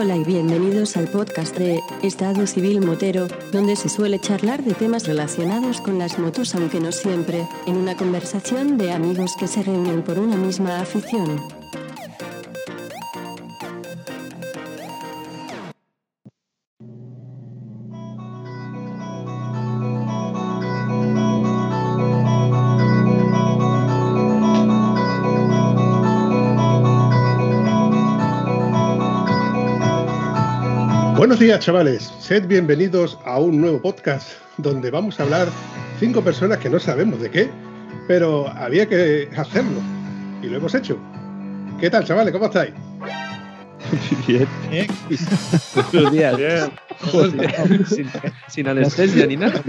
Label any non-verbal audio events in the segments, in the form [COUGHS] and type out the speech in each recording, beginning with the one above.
Hola y bienvenidos al podcast de Estado Civil Motero, donde se suele charlar de temas relacionados con las motos, aunque no siempre, en una conversación de amigos que se reúnen por una misma afición. Buenos días, chavales. Sed bienvenidos a un nuevo podcast donde vamos a hablar cinco personas que no sabemos de qué, pero había que hacerlo y lo hemos hecho. ¿Qué tal, chavales? ¿Cómo estáis? [LAUGHS] Bien. Buenos días. Bien. Joder, sin, sin anestesia ni nada.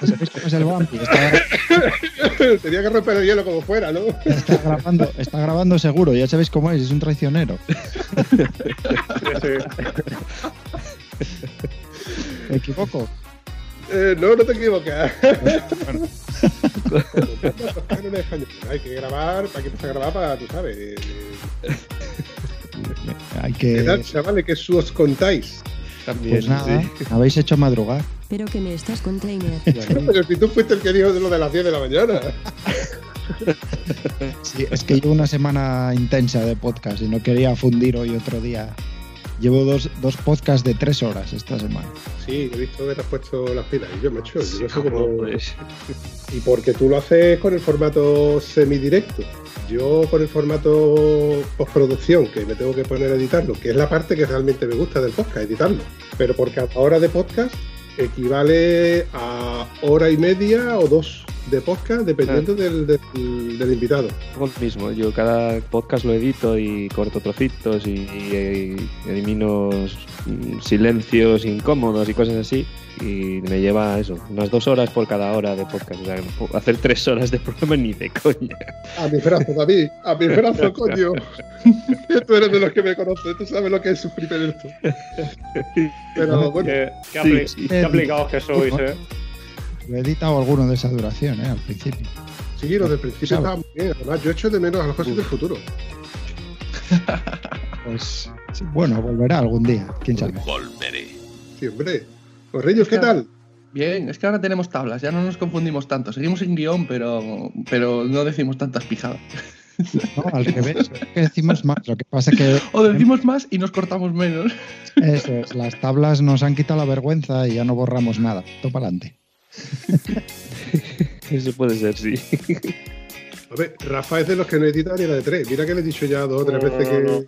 ¿Sabéis cómo es el Bumpy? Está, Tenía que romper el hielo como fuera, ¿no? está grabando, está grabando seguro, ya sabéis cómo es, es un traicionero. ¿Me equivoco? Eh, no, no te equivocas. Bueno, español. Hay que grabar, para que empiece a grabar para, tú sabes. eh, [LAUGHS] hay ¿Qué que. tal, chavales? ¿Qué os contáis? También, Pues nada, sí. habéis hecho madrugar. Pero que me estás container. [LAUGHS] Pero si tú fuiste el que dijo de lo de las 10 de la mañana. [LAUGHS] Sí, es que llevo una semana intensa de podcast y no quería fundir hoy otro día. Llevo dos, dos podcasts de tres horas esta semana. Sí, he visto que te has puesto las pilas. Y yo, macho, yo Sí, no sé. Y porque tú lo haces con el formato semidirecto. Yo con el formato postproducción, que me tengo que poner a editarlo, que es la parte que realmente me gusta del podcast, editarlo. Pero por cada hora de podcast equivale a hora y media o dos de podcast, dependiendo del, del- del invitado. Lo mismo. Yo cada podcast lo edito y corto trocitos y, y elimino mm, silencios incómodos y cosas así. Y me lleva eso, unas dos horas por cada hora de podcast. O sea, hacer tres horas de programa ni de coña. A mi brazo, David, a mi brazo, [LAUGHS] coño. [LAUGHS] tú eres de los que me conoces, tú sabes lo que es sufrir en esto. Pero [LAUGHS] bueno, Qué, qué Sí, apli- sí. qué aplicados que sois, eh. He editado alguno de esa duración, ¿eh? Al principio. sí, lo del principio estaba muy bien. Además, yo echo de menos a los cosas del futuro. Pues sí, bueno, volverá algún día, quién sabe. Sí, hombre. Correños, ¿qué tal? Bien, es que ahora tenemos tablas, ya no nos confundimos tanto. Seguimos en guion, pero, pero no decimos tantas pijadas. [LAUGHS] No, al revés, es que decimos más. Lo que pasa es que [LAUGHS] O decimos más y nos cortamos menos. [LAUGHS] eso es, las tablas nos han quitado la vergüenza y ya no borramos nada. Todo para adelante. Eso puede ser, sí. A ver, Rafa es de los que no edita ni la de tres. Mira que le he dicho ya dos o tres No, veces no, que.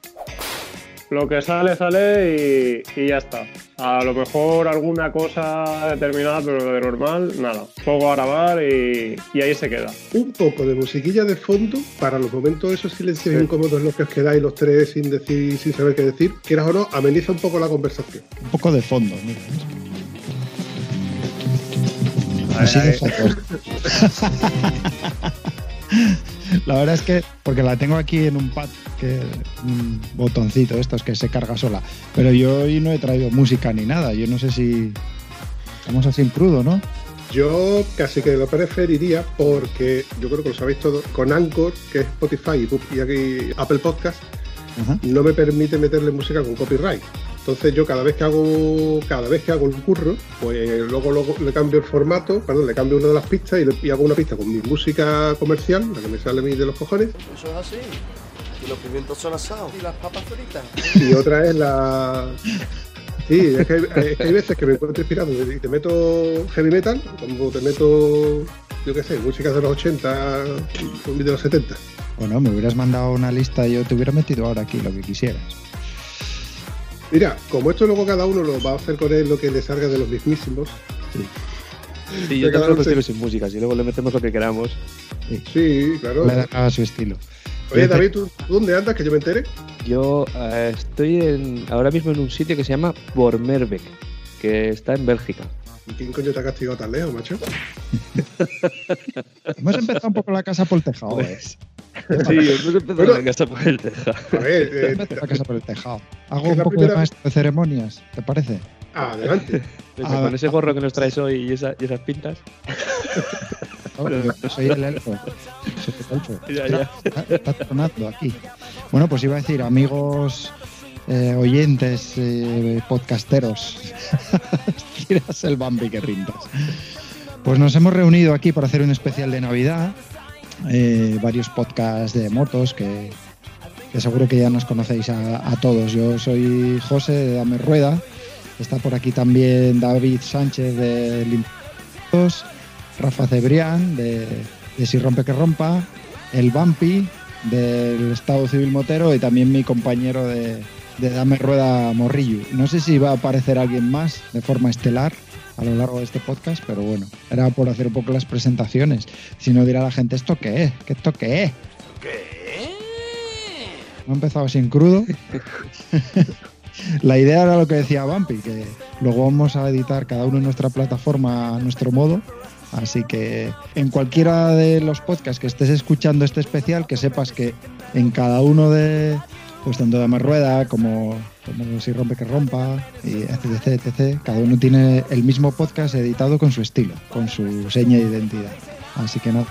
Lo que sale, sale y, y ya está. A lo mejor alguna cosa determinada, pero de normal, nada. Pongo a grabar y, y ahí se queda. Un poco de musiquilla de fondo para los momentos esos silencios Sí. incómodos en los que os quedáis los tres sin decir, sin saber qué decir. Quieras o no, ameniza un poco la conversación. Un poco de fondo, mira. Así de ahí. fondo. [LAUGHS] La verdad es que, porque la tengo aquí en un pad, que un botoncito de estos que se carga sola. Pero yo hoy no he traído música ni nada. Yo no sé si estamos así en crudo, ¿no? Yo casi que lo preferiría porque yo creo que lo sabéis todos. Con Anchor, que es Spotify y aquí Apple Podcast, no me permite meterle música con copyright. Entonces yo cada vez que hago cada vez que hago un curro, pues luego, luego le cambio el formato, perdón, le cambio una de las pistas y, le- y hago una pista con mi música comercial, la que me sale a mí de los cojones, Eso es así. Y los pimientos son asados. Y las papas fritas. y otra es la Sí, es que, hay, es que hay veces que me encuentro inspirado y te meto heavy metal, como te meto, yo qué sé, música de los 80, de los 70. Bueno, me hubieras mandado una lista y yo te hubiera metido ahora aquí lo que quisieras. Mira, como esto luego cada uno lo va a hacer con él lo que le salga de los mismísimos. Sí, yo Venga, también lo tiro sin música, y luego le metemos lo que queramos. Sí, claro. Le da a su estilo. Oye, David, ¿tú, tú dónde andas? Que yo me entere. Yo eh, estoy en, ahora mismo en un sitio que se llama Bormerbeek, que está en Bélgica. ¿Y quién coño te ha castigado tan lejos, macho? [LAUGHS] Hemos empezado un poco la casa por el tejado. ¿eh? [LAUGHS] Sí, hemos empezado Bueno. la casa por el tejado. A ver, eh, la casa por el tejado. Hago Que un poco de primera- maestro de ceremonias, ¿te parece? adelante. [LAUGHS] Ah, con ese gorro que nos traes hoy y, esa- y esas pintas. [LAUGHS] Yo soy el elfo. Soy el elfo. Ya, ya. Está, está tronando aquí. Bueno, pues iba a decir, amigos eh, oyentes, eh, podcasteros, tiras el Bambi que pintas. Pues nos hemos reunido aquí para hacer un especial de Navidad. Eh, varios podcasts de motos que, que seguro que ya nos conocéis a, todos. Yo soy José de Dame Rueda. Está por aquí también David Sánchez de Limpios, Rafa Cebrián de, de Si Rompe que Rompa, el Bampi del Estado Civil Motero y también mi compañero de, de Dame Rueda Morrillo. No sé si va a aparecer alguien más de forma estelar a lo largo de este podcast, pero bueno, era por hacer un poco las presentaciones. Si no dirá la gente, ¿esto qué es? ¿Qué esto qué es? No he empezado sin crudo. La idea era lo que decía Bumpy, que luego vamos a editar cada uno en nuestra plataforma a nuestro modo. Así que en cualquiera de los podcasts que estés escuchando este especial, que sepas que en cada uno de, pues tanto de Más Rueda como, como Si Rompe que Rompa, y etc, etc, cada uno tiene el mismo podcast editado con su estilo, con su seña de identidad. Así que nada.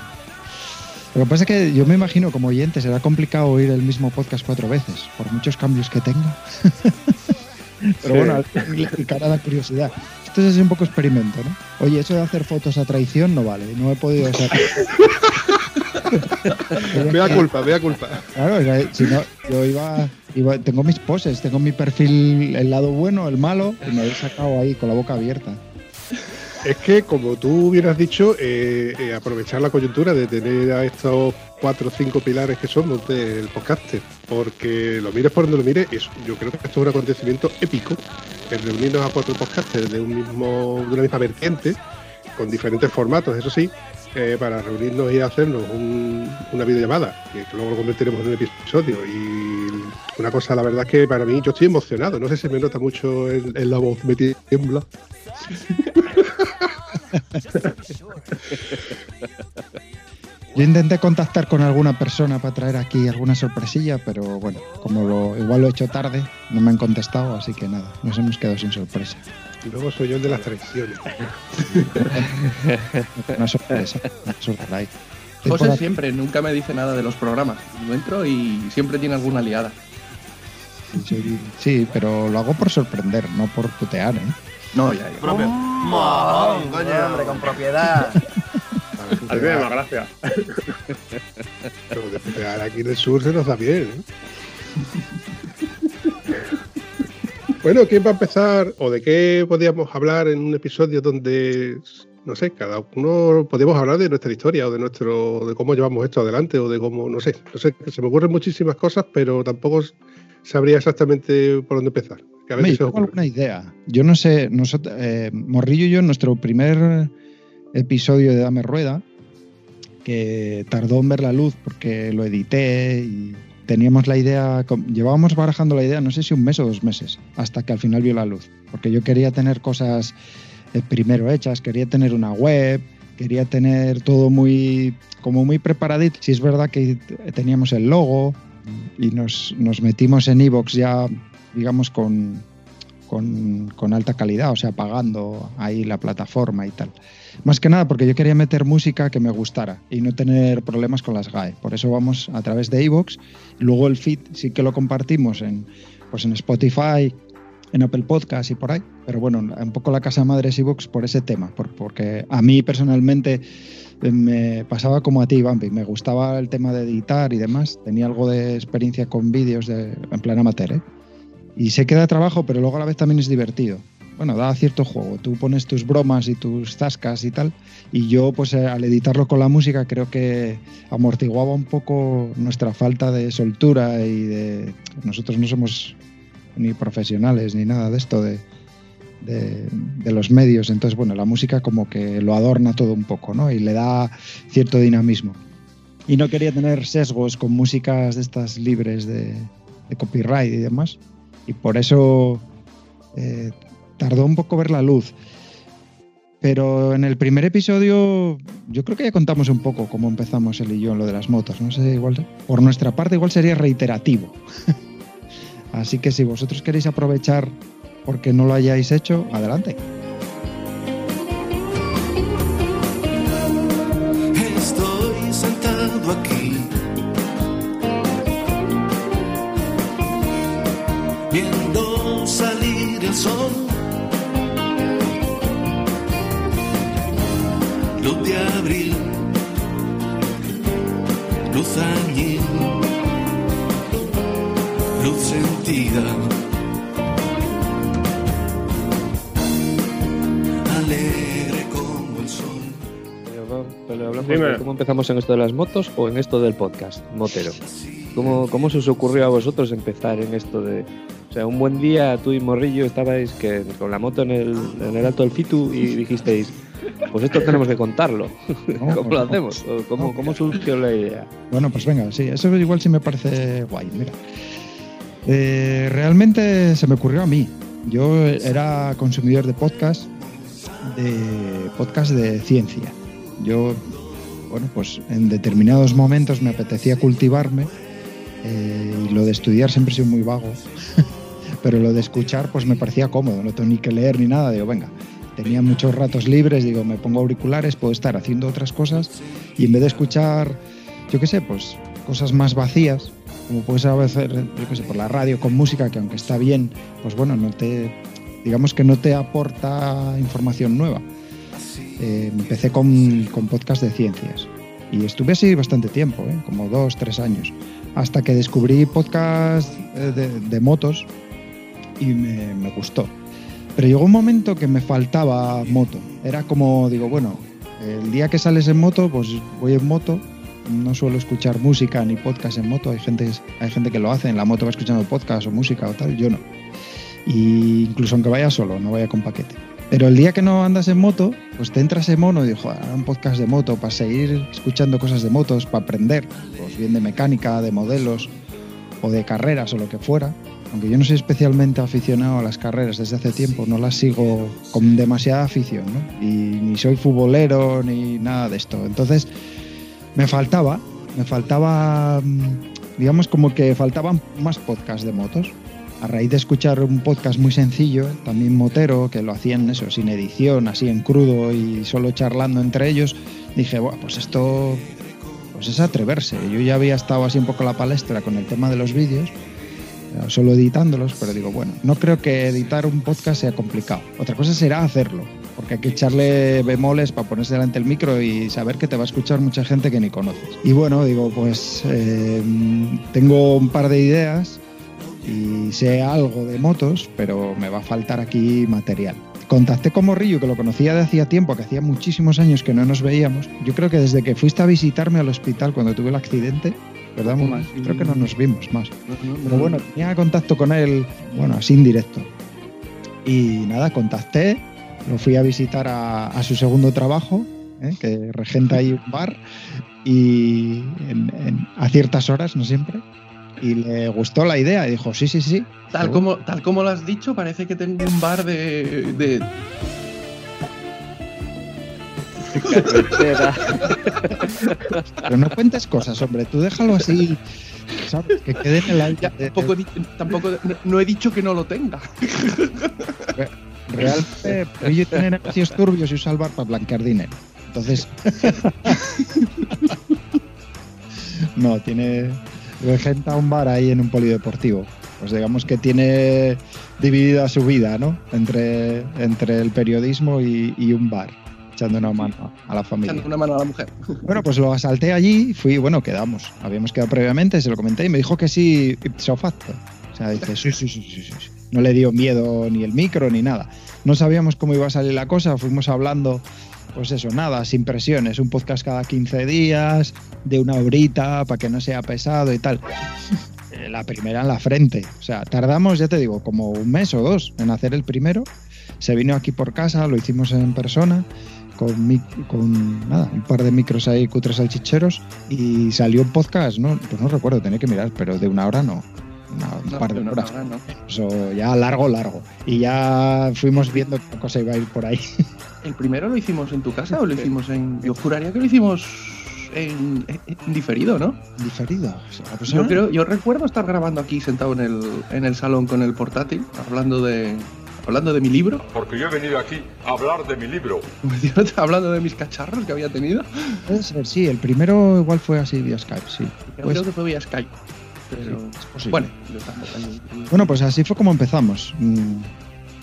Lo que pasa es que yo me imagino como oyente será complicado oír el mismo podcast cuatro veces, por muchos cambios que tenga. [LAUGHS] Pero Sí. bueno, le picará la curiosidad. Esto es así un poco experimento, ¿no? Oye, eso de hacer fotos a traición no vale, no he podido hacer. [LAUGHS] Vea culpa, vea culpa. Claro, o sea, si no, yo iba, tengo mis poses, tengo mi perfil, el lado bueno, el malo, y me he sacado ahí con la boca abierta. Es que, como tú hubieras dicho, eh, eh, aprovechar la coyuntura de tener a estos cuatro o cinco pilares que somos del podcast, porque lo mires por donde lo mires, es- yo creo que esto es un acontecimiento épico, el reunirnos a cuatro podcasters de, un mismo, de una misma vertiente, con diferentes formatos, eso sí, eh, para reunirnos y hacernos un- una videollamada, que luego lo convertiremos en un episodio. Y una cosa, la verdad es que para mí yo estoy emocionado, no sé si me nota mucho en, en la voz, me tiembla. [LAUGHS] Yo intenté contactar con alguna persona para traer aquí alguna sorpresilla, pero bueno, como lo, igual lo he hecho tarde, no me han contestado, así que nada, nos hemos quedado sin sorpresa. Y luego soy yo el de las traiciones. Una sorpresa, una sorpresa José siempre, nunca me dice nada de los programas. Yo entro y siempre tiene alguna liada. Sí, sí, pero lo hago por sorprender, no por putear, ¿eh? No, ya, ya. Propio. Mojón, coño. Hombre, con propiedad. [LAUGHS] Al más gracias. Pero de putear aquí en el sur se nos da bien. ¿eh? [LAUGHS] bueno, ¿quién va a empezar? ¿O de qué podíamos hablar en un episodio donde, no sé, cada uno podíamos hablar de nuestra historia o de nuestro, de cómo llevamos esto adelante o de cómo, no sé, no sé, se me ocurren muchísimas cosas, pero tampoco sabría exactamente por dónde empezar. Que a veces alguna idea. Yo no sé, nosotros, eh, Morrillo y yo, en nuestro primer episodio de Dame Rueda, que tardó en ver la luz porque lo edité y teníamos la idea, llevábamos barajando la idea, no sé si un mes o dos meses, hasta que al final vio la luz. Porque yo quería tener cosas eh, primero hechas, quería tener una web, quería tener todo muy, como muy preparadito. Si es verdad que teníamos el logo y nos, nos metimos en Evox ya, digamos, con, con alta calidad, o sea, pagando ahí la plataforma y tal. Más que nada porque yo quería meter música que me gustara y no tener problemas con las GAE. Por eso vamos a través de iVoox. Luego el feed sí que lo compartimos en, pues en Spotify, en Apple Podcast y por ahí. Pero bueno, un poco la casa madre es iVoox por ese tema, por- porque a mí personalmente eh, me pasaba como a ti, Bambi. Me gustaba el tema de editar y demás. Tenía algo de experiencia con vídeos de, en plan amateur, ¿eh? Y sé que da trabajo, pero luego a la vez también es divertido. Bueno, da cierto juego. Tú pones tus bromas y tus zascas y tal. Y yo, pues eh, al editarlo con la música, creo que amortiguaba un poco nuestra falta de soltura y de. Nosotros no somos ni profesionales ni nada de esto de, de, los medios. Entonces, bueno, la música como que lo adorna todo un poco, ¿no? Y le da cierto dinamismo. Y no quería tener sesgos con músicas de estas libres de, de copyright y demás. Y por eso eh, tardó un poco ver la luz. Pero en el primer episodio yo creo que ya contamos un poco cómo empezamos él y yo en lo de las motos. No sé, igual por nuestra parte igual sería reiterativo. [LAUGHS] Así que si vosotros queréis aprovechar porque no lo hayáis hecho, adelante. En esto de las motos o en esto del podcast, Motero. ¿Cómo, ¿Cómo se os ocurrió a vosotros empezar en esto de... O sea, un buen día tú y Morrillo estabais que, con la moto en el, en el Alto del Fitu y dijisteis, pues esto tenemos que contarlo. [LAUGHS] ¿Cómo pues lo no. hacemos? ¿O ¿Cómo, ¿Cómo surgió la idea? Bueno, pues venga, sí, eso igual sí me parece guay. Mira, Eh, realmente se me ocurrió a mí. Yo era consumidor de podcast, de podcast de ciencia. Yo, bueno, pues en determinados momentos me apetecía cultivarme eh, y lo de estudiar siempre he sido muy vago. [LAUGHS] Pero lo de escuchar, pues me parecía cómodo, no tengo ni que leer ni nada. Digo, venga, tenía muchos ratos libres, digo, me pongo auriculares, puedo estar haciendo otras cosas y en vez de escuchar yo qué sé, pues cosas más vacías, como puedes hacer, yo qué sé, por la radio con música, que aunque está bien, pues bueno, no te, digamos que no te aporta información nueva. Eh, empecé con, con podcast de ciencias y estuve así bastante tiempo, ¿eh? como dos, tres años, hasta que descubrí podcast eh, de, motos y me, me gustó. Pero llegó un momento que me faltaba moto. Era como, digo, bueno, el día que sales en moto, pues voy en moto. No suelo escuchar música ni podcast en moto. Hay gente, hay gente que lo hace. En la moto va escuchando podcast o música o tal. Yo no. Incluso aunque vaya solo, no vaya con paquete. Pero el día que no andas en moto, pues te entras en mono y digo, "Joder, un podcast de moto para seguir escuchando cosas de motos, para aprender, pues bien de mecánica, de modelos o de carreras o lo que fuera. Aunque yo no soy especialmente aficionado a las carreras desde hace tiempo, no las sigo con demasiada afición, ¿no? Y ni soy futbolero ni nada de esto. Entonces, me faltaba, me faltaba, mm, digamos como que faltaban más podcasts de motos. A raíz de escuchar un podcast muy sencillo, también motero, que lo hacían eso, sin edición, así en crudo y solo charlando entre ellos, dije, bueno, pues esto pues es atreverse. Yo ya había estado así un poco la palestra con el tema de los vídeos, eh, solo editándolos, pero digo, bueno, no creo que editar un podcast sea complicado. Otra cosa será hacerlo, porque hay que echarle bemoles para ponerse delante del micro y saber que te va a escuchar mucha gente que ni conoces. Y bueno, digo, pues eh, tengo un par de ideas y sé algo de motos, pero me va a faltar aquí material. Contacté con Morrillo, que lo conocía de hacía tiempo, que hacía muchísimos años que no nos veíamos. Yo creo que desde que fuiste a visitarme al hospital cuando tuve el accidente, ¿verdad? Morrillo? Más. Creo que no nos vimos más. Pero bueno, tenía contacto con él, bueno, así en directo. Y nada, contacté, lo fui a visitar a, a su segundo trabajo, ¿eh? que regenta ahí un bar, y en- en- a ciertas horas, no siempre. Y le gustó la idea y dijo, sí, sí, sí. Tal como, tal como lo has dicho, parece que tengo un bar de. de. [LAUGHS] Pero no cuentes cosas, hombre, tú déjalo así, ¿sabes? Que quede en el aire. ya, tampoco, tampoco no, no he dicho que no lo tenga. Realmente, Morrillo tiene negocios turbios y usa el bar para blanquear dinero. Entonces. [LAUGHS] no, tiene. Regenta un bar ahí en un polideportivo. Pues digamos que tiene dividida su vida, ¿no? Entre, entre el periodismo y, y un bar, echando una mano a la familia. Echando una mano a la mujer. [LAUGHS] Bueno, pues lo asalté allí y fui, bueno, quedamos. Habíamos quedado previamente, se lo comenté y me dijo que sí, ipso facto. O sea, dice, sí, sí, sí, sí, sí. No le dio miedo ni el micro ni nada. No sabíamos cómo iba a salir la cosa, fuimos hablando, pues eso, nada, sin presiones. Un podcast cada 15 días, de una horita, para que no sea pesado y tal. Eh, La primera en la frente. O sea, tardamos, ya te digo, como un mes o dos en hacer el primero. Se vino aquí por casa, lo hicimos en persona con, con nada, un par de micros ahí, cutres salchicheros, y salió un podcast, no, pues no recuerdo, tenía que mirar, pero de una hora no. Una- un No, par de horas. no, no. Eso ya largo, largo. Y ya fuimos viendo qué cosa iba a ir por ahí. [LAUGHS] ¿El primero lo hicimos en tu casa o lo hicimos en.? Yo juraría que lo hicimos en, en diferido, ¿no? Diferido. o sea, pues, Yo creo, yo recuerdo estar grabando aquí sentado en el, en el salón con el portátil, hablando de. Hablando de mi libro, Porque yo he venido aquí a hablar de mi libro. [LAUGHS] hablando de mis cacharros que había tenido. Puede ser, sí, el primero igual fue así vía Skype, sí. Creo Pues- que fue vía Skype. Pero. Sí, es posible. bueno, Bueno, pues así fue como empezamos. Mm,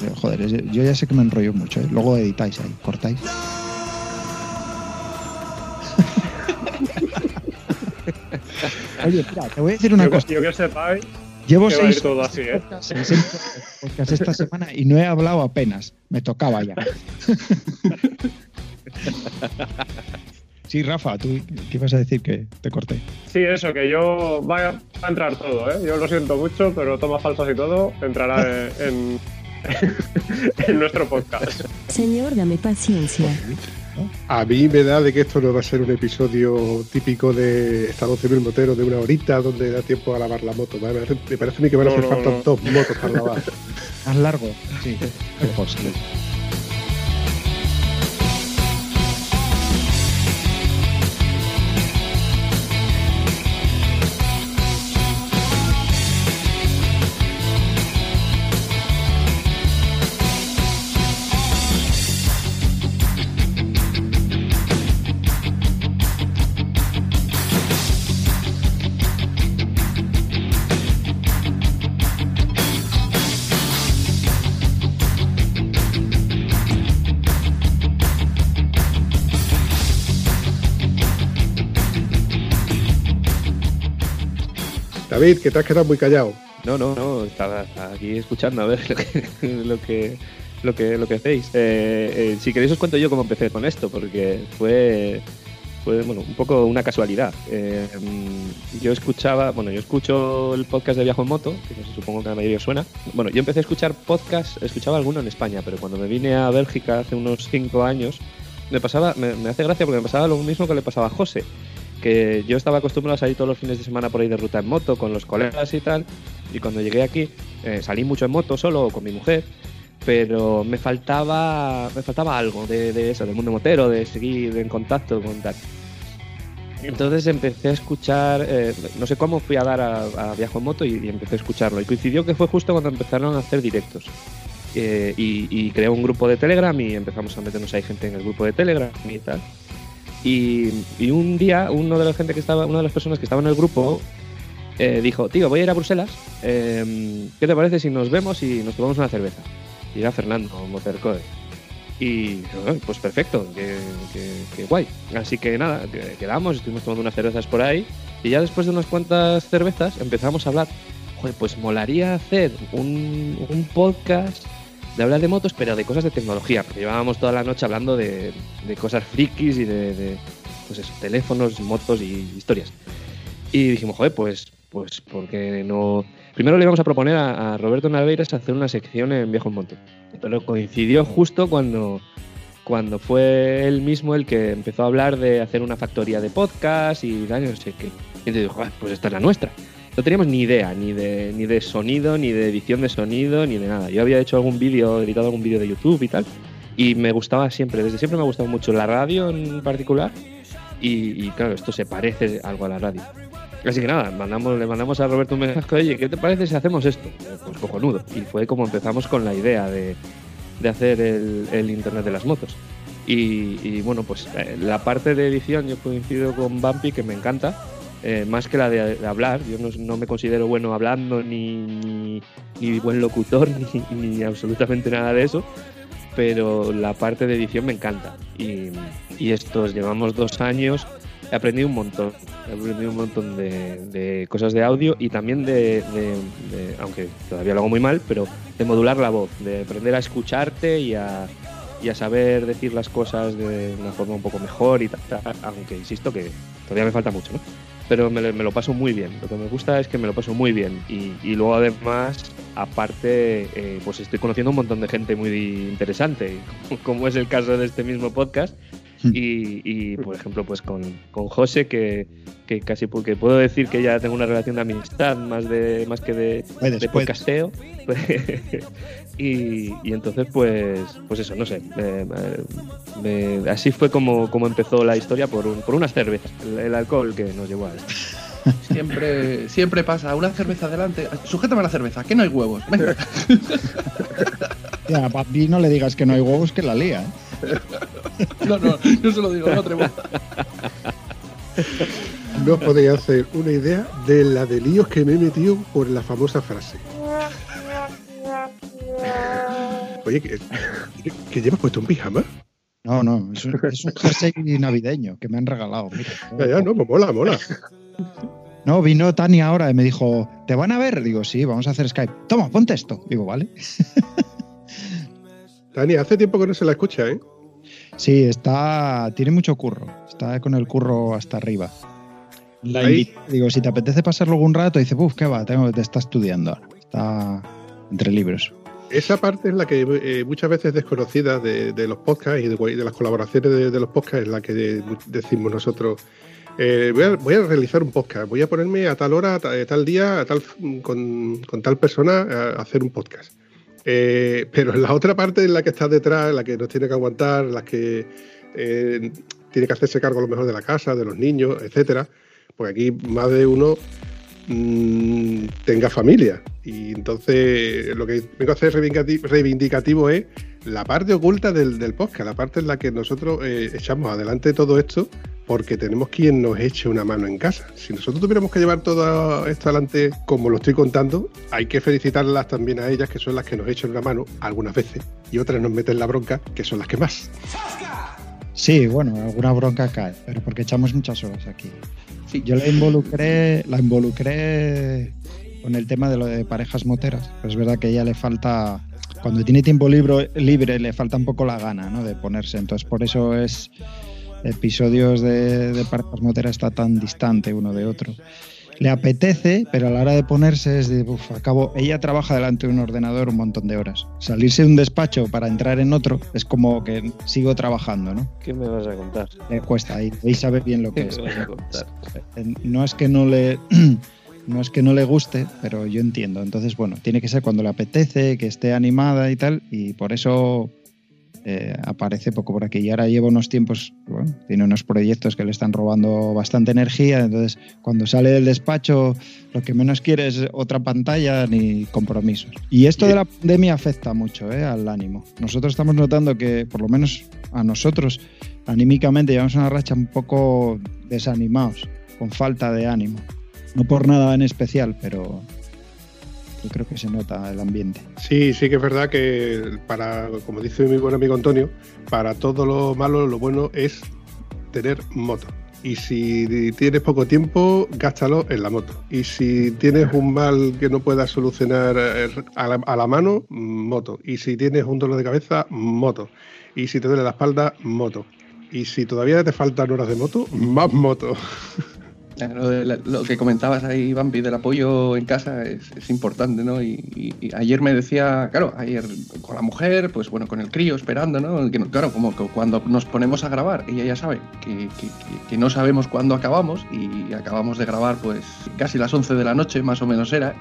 Eh, Joder, yo ya sé que me enrollo mucho, ¿eh? Luego editáis ahí, cortáis. [LAUGHS] Oye, mira, te voy a decir una yo, cosa. que- yo que sepáis Llevo a ir seis todo así, ¿eh? podcasts, seis podcasts esta semana y no he hablado apenas. Me tocaba ya. [LAUGHS] Sí, Rafa, tú qué ibas a decir que te corté. Sí, eso, que yo va a, va a entrar todo, ¿eh? Yo lo siento mucho, pero tomas falsas y todo entrará [LAUGHS] en, en nuestro podcast. Señor, dame paciencia. A mí me da de que esto no va a ser un episodio típico de Estado Civil Motero de una horita donde da tiempo a lavar la moto. Me parece, me parece a mí que van a hacer no, falta no. dos motos para lavar. Más largo. Sí, mejor, sí. David, que te has quedado muy callado. No, no, no, estaba, aquí escuchando a ver [LAUGHS] lo que, lo que, lo que, hacéis. Eh, eh, si queréis os cuento yo cómo empecé con esto, porque fue, bueno, un poco una casualidad. Eh, yo escuchaba, bueno, yo escucho el podcast de Viajo en Moto, que no supongo que a la mayoría os suena. Bueno, yo empecé a escuchar podcast, escuchaba alguno en España, pero cuando me vine a Bélgica hace unos cinco años, me pasaba, me, me hace gracia porque me pasaba lo mismo que le pasaba a José que yo estaba acostumbrado a salir todos los fines de semana por ahí de ruta en moto con los colegas y tal. Y cuando llegué aquí, eh, salí mucho en moto solo con mi mujer, pero me faltaba, me faltaba algo de, eso, del mundo motero, de seguir en contacto con tal. Entonces empecé a escuchar, eh, no sé cómo fui a dar a, Viajo en Moto y, empecé a escucharlo. Y coincidió que fue justo cuando empezaron a hacer directos. Eh, y, y un grupo de Telegram y empezamos a meternos ahí gente en el grupo de Telegram y tal. Y, un día, uno de la gente que estaba, una de las personas que estaba en el grupo eh, dijo, tío, voy a ir a Bruselas. eh, ¿Qué te parece si nos vemos y nos tomamos una cerveza? Y era Fernando Motercoe. Y "Ah, pues perfecto, que, que- que guay. Así que nada, que- quedamos, estuvimos tomando unas cervezas por ahí. Y ya después de unas cuantas cervezas empezamos a hablar. Joder, pues molaría hacer un, un podcast de hablar de motos, pero de cosas de tecnología, porque llevábamos toda la noche hablando de, cosas frikis y de, pues eso, teléfonos, motos y historias. Y dijimos, joder, pues, pues, porque no. Primero le íbamos a proponer a, a Roberto Naveiras hacer una sección en Viejo en Moto, pero coincidió justo cuando, cuando fue él mismo el que empezó a hablar de hacer una factoría de podcast y y no sé qué. Y entonces dijo, "Joder, pues esta es la nuestra. No teníamos ni idea, ni de, ni de sonido, ni de edición de sonido, ni de nada. Yo había hecho algún vídeo, editado algún vídeo de YouTube y tal, y me gustaba siempre, desde siempre me ha gustado mucho la radio en particular, y, claro, esto se parece algo a la radio. Así que nada, mandamos, le mandamos a Roberto un mensaje, oye, ¿qué te parece si hacemos esto? Pues cojonudo. Y fue como empezamos con la idea de, de hacer el, Internet de las motos. Y, y, bueno, pues eh, la parte de edición yo coincido con Bumpy, que me encanta, eh, más que la de, hablar. Yo no, no me considero bueno hablando, ni, ni, buen locutor, [LAUGHS] ni, absolutamente nada de eso pero la parte de edición me encanta. Y, y estos llevamos dos años, he aprendido un montón. He aprendido un montón de, cosas de audio y también de, aunque todavía lo hago muy mal, pero de modular la voz, de aprender a escucharte y a, y a saber decir las cosas de una forma un poco mejor y tal, aunque insisto que todavía me falta mucho, ¿no? Pero me, me lo paso muy bien. Lo que me gusta es que me lo paso muy bien. Y, y luego además, aparte, eh, pues estoy conociendo un montón de gente muy interesante, [LAUGHS] como es el caso de este mismo podcast. Y, y, por ejemplo, pues con, con José, que, que casi porque puedo decir que ya tengo una relación de amistad más de más que de, Puedes, de podcasteo. [LAUGHS] y, y entonces, pues, pues eso, no sé. me- me- me- así fue como, como empezó la historia por, un- por unas cervezas, el, el alcohol que nos llevó a esto. [LAUGHS] Siempre, siempre pasa. Una cerveza adelante. Sujétame la cerveza, que no hay huevos. Venga. [LAUGHS] Ya, a papi no le digas que no hay huevos que la lía. ¿eh? No, no, yo se lo digo, no atrevo. No os podéis hacer una idea de la de líos que me he metido por la famosa frase. Oye, ¿que, que llevas puesto un pijama? No, no, es un, es un jersey navideño que me han regalado. mira. Ya, ya, no, pues mola, mola. No, vino Tania ahora y me dijo, ¿te van a ver? Digo, sí, vamos a hacer Skype. Toma, ponte esto. Digo, vale. Tania, hace tiempo que no se la escucha, ¿eh? Sí, está, tiene mucho curro. Está con el curro hasta arriba. La. Digo, si te apetece pasar luego un rato, dice, uff, ¿qué va? Tengo, te está estudiando ahora. Está entre libros. Esa parte es la que eh, muchas veces desconocida de, de los podcasts y de, de las colaboraciones de, de los podcasts, es la que de- decimos nosotros. eh, voy, a, voy a realizar un podcast, voy a ponerme a tal hora, a tal día, a tal, con, con tal persona a hacer un podcast. Eh, pero la otra parte es la que está detrás, la que nos tiene que aguantar, la que eh, tiene que hacerse cargo lo mejor de la casa, de los niños, etcétera. Porque aquí más de uno mm, tenga familia. Y entonces lo que vengo a hacer reivindicati- reivindicativo es la parte oculta del, del podcast, la parte en la que nosotros eh, echamos adelante todo esto porque tenemos quien nos eche una mano en casa. Si nosotros tuviéramos que llevar todo esto adelante como lo estoy contando, hay que felicitarlas también a ellas, que son las que nos echan una mano algunas veces, y otras nos meten la bronca, que son las que más. Sí, bueno, alguna bronca cae, pero porque echamos muchas horas aquí. Sí. Yo la involucré, la involucré con el tema de lo de parejas moteras. Pero es verdad que a ella le falta, cuando tiene tiempo libre, libre le falta un poco la gana ¿no? de ponerse. Entonces por eso es episodios de, de parejas moteras está tan distante uno de otro. Le apetece, pero a la hora de ponerse es de, uff, acabo, ella trabaja delante de un ordenador un montón de horas. Salirse de un despacho para entrar en otro es como que sigo trabajando, ¿no? ¿Qué me vas a contar? Le cuesta ahí, ahí sabe bien lo ¿Qué que me es. vas a contar? Eh, No es que no le [CLEARS THROAT] no es que no le guste, pero yo entiendo. Entonces, bueno, tiene que ser cuando le apetece, que esté animada y tal, y por eso eh, aparece poco por aquí. Y ahora lleva unos tiempos, bueno, tiene unos proyectos que le están robando bastante energía, entonces cuando sale del despacho lo que menos quiere es otra pantalla ni compromisos. Y esto de la pandemia afecta mucho eh, al ánimo. Nosotros estamos notando que, por lo menos a nosotros, anímicamente llevamos una racha un poco desanimados, con falta de ánimo. No por nada en especial, pero yo creo que se nota el ambiente. Sí, sí que es verdad que para, como dice mi buen amigo Antonio, para todo lo malo, lo bueno es tener moto. Y si tienes poco tiempo, gástalo en la moto. Y si tienes un mal que no puedas solucionar eh, a la, a la mano, moto. Y si tienes un dolor de cabeza, moto. Y si te duele la espalda, moto. Y si todavía te faltan horas de moto, más moto. [LAUGHS] Lo, de la- que comentabas ahí, Bambi, del apoyo en casa es, importante, ¿no? Y, y- ayer me decía, claro, ayer con la mujer, pues bueno, con el crío esperando, ¿no? Que, claro, como que cuando nos ponemos a grabar, ella ya sabe que, que- que- que no sabemos cuándo acabamos y acabamos de grabar pues casi las 11 de la noche, más o menos era.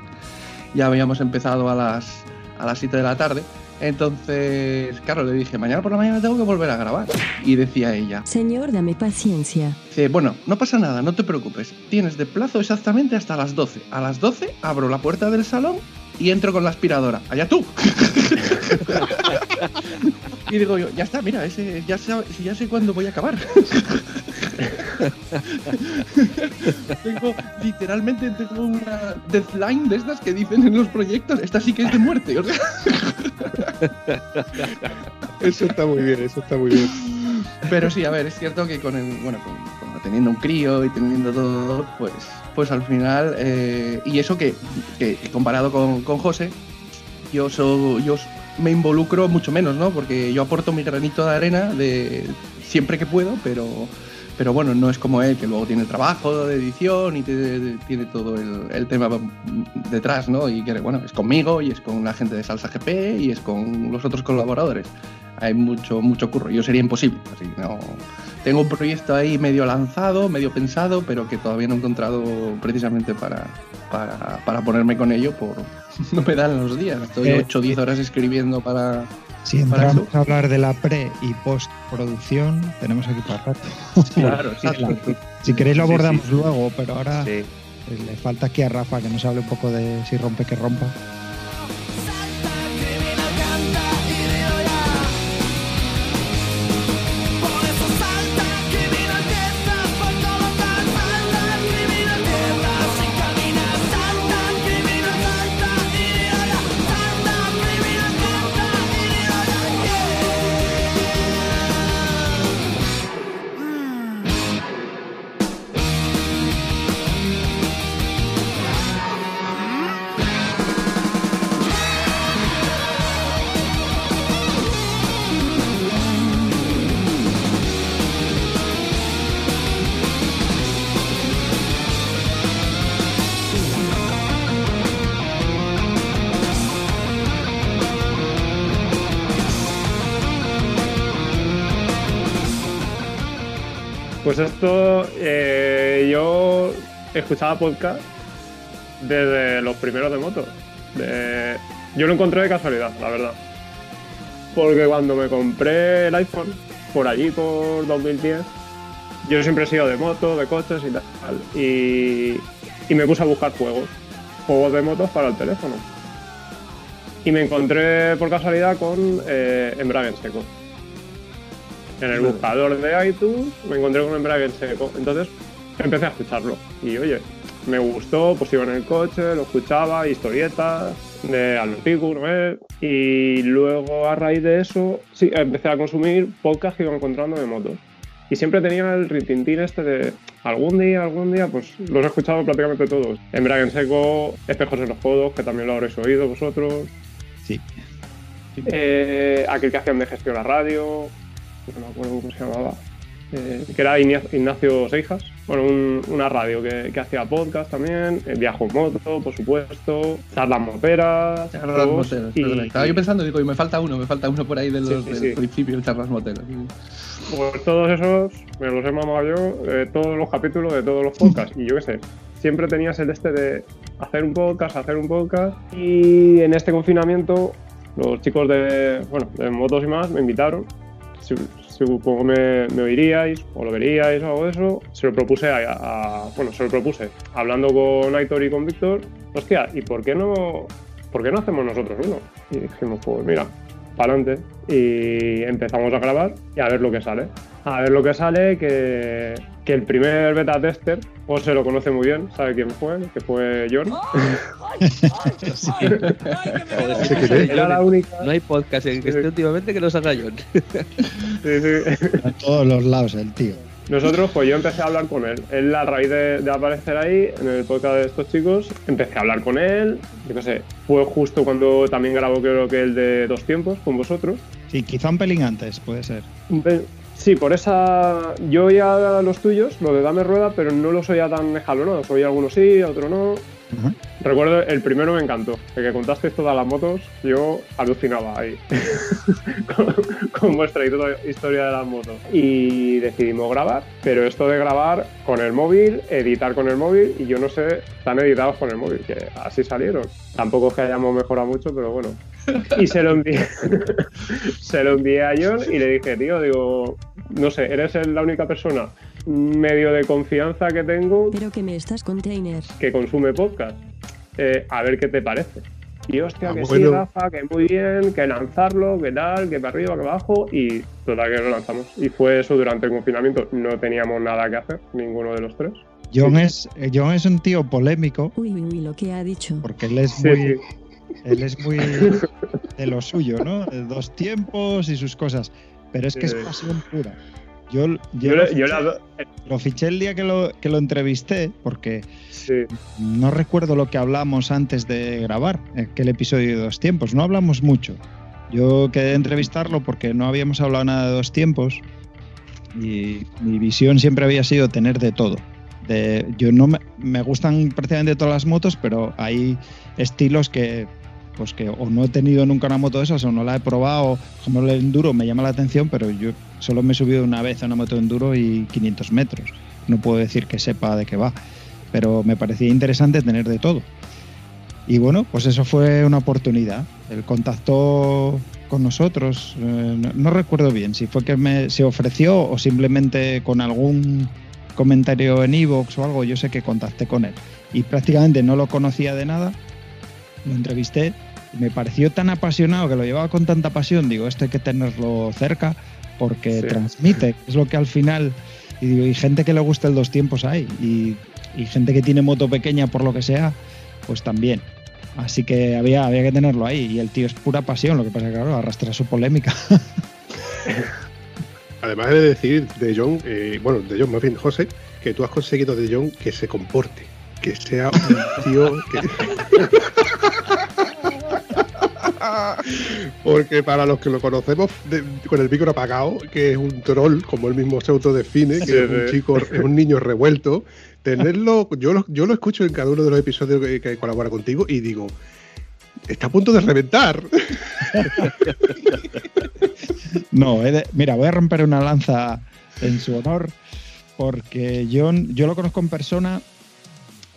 Ya habíamos empezado a las, a las 7 de la tarde. Entonces, claro, le dije, mañana por la mañana tengo que volver a grabar. Y decía ella, Señor, dame paciencia. Dice, bueno, no pasa nada, no te preocupes. Tienes de plazo exactamente hasta las 12. A las 12 abro la puerta del salón y entro con la aspiradora. ¡Allá tú! [LAUGHS] y digo yo, ya está, mira, ese, ya, sé, ya sé cuándo voy a acabar. [LAUGHS] [LAUGHS] tengo, literalmente tengo una deadline de estas que dicen en los proyectos. Esta sí que es de muerte. o sea. [LAUGHS] Eso está muy bien, eso está muy bien. Pero sí, a ver, es cierto que con el, bueno, con, con- teniendo un crío y teniendo todo, pues, pues al final, eh, y eso que, que comparado con, con José, yo so- yo me involucro mucho menos, ¿no? Porque yo aporto mi granito de arena de siempre que puedo, pero, pero bueno, no es como él, que luego tiene trabajo de edición y tiene todo el, el tema detrás, ¿no? Y que, bueno, es conmigo y es con la gente de Salsa GP y es con los otros colaboradores. Hay mucho, mucho curro. Yo sería imposible. Así, no. Tengo un proyecto ahí medio lanzado, medio pensado, pero que todavía no he encontrado precisamente para, para, para ponerme con ello. Por... [LAUGHS] No me dan los días. Estoy Eh, 8 o 10 horas escribiendo para, Si entramos a hablar de la pre y postproducción, tenemos aquí para rato. [LAUGHS] Claro, Sí, Si queréis lo abordamos sí. luego, pero ahora le falta aquí a Rafa que nos hable un poco de si rompe que rompa. Escuchaba podcast desde los primeros de moto. De- yo lo encontré de casualidad, la verdad. Porque cuando me compré el iPhone, por allí, por 2010, yo siempre he sido de moto, de coches y tal. Y, y me puse a buscar juegos. Juegos de motos para el teléfono. Y me encontré por casualidad con eh, embrague en seco. En el buscador de iTunes me encontré con embrague en seco. Entonces empecé a escucharlo. Y oye, me gustó, pues iba en el coche, lo escuchaba, historietas de ¿no es? Y luego a raíz de eso, sí, empecé a consumir podcasts que iba encontrando de motos. Y siempre tenía el ritintín este de algún día, algún día, pues los he escuchado prácticamente todos. Embrague en seco, espejos en los codos, que también lo habréis oído vosotros. Sí. Eh, aquel que hacían de gestión a radio, no me acuerdo cómo se llamaba, eh, que era Igna- Ignacio Seijas, bueno, un- una radio que, que hacía podcast también, eh, Viajo en Moto, por supuesto, charlas moteras, Charlas todos, moteros, y-. Estaba yo pensando, digo, y me falta uno, me falta uno por ahí de Sí, los sí, del sí. principio, charlas moteros. Pues todos esos me los he mamado yo, eh, todos los capítulos de todos los podcasts. Y yo qué sé, siempre tenías el este de hacer un podcast, hacer un podcast. Y en este confinamiento, los chicos de, bueno, de motos y más me invitaron. Supongo me, me oiríais o lo veríais o algo de eso. Se lo propuse a, a- bueno, se lo propuse hablando con Aitor y con Víctor. Hostia, ¿y por qué no, por qué no hacemos nosotros uno? Y dijimos, pues mira, para adelante y empezamos a grabar y a ver lo que sale. A ver lo que sale, que, que el primer beta tester, pues se lo conoce muy bien, sabe quién fue, que fue John. [LAUGHS] Era la única. No hay podcast en que esté últimamente que no salga John. Sí, sí. A [LAUGHS] [LAUGHS] todos los lados, el tío. Nosotros, pues yo empecé a hablar con él. Él, a raíz de, de aparecer ahí en el podcast de estos chicos, empecé a hablar con él. Yo qué sé, fue justo cuando también grabó, creo que el de dos tiempos con vosotros. Sí, quizá un pelín antes, puede ser. Sí, por esa. Yo oía los tuyos, lo de Dame Rueda, pero no los oía tan escalonados. Oía algunos sí, otros no. Recuerdo, el primero me encantó. El que contasteis todas las motos, yo alucinaba ahí. [LAUGHS] con, con vuestra historia de las motos. Y decidimos grabar, pero esto de grabar con el móvil, editar con el móvil, y yo no sé, están editados con el móvil, que así salieron. Tampoco es que hayamos mejorado mucho, pero bueno. Y se lo envié. [LAUGHS] se lo envié a John y le dije, tío, digo, no sé, eres la única persona medio de confianza que tengo Pero que me estás container. que consume podcast. Eh, a ver qué te parece. Y hostia, Ah, que sí, bueno. Rafa, que muy bien, que lanzarlo, que tal, que para arriba, que para abajo. Y total que lo lanzamos. Y fue eso durante el confinamiento. No teníamos nada que hacer, ninguno de los tres. John, es, eh, John es un tío polémico Uy, uy, uy, lo que ha dicho. porque él es Sí, muy, sí. él es muy [LAUGHS] de lo suyo, ¿no? De dos tiempos y sus cosas. Pero es que es Sí. pasión pura. Yo, yo, Yo, lo, yo fiché, la do- lo fiché el día que lo, que lo entrevisté porque sí, no recuerdo lo que hablamos antes de grabar, aquel episodio de dos tiempos. No hablamos mucho. Yo quedé de entrevistarlo porque no habíamos hablado nada de dos tiempos y mi visión siempre había sido tener de todo. De, yo no me, me gustan prácticamente todas las motos, pero hay estilos que pues que o no he tenido nunca una moto de esas o no la he probado, como el enduro me llama la atención, pero yo solo me he subido una vez a una moto de enduro y 500 metros. No puedo decir que sepa de qué va, pero me parecía interesante tener de todo. Y bueno, pues eso fue una oportunidad. Él contactó con nosotros, eh, no, recuerdo bien si fue que me, se ofreció o simplemente con algún comentario en Evox o algo, yo sé que contacté con él. Y prácticamente no lo conocía de nada, lo entrevisté me pareció tan apasionado que lo llevaba con tanta pasión, digo, esto hay que tenerlo cerca porque Sí. transmite, es lo que al final, y digo, y gente que le gusta el dos tiempos hay, y, y gente que tiene moto pequeña por lo que sea, pues también. Así que había, había que tenerlo ahí. Y el tío es pura pasión, lo que pasa que claro, arrastra su polémica. [LAUGHS] Además he de decir de John, eh, bueno, de John, más bien José, que tú has conseguido de John que se comporte, que sea un [LAUGHS] tío que... Porque para los que lo conocemos de- con el micro apagado, que es un troll, como él mismo se autodefine, que Sí, es un chico, [LAUGHS] es un niño revuelto, tenerlo, yo lo, yo lo escucho en cada uno de los episodios que, que colabora contigo y digo, está a punto de reventar. [LAUGHS] No, de- mira, voy a romper una lanza en su honor. porque yo, yo lo conozco en persona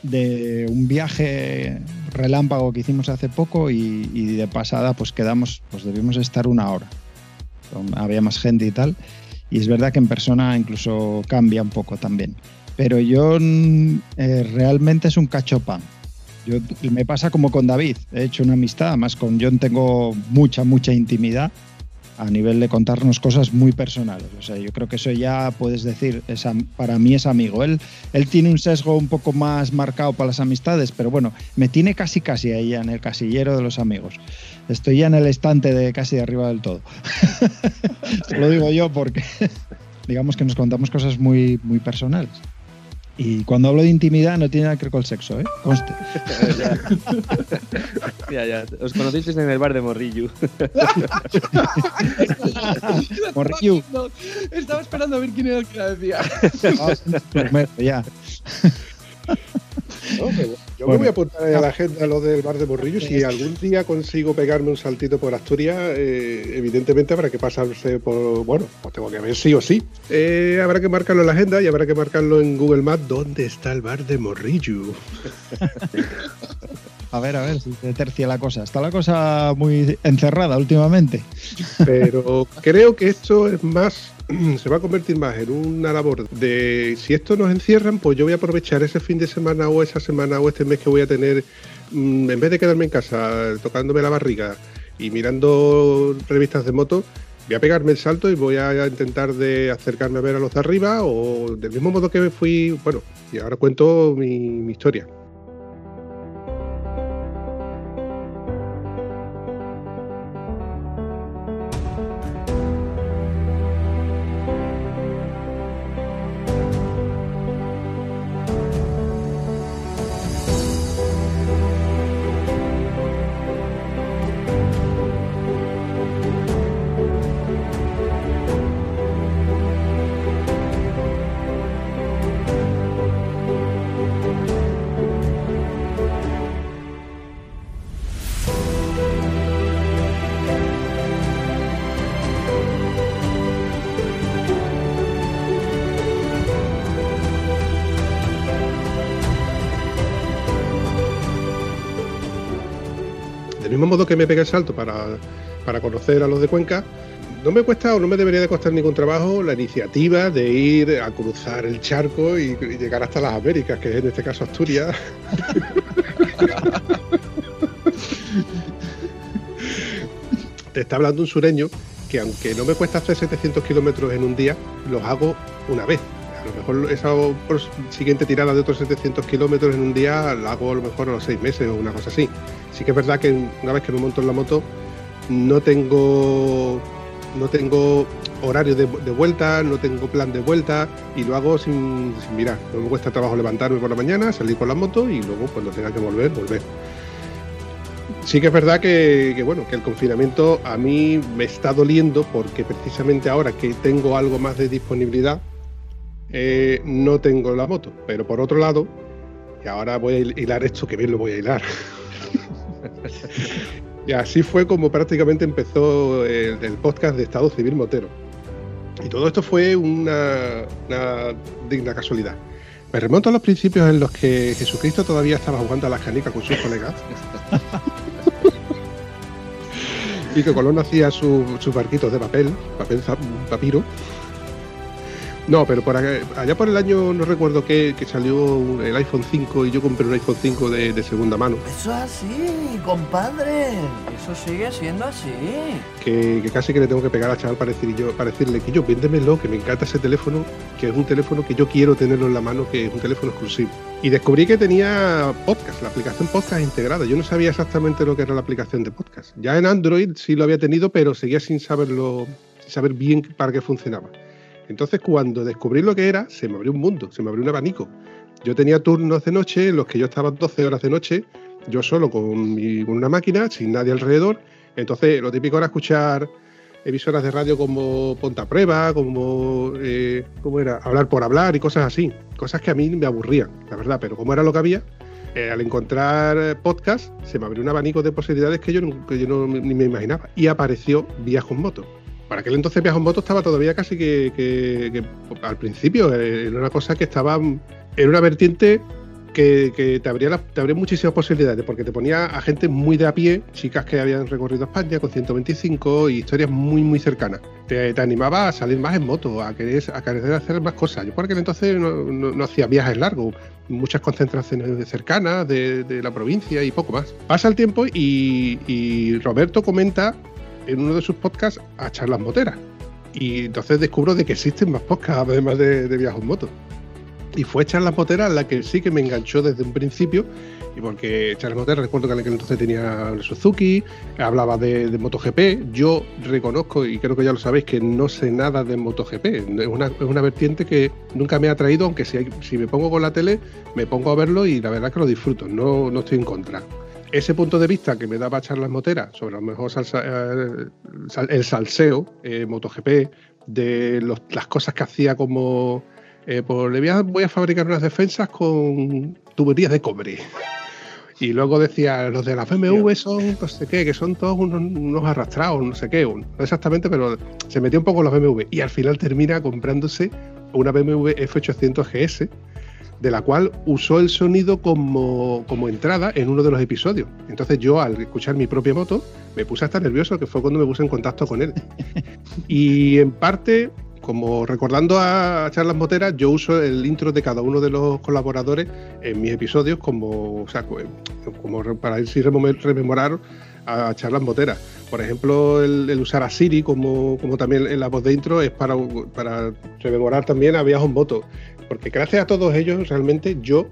de un viaje relámpago que hicimos hace poco y, de pasada pues quedamos, pues debimos estar una hora. Había más gente y tal. Y es verdad que en persona incluso cambia un poco también. Pero John eh, realmente es un cachopán. Yo, me pasa como con David. He hecho una amistad, además con John tengo mucha, mucha intimidad a nivel de contarnos cosas muy personales. O sea, yo creo que eso ya puedes decir, es para mí es amigo. Él, él tiene un sesgo un poco más marcado para las amistades, pero bueno, me tiene casi casi ahí en el casillero de los amigos. Estoy ya en el estante de casi de arriba del todo. [LAUGHS] Lo digo yo porque [LAUGHS] digamos que nos contamos cosas muy, muy personales. Y cuando hablo de intimidad no tiene nada que ver con el sexo, ¿eh? Conste. [LAUGHS] ya, ya. Os conocisteis en el bar de Morrillo. [LAUGHS] Morrillo. Estaba esperando a ver quién era el que la decía. ya. [LAUGHS] No, pero yo Bueno. me voy a apuntar a la agenda lo del bar de Morrillo. Si algún día consigo pegarme un saltito por Asturias, eh, evidentemente habrá que pasarse por. Bueno, pues tengo que ver sí o sí. Eh, habrá que marcarlo en la agenda y habrá que marcarlo en Google Maps. ¿Dónde está el bar de Morrillo? [LAUGHS] A ver, a ver si te tercia la cosa. Está la cosa muy encerrada últimamente. Pero [LAUGHS] creo que esto es más, [CLEARS THROAT] se va a convertir más en una labor de si esto nos encierran, pues yo voy a aprovechar ese fin de semana o esa semana o este mes que voy a tener, mm, en vez de quedarme en casa tocándome la barriga y mirando revistas de moto, voy a pegarme el salto y voy a intentar de acercarme a ver a los de arriba o del mismo modo que me fui, bueno, y ahora cuento mi historia. Mismo modo que me pegué el salto para, para conocer a los de Cuenca, no me cuesta o no me debería de costar ningún trabajo la iniciativa de ir a cruzar el charco y, y llegar hasta las Américas, que es en este caso Asturias. [LAUGHS] Te está hablando un sureño que aunque no me cuesta hacer 700 kilómetros en un día, los hago una vez. A lo mejor esa siguiente tirada de otros 700 kilómetros en un día la hago a lo mejor a los seis meses o una cosa así. Sí que es verdad que una vez que me monto en la moto no tengo no tengo horario de, vuelta, no tengo plan de vuelta y lo hago sin, mirar. No me cuesta trabajo levantarme por la mañana, salir con la moto y luego cuando tenga que volver, volver. Sí que es verdad que, bueno, que el confinamiento a mí me está doliendo porque precisamente ahora que tengo algo más de disponibilidad, eh, no tengo la moto. Pero por otro lado, y ahora voy a hilar esto, que bien lo voy a hilar. [LAUGHS] y así fue como prácticamente empezó el, el podcast de Estado Civil Motero. Y todo esto fue una, una digna casualidad. Me remonto a los principios en los que Jesucristo todavía estaba jugando a las canicas con sus colegas. [LAUGHS] y que Colón hacía su- sus barquitos de papel, papel papiro. No, pero por acá- allá por el año, no recuerdo que, que salió el iPhone 5 y yo compré un iPhone 5 de, de segunda mano. Eso es así, compadre. Eso sigue siendo así. que, que casi que le tengo que pegar al chaval para, decir yo, para decirle que yo véndemelo, que me encanta ese teléfono, que es un teléfono que yo quiero tenerlo en la mano, que es un teléfono exclusivo. Y descubrí que tenía podcast, la aplicación podcast integrada. Yo no sabía exactamente lo que era la aplicación de podcast. Ya en Android sí lo había tenido, pero seguía sin saberlo, sin saber bien para qué funcionaba. Entonces cuando descubrí lo que era, se me abrió un mundo, se me abrió un abanico. Yo tenía turnos de noche en los que yo estaba 12 horas de noche, yo solo con, mi- con una máquina, sin nadie alrededor. Entonces lo típico era escuchar emisoras de radio como Ponta Prueba, como eh, ¿cómo era? hablar por hablar y cosas así. Cosas que a mí me aburrían, la verdad, pero como era lo que había, eh, al encontrar podcast se me abrió un abanico de posibilidades que yo, que ni me imaginaba. Y apareció Vías con Moto. Para aquel entonces Viajo en Moto estaba todavía casi que, al principio, eh, era una cosa que estaba, era una vertiente que, te, abría te abría muchísimas posibilidades, porque te ponía a gente muy de a pie, chicas que habían recorrido España con 125 y historias muy, muy cercanas. Te, animaba a salir más en moto, a querer, a querer hacer más cosas. Yo por aquel entonces no, hacía viajes largos, muchas concentraciones cercanas de, de la provincia y poco más. Pasa el tiempo y, y Roberto comenta en uno de sus podcasts a charlas moteras. Y entonces descubro de que existen más podcasts además de, de viajes en moto. Y fue Charlas Moteras la que sí que me enganchó desde un principio. Y porque Charlas Moteras, recuerdo que en aquel entonces tenía Suzuki, hablaba de, de MotoGP. Yo reconozco, y creo que ya lo sabéis, que no sé nada de MotoGP. Es una, es una vertiente que nunca me ha atraído, aunque si, hay- si me pongo con la tele, me pongo a verlo y la verdad que lo disfruto. No, no estoy en contra. Ese punto de vista que me daba Charlas Moteras sobre a lo mejor salsa- eh, el salseo, eh, MotoGP, de los- las cosas que hacía como eh, pues le voy a, voy a fabricar unas defensas con tuberías de cobre. Y luego decía, los de las BMW son no sé qué, que son todos unos, unos arrastrados, no sé qué, no exactamente, pero se metió un poco en los BMW. Y al final termina comprándose una BMW F800 GS, de la cual usó el sonido como, como entrada en uno de los episodios. Entonces yo al escuchar mi propia moto me puse hasta nervioso, que fue cuando me puse en contacto con él. [LAUGHS] Y en parte, como recordando a Charlas Moteras, yo uso el intro de cada uno de los colaboradores en mis episodios como, o sea, co- como para ir si remome- rememorar a Charlas Moteras. Por ejemplo, el, usar a Siri como, también en la voz de intro es para, para rememorar también a Viajes en Moto. Porque gracias a todos ellos, realmente yo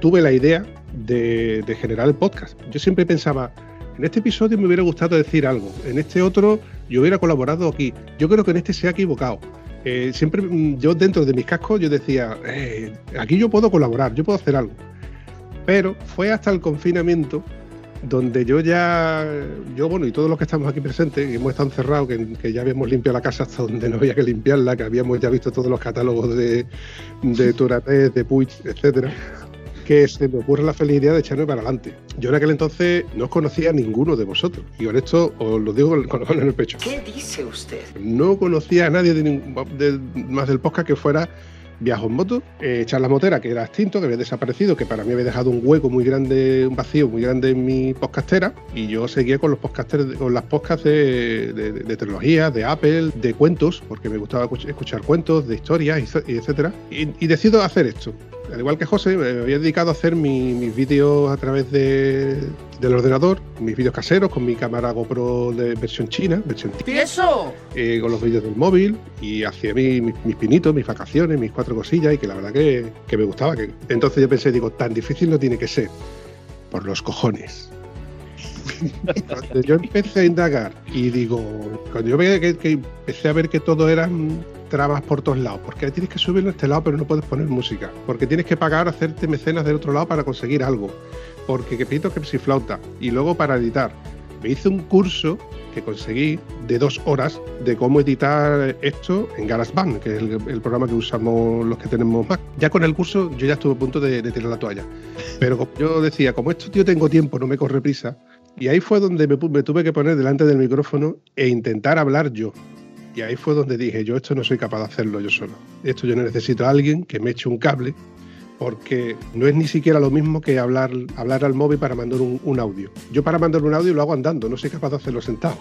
tuve la idea de, de generar el podcast. Yo siempre pensaba, en este episodio me hubiera gustado decir algo, en este otro yo hubiera colaborado aquí, yo creo que en este se ha equivocado. Eh, siempre mm, yo dentro de mis cascos yo decía, "Eh, aquí yo puedo colaborar, yo puedo hacer algo. Pero fue hasta el confinamiento donde yo ya, yo bueno, y todos los que estamos aquí presentes, que hemos estado encerrados, que, que ya habíamos limpiado la casa hasta donde no había que limpiarla, que habíamos ya visto todos los catálogos de, de Turatés, de Puig, etcétera, que se me ocurre la feliz idea de echarme para adelante. Yo en aquel entonces no os conocía a ninguno de vosotros, y con esto os lo digo con la mano en el pecho. ¿Qué dice usted? No conocía a nadie de de- más del podcast que fuera Viajo en Moto, eh, Charlas Motera, que era extinto, que había desaparecido, que para mí había dejado un hueco muy grande, un vacío muy grande en mi podcastera, y yo seguía con los podcasters, con las podcasts de, de, de- Apple, de cuentos, porque me gustaba escuch- escuchar cuentos, de historias, etcétera. Y, y decido hacer esto. Al igual que José, me había dedicado a hacer mi- mis vídeos a través de- del ordenador, mis vídeos caseros con mi cámara GoPro de versión china, versión ¡Empiezo! eh, con los vídeos del móvil y hacía mi- mi- mis pinitos, mis vacaciones, mis cuatro cosillas y que la verdad que, que me gustaba. Que... Entonces yo pensé, digo, tan difícil no tiene que ser. Por los cojones. Cuando yo empecé a indagar y digo, cuando yo veía que, empecé a ver que todo eran trabas por todos lados, porque tienes que subirlo a este lado pero no puedes poner música, porque tienes que pagar, hacerte mecenas del otro lado para conseguir algo, porque que pito que si flauta, y luego para editar. Me hice un curso que conseguí de dos horas de cómo editar esto en GarageBand, que es el, programa que usamos los que tenemos Mac. Ya con el curso yo ya estuve a punto de, de tirar la toalla. Pero como yo decía, como esto yo tengo tiempo, no me corre prisa, y ahí fue donde me, tuve que poner delante del micrófono e intentar hablar yo. Y ahí fue donde dije, yo esto no soy capaz de hacerlo yo solo. Esto yo necesito a alguien que me eche un cable, porque no es ni siquiera lo mismo que hablar, hablar al móvil para mandar un, un audio. Yo para mandar un audio lo hago andando, no soy capaz de hacerlo sentado.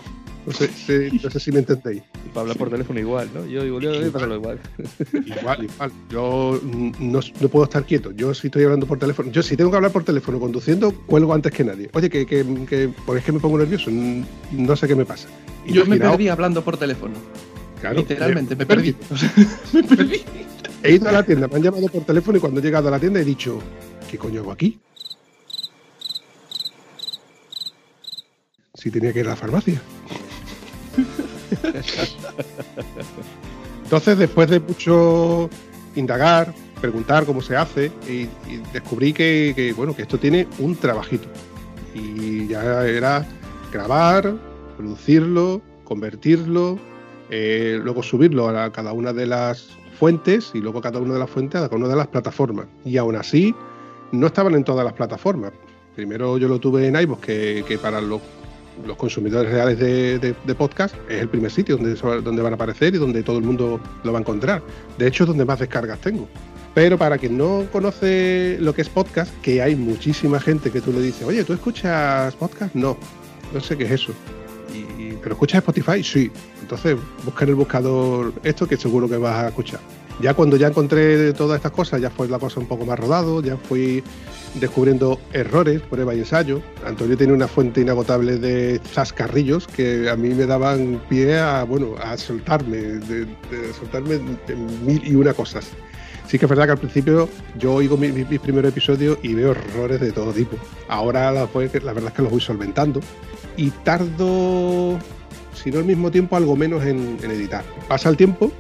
No sé, sé- no sé si me entendéis. Y para hablar por teléfono igual, ¿no? Yo igual, yo, pásalo igual. Igual, igual. Yo no, no puedo estar quieto. Yo si estoy hablando por teléfono, yo si tengo que hablar por teléfono conduciendo, cuelgo antes que nadie. Oye, que, que, que porque es que me pongo nervioso, no sé qué me pasa. Yo me perdí hablando por teléfono. Claro, Literalmente, eh, [LAUGHS] me perdí. me perdí. He ido a la tienda, me han llamado por teléfono y cuando he llegado a la tienda he dicho, ¿qué coño hago aquí? Si tenía que ir a la farmacia. [LAUGHS] Entonces, después de mucho indagar, preguntar cómo se hace, y, y descubrí que, que, bueno, que esto tiene un trabajito. Y ya era grabar, producirlo, convertirlo, eh, luego subirlo a cada una de las fuentes y luego cada una de las fuentes a cada una de las plataformas. Y aún así, no estaban en todas las plataformas. Primero yo lo tuve en iVoox, que, para los consumidores reales de, de- podcast, es el primer sitio donde, donde van a aparecer y donde todo el mundo lo va a encontrar. De hecho, es donde más descargas tengo. Pero para quien no conoce lo que es podcast, que hay muchísima gente que tú le dices, oye, ¿tú escuchas podcast? No, no sé qué es eso. Y, ¿Pero escuchas Spotify? Sí. Entonces, busca en el buscador esto que seguro que vas a escuchar. Ya cuando ya encontré todas estas cosas, ya fue la cosa un poco más rodado, ya fui descubriendo errores, prueba y ensayo. Antonio tiene una fuente inagotable de zascarrillos que a mí me daban pie a, bueno, a soltarme, de, soltarme mil y una cosas. Sí que es verdad que al principio yo oigo mi- mi- mis, primeros episodios y veo errores de todo tipo. Ahora la, pues, la verdad es que los voy solventando y tardo, si no al mismo tiempo, algo menos en, editar. Pasa el tiempo,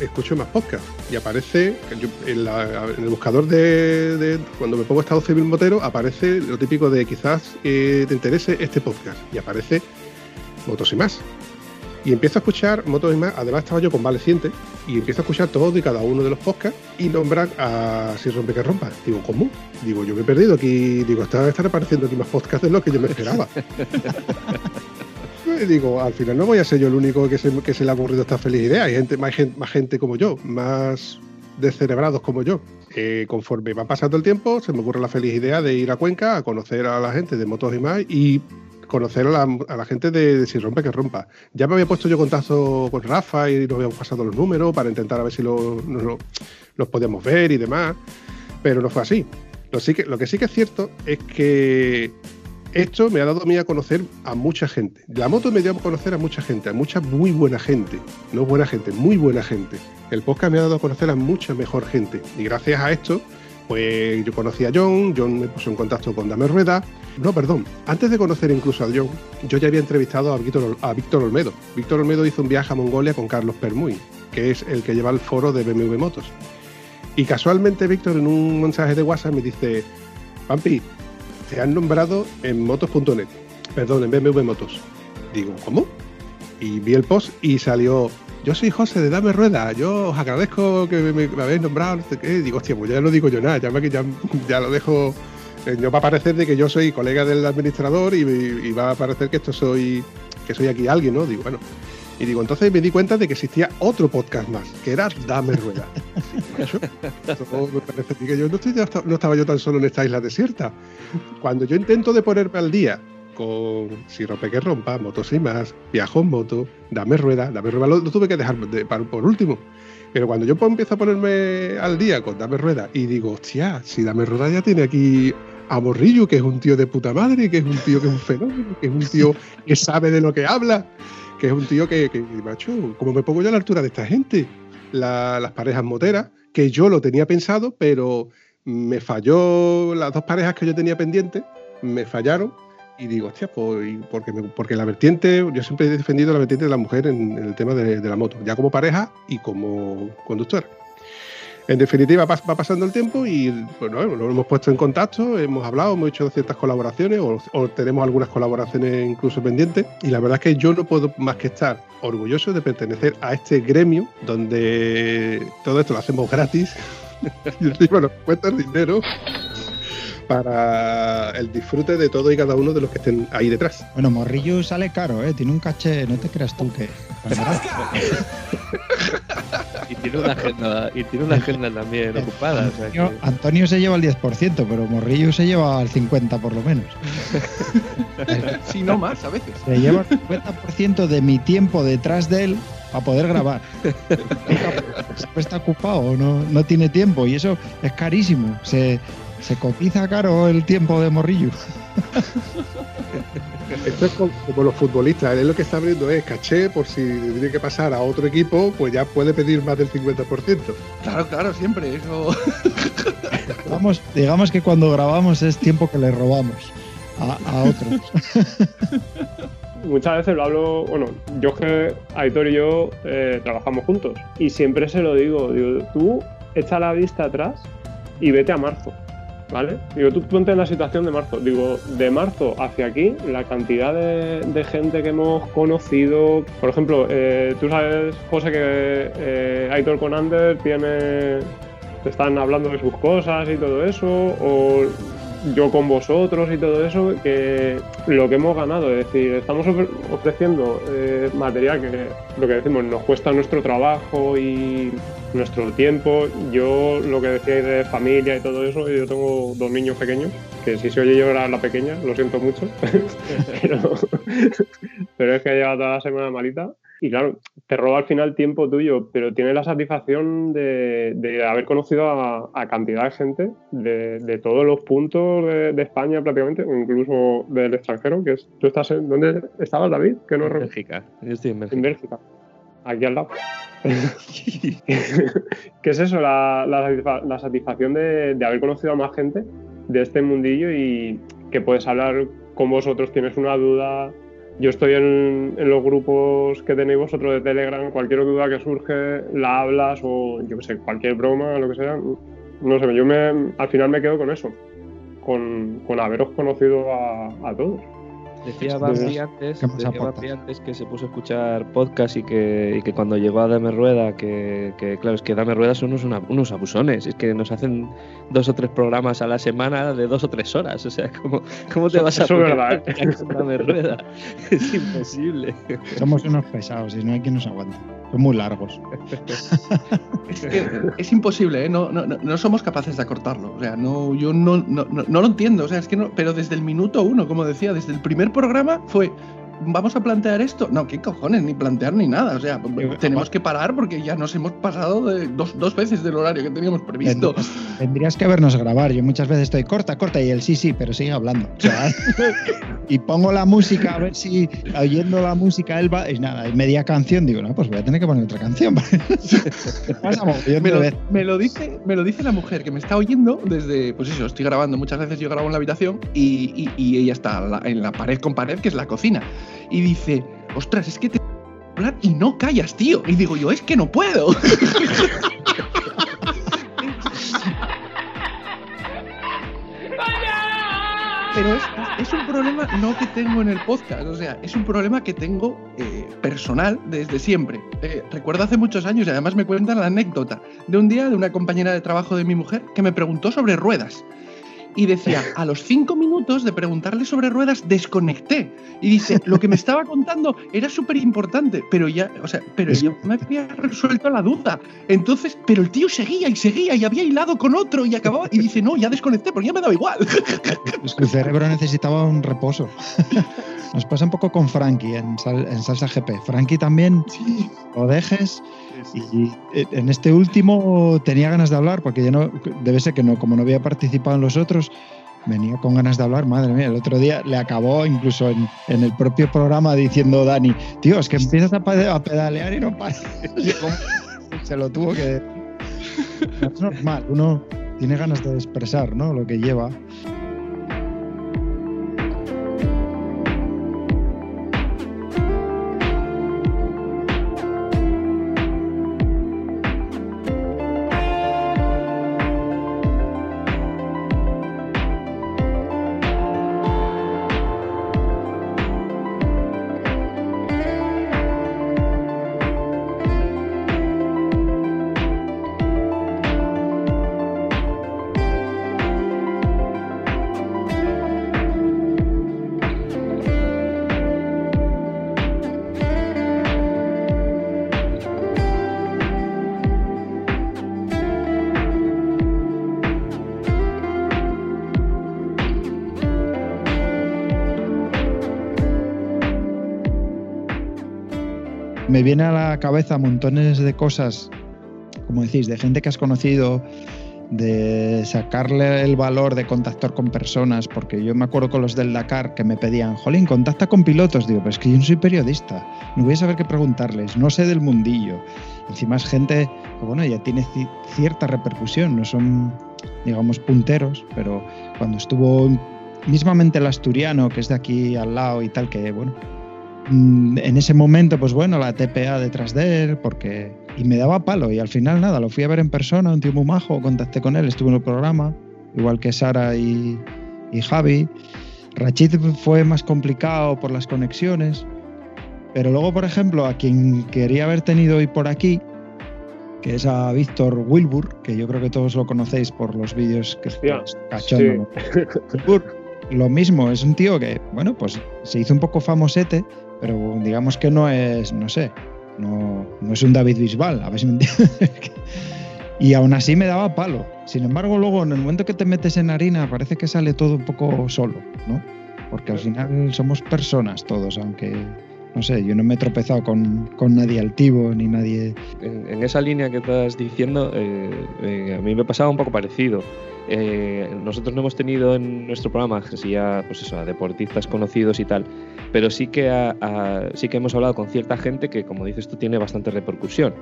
escucho más podcasts y aparece en, el buscador de, de- cuando me pongo estado civil motero aparece lo típico de quizás eh, te interese este podcast y aparece motos y más y empiezo a escuchar motos y más además estaba yo convaleciente y empiezo a escuchar todos y cada uno de los podcasts y nombran a Si rompe que rompa digo ¿cómo? digo yo me he perdido aquí digo está, están apareciendo aquí más podcasts de lo que yo me esperaba [LAUGHS] digo, al final no voy a ser yo el único que se, que se le ha ocurrido esta feliz idea. Hay gente, más, gente, más gente como yo, más descerebrados como yo. Eh, conforme va pasando el tiempo, se me ocurre la feliz idea de ir a Cuenca a conocer a la gente de motos y más y conocer a la, gente de, Si Rompe que Rompa. Ya me había puesto yo contacto con Rafa y nos habíamos pasado los números para intentar a ver si lo- los podíamos ver y demás, pero no fue así. Lo, sí que, lo que sí que es cierto es que esto me ha dado a mí a conocer a mucha gente. La moto me dio a conocer a mucha gente, a mucha muy buena gente. No buena gente, muy buena gente. El podcast me ha dado a conocer a mucha mejor gente. Y gracias a esto, pues yo conocí a John, John me puso en contacto con Dame Rueda. No, perdón, antes de conocer incluso a John, yo ya había entrevistado a Víctor, Olmedo. Víctor Olmedo hizo un viaje a Mongolia con Carlos Permuy, que es el que lleva el foro de BMW Motos. Y casualmente Víctor en un mensaje de WhatsApp me dice, Pampi, te han nombrado en motos.net, perdón, en BMW Motos. Digo, ¿cómo? Y vi el post y salió, yo soy José de Dame Rueda, yo os agradezco que me, me habéis nombrado, no sé qué. Digo, hostia, pues ya no digo yo nada, ya, me, ya, ya lo dejo, eh, no va a parecer de que yo soy colega del administrador y, va a parecer que esto soy, que soy aquí alguien, ¿no? Digo, bueno. Y digo, entonces me di cuenta de que existía otro podcast más, que era Dame Rueda. Que yo no, estaba yo tan solo en esta isla desierta. Cuando yo intento de ponerme al día con Si rompe que rompa, motos y más, viajo en moto, dame rueda, dame rueda lo, tuve que dejar por último. Pero cuando yo empiezo a ponerme al día con Dame Rueda y digo, hostia, si Dame Rueda ya tiene aquí a Morrillo, que es un tío de puta madre, que es un tío que es un fenómeno, que es un tío que sabe de lo que habla, que es un tío que, macho, como me pongo yo a la altura de esta gente, La- las parejas moteras, que yo lo tenía pensado, pero me falló las dos parejas que yo tenía pendientes, me fallaron y digo, hostia, pues, porque, me- porque la vertiente, yo siempre he defendido la vertiente de la mujer en, en el tema de, de la moto, ya como pareja y como conductora. En definitiva, va pasando el tiempo y bueno, nos hemos puesto en contacto, hemos hablado, hemos hecho ciertas colaboraciones o, o tenemos algunas colaboraciones incluso pendientes. Y la verdad es que yo no puedo más que estar orgulloso de pertenecer a este gremio donde todo esto lo hacemos gratis. [LAUGHS] Y nos cuesta el dinero para el disfrute de todo y cada uno de los que estén ahí detrás. Bueno, Morrillo sale caro, ¿eh? Tiene un caché, no te creas tú que... [LAUGHS] Y tiene una agenda, y tiene una agenda también ocupada. o sea que- Antonio, se lleva el 10%, pero Morrillo se lleva el 50% por lo menos. [LAUGHS] Si no más, a veces. Se lleva el 50% de mi tiempo detrás de él para poder grabar. Siempre [LAUGHS] está ocupado, no, no tiene tiempo y eso es carísimo. Se, se cotiza caro el tiempo de Morrillo. Esto es co- como los futbolistas, él lo que está abriendo es caché por si tiene que pasar a otro equipo, pues ya puede pedir más del 50%. Claro, claro, siempre. Eso. [LAUGHS] Vamos, digamos que cuando grabamos es tiempo que le robamos a, a otros. [LAUGHS] muchas veces lo hablo, bueno, yo es que Aitor y yo eh, trabajamos juntos y siempre se lo digo, digo, tú echa la vista atrás y vete a marzo, ¿vale? Digo, tú ponte en la situación de marzo, digo, de marzo hacia aquí, la cantidad de, gente que hemos conocido, por ejemplo, eh, tú sabes, José, que eh, Aitor con Ander tiene, te están hablando de sus cosas y todo eso, o yo con vosotros y todo eso, que lo que hemos ganado, es decir, estamos ofre- ofreciendo eh, material que, lo que decimos, nos cuesta nuestro trabajo y nuestro tiempo. Yo, lo que decíais de familia y todo eso, yo tengo dos niños pequeños, que si se oye llorar la pequeña, lo siento mucho, [LAUGHS] pero, pero es que ha llevado toda la semana malita. Y claro, te roba al final tiempo tuyo, pero tienes la satisfacción de, de haber conocido a, a cantidad de gente de, de todos los puntos de, de España prácticamente, o incluso del extranjero, que es, tú estás en, ¿dónde estabas David? Que no En Bélgica. Yo estoy en Bélgica. en Bélgica, aquí al lado. [LAUGHS] [LAUGHS] ¿Qué es eso? La, la la satisfacción de, de haber conocido a más gente de este mundillo y que puedes hablar con vosotros, tienes una duda. Yo estoy en, los grupos que tenéis vosotros de Telegram, cualquier duda que surge, la hablas o yo qué sé, cualquier broma, lo que sea. No sé, yo me, al final me quedo con eso, con, haberos conocido a todos. Decía Bambi antes, antes que se puso a escuchar podcast y que, y que cuando llegó a Dame Rueda, que, que, claro, es que Dame Rueda son unos, unos abusones, es que nos hacen dos o tres programas a la semana de dos o tres horas, o sea, ¿cómo, cómo te vas a eso es poner verdad, ¿eh? Dame Rueda? [LAUGHS] Es imposible. Somos unos pesados y no hay quien nos aguante. Son muy largos. Es imposible, ¿eh? no, no, no- somos capaces de acortarlo. O sea, no, yo no, no, no lo entiendo. O sea, es que no, pero desde el minuto uno, como decía, desde el primer programa fue. ¿Vamos a plantear esto? No, qué cojones, ni plantear ni nada. O sea, tenemos que parar porque ya nos hemos pasado de dos, dos veces del horario que teníamos previsto. Tendrías, que vernos grabar. Yo muchas veces estoy corta, corta y él sí, sí, pero sigue hablando. O sea, [LAUGHS] y pongo la música a ver si oyendo la música él va y nada, y media canción digo, no, pues voy a tener que poner otra canción. [LAUGHS] Me lo, me lo dice, me lo dice la mujer que me está oyendo desde, pues eso, estoy grabando muchas veces, yo grabo en la habitación y, y- y ella está en la pared con pared, que es la cocina, y dice, ostras, es que te hablar y no callas, tío. Y digo yo, es que no puedo. [LAUGHS] Pero es, es un problema no que tengo en el podcast, o sea, es un problema que tengo eh, personal desde siempre. Eh, recuerdo hace muchos años, y además me cuentan la anécdota de un día de una compañera de trabajo de mi mujer que me preguntó sobre ruedas. Y decía, [LAUGHS] a los cinco minutos de preguntarle sobre ruedas, desconecté. Y dice, lo que me estaba contando era súper importante, pero ya, o sea, pero yo me había resuelto la duda. Entonces, pero el tío seguía y seguía y había hilado con otro y acababa. Y dice, no, ya desconecté porque ya me daba igual. [LAUGHS] Es que el cerebro necesitaba un reposo. [LAUGHS] Nos pasa un poco con Frankie en, sal- en Salsa GP. Frankie también lo dejes. Y en este último tenía ganas de hablar, porque yo no, debe ser que no, como no había participado en los otros, venía con ganas de hablar. Madre mía, el otro día le acabó incluso en, el propio programa diciendo Dani, tío, es que empiezas a, pe- a pedalear y no paras. [LAUGHS] Se lo tuvo que. Es normal, uno tiene ganas de expresar ¿no? lo que lleva. Me viene a la cabeza montones de cosas, como decís, de gente que has conocido, de sacarle el valor de contactar con personas, porque yo me acuerdo con los del Dakar que me pedían, Jolín, contacta con pilotos. Digo, pero es que yo no soy periodista, no voy a saber qué preguntarles, no sé del mundillo. Encima es gente que, bueno, ya tiene ci- cierta repercusión, no son, digamos, punteros, pero cuando estuvo mismamente el asturiano, que es de aquí al lado y tal, que, bueno, en ese momento, pues bueno, la TPA detrás de él, porque. Y me daba palo, y al final nada, lo fui a ver en persona, un tío muy majo, contacté con él, estuve en el programa, igual que Sara y, y Javi. Rachid fue más complicado por las conexiones, pero luego, por ejemplo, a quien quería haber tenido hoy por aquí, que es a Víctor Wilbur, que yo creo que todos lo conocéis por los vídeos que es cachondo. Wilbur, lo mismo, es un tío que, bueno, pues se hizo un poco famosete, pero digamos que no es, no sé, no, no es un David Bisbal, a ver si me entiendes. [LAUGHS] y aún así me daba palo. Sin embargo, luego en el momento que te metes en harina, parece que sale todo un poco solo, ¿no? Porque al final somos personas todos, aunque, no sé, yo no me he tropezado con, con nadie altivo ni nadie... En, esa línea que estás diciendo, eh, eh, a mí me pasaba un poco parecido. Eh, nosotros no hemos tenido en nuestro programa si ya, pues eso, a deportistas conocidos y tal, pero sí que, a- a- sí que hemos hablado con cierta gente que, como dices tú, tiene bastante repercusión.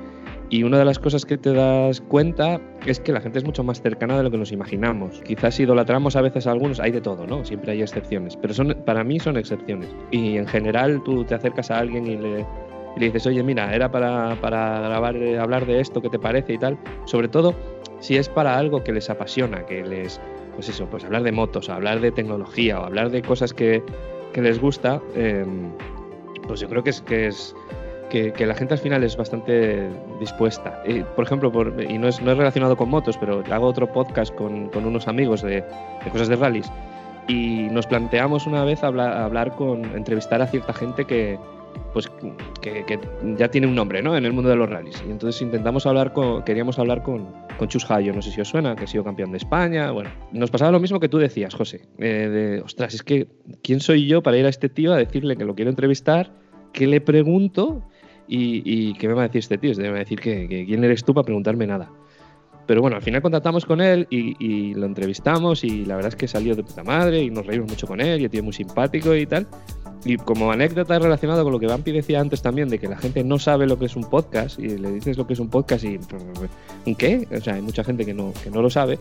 Y una de las cosas que te das cuenta es que la gente es mucho más cercana de lo que nos imaginamos. Quizás idolatramos a veces a algunos, hay de todo, ¿no? Siempre hay excepciones, pero son, para mí son excepciones. Y en general tú te acercas a alguien y le, y le dices, oye, mira, era para, para grabar, eh, hablar de esto, ¿qué te parece? y tal. Sobre todo si es para algo que les apasiona, que les, pues eso, pues hablar de motos, hablar de tecnología o hablar de cosas que, que les gusta, eh, pues yo creo que es que es que, la gente al final es bastante dispuesta. Por ejemplo, por- y no es, no es relacionado con motos, pero hago otro podcast con, con unos amigos de, de cosas de rallies y nos planteamos una vez hablar con, entrevistar a cierta gente que, pues, que, ya tiene un nombre ¿no? en el mundo de los rallies. Y entonces intentamos hablar con, queríamos hablar con, Chus Hayo, no sé si os suena, que ha sido campeón de España. Bueno, nos pasaba lo mismo que tú decías, José. eh, de, ostras, es que, ¿quién soy yo para ir a este tío a decirle que lo quiero entrevistar? ¿Qué le pregunto? Y, y ¿qué me va a decir este tío? Me va a decir que, que quién eres tú para preguntarme nada. Pero bueno, al final contactamos con él y, y lo entrevistamos y la verdad es que salió de puta madre y nos reímos mucho con él y el tío es muy simpático y tal. Y como anécdota relacionada con lo que Vampi decía antes también, de que la gente no sabe lo que es un podcast y le dices lo que es un podcast y ¿un qué? O sea, hay mucha gente que no, que no lo sabe.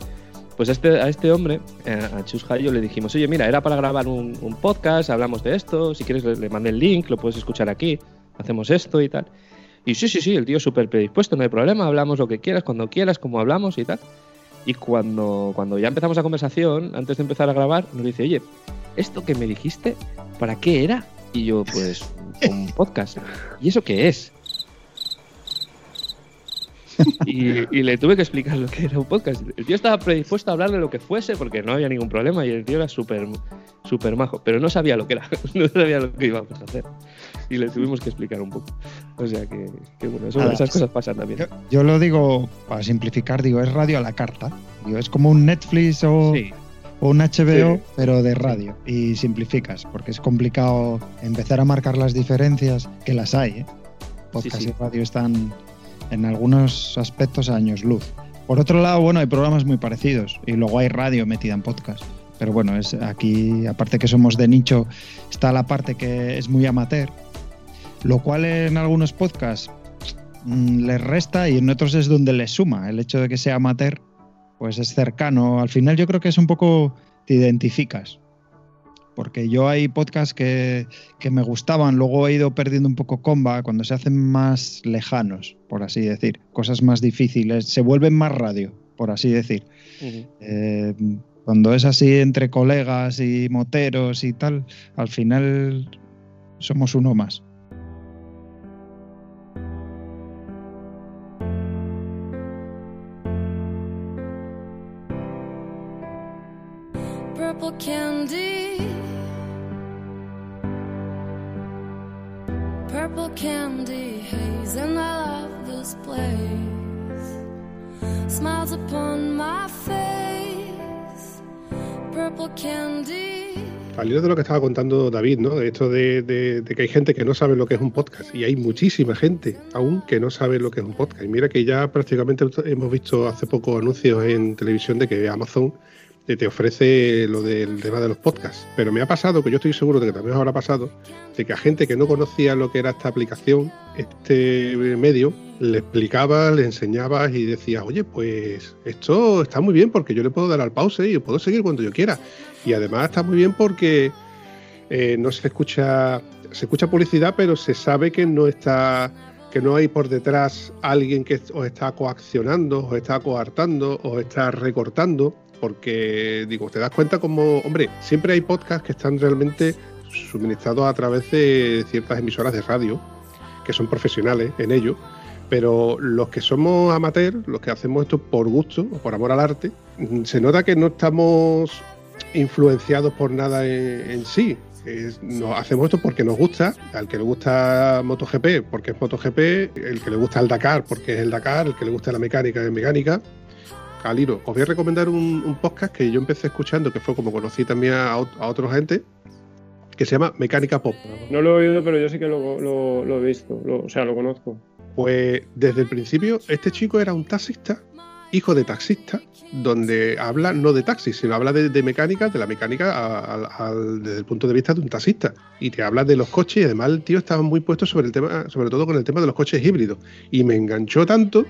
Pues a este, a este hombre, eh, a Chus Jayo, le dijimos, oye, mira, era para grabar un, podcast, hablamos de esto, si quieres le, mandé el link, lo puedes escuchar aquí, hacemos esto y tal. Y sí, sí, sí, el tío súper predispuesto, no hay problema, hablamos lo que quieras, cuando quieras, como hablamos y tal. Y cuando, cuando ya empezamos la conversación, antes de empezar a grabar, nos dice, oye, ¿esto que me dijiste, para qué era? Y yo, [LAUGHS] pues, un podcast. ¿Y eso qué es? Y, y le tuve que explicar lo que era un podcast. El tío estaba predispuesto a hablar de lo que fuese porque no había ningún problema y el tío era súper súper majo, pero no sabía lo que era, [LAUGHS] no sabía lo que íbamos a hacer. Y le tuvimos que explicar un poco. O sea que, que bueno, eso- Nada, esas cosas pasan también. Yo, yo lo digo, para simplificar, digo, es radio a la carta. Digo, es como un Netflix o, Sí. O un HBO, Sí. pero de radio. Y simplificas, porque es complicado empezar a marcar las diferencias, que las hay. ¿eh? Podcast sí. y radio están en algunos aspectos a años luz. Por otro lado, bueno, hay programas muy parecidos y luego hay radio metida en podcast. Pero bueno, es aquí, aparte que somos de nicho, está la parte que es muy amateur, lo cual en algunos podcasts mm, les resta y en otros es donde les suma. El hecho de que sea amateur, pues es cercano. Al final yo creo que es un poco, te identificas. Porque yo hay podcasts que, que me gustaban, luego he ido perdiendo un poco comba cuando se hacen más lejanos, por así decir. Cosas más difíciles, se vuelven más radio, por así decir. Eh, cuando es así entre colegas y moteros y tal, al final somos uno más. Candy haze, and I love this place. Smiles upon my face. Purple candy. Al hilo de lo que estaba contando David, ¿no? De esto de, de- de que hay gente que no sabe lo que es un podcast. Y hay muchísima gente aún que no sabe lo que es un podcast. Y mira que ya prácticamente hemos visto hace poco anuncios en televisión de que Amazon te ofrece lo del tema de los podcasts. Pero me ha pasado, que yo estoy seguro de que también os habrá pasado, de que a gente que no conocía lo que era esta aplicación, este medio, le explicaba, le enseñabas y decías, oye, pues esto está muy bien porque yo le puedo dar al pause y puedo seguir cuando yo quiera. Y además está muy bien porque eh, no se escucha, se escucha publicidad, pero se sabe que no está, que no hay por detrás alguien que os está coaccionando, os está coartando, os está recortando, porque digo, te das cuenta como, hombre, siempre hay podcasts que están realmente suministrados a través de ciertas emisoras de radio, que son profesionales en ello, Pero los que somos amateurs, los que hacemos esto por gusto o por amor al arte, mm, se nota que no estamos influenciados por nada en, sí. Es- no, hacemos esto porque nos gusta, al que le gusta MotoGP porque es MotoGP, el que le gusta el Dakar porque es el Dakar, el que le gusta la mecánica es mecánica. Caliro, os voy a recomendar un, un podcast que yo empecé escuchando, que fue como conocí también a, a otra gente, que se llama Mecánica Pop. No lo he oído, pero yo sí que lo, lo- lo he visto, lo- o sea, lo conozco. Pues desde el principio, este chico era un taxista, hijo de taxista, donde habla no de taxi, sino habla de, de mecánica, de la mecánica a- desde el punto de vista de un taxista. Y te habla de los coches, y además el tío estaba muy puesto sobre el tema, sobre todo con el tema de los coches híbridos. Y me enganchó tanto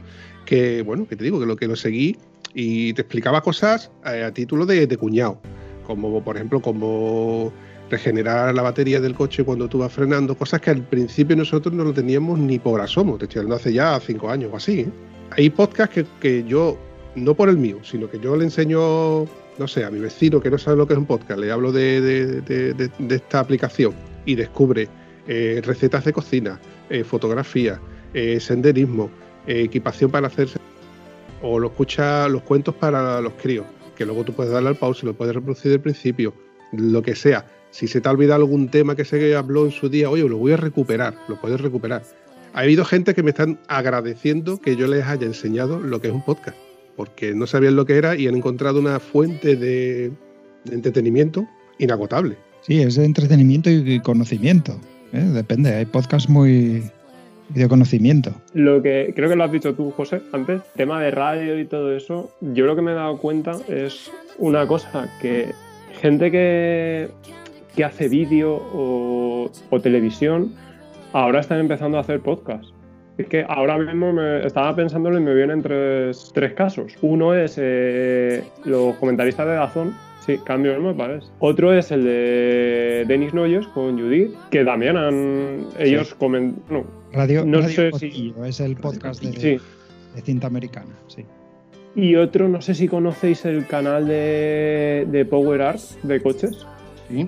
que, bueno, que te digo, que lo que lo seguí y te explicaba cosas eh, a título de, de cuñado. Como por ejemplo, como regenerar la batería del coche cuando tú vas frenando, cosas que al principio nosotros no lo teníamos ni por asomo, te estoy hablando hace ya cinco años o así. ¿eh? Hay podcasts que, que yo, no por el mío, sino que yo le enseño, no sé, a mi vecino que no sabe lo que es un podcast, le hablo de, de- de- esta aplicación y descubre eh, recetas de cocina, eh, fotografía, senderismo, equipación para hacer o lo escucha los cuentos para los críos, que luego tú puedes darle al pause, lo puedes reproducir del principio, lo que sea. Si se te ha olvidado algún tema que se habló en su día, oye, lo voy a recuperar, lo puedes recuperar. Ha habido gente que me están agradeciendo que yo les haya enseñado lo que es un podcast, porque no sabían lo que era y han encontrado una fuente de, entretenimiento inagotable. Sí, es de entretenimiento y y conocimiento. ¿eh? Depende, hay podcasts muy de conocimiento. Lo que creo que lo has dicho tú, José, antes, tema de radio y todo eso, yo lo que me he dado cuenta es una cosa, que gente que, que hace vídeo o, televisión, ahora están empezando a hacer podcast. Es que ahora mismo me estaba pensándolo y me vienen tres, tres casos. Uno es eh, los comentaristas de Dazón, sí, cambio el mapa, ¿ves? Otro es el de Denis Noyes con Judith, que también han. Ellos comen. No, Radio, no Radio sé si. Es el podcast de, Sí. de cinta americana. Sí. Y otro, no sé si conocéis el canal de, de Power Art de coches. Sí.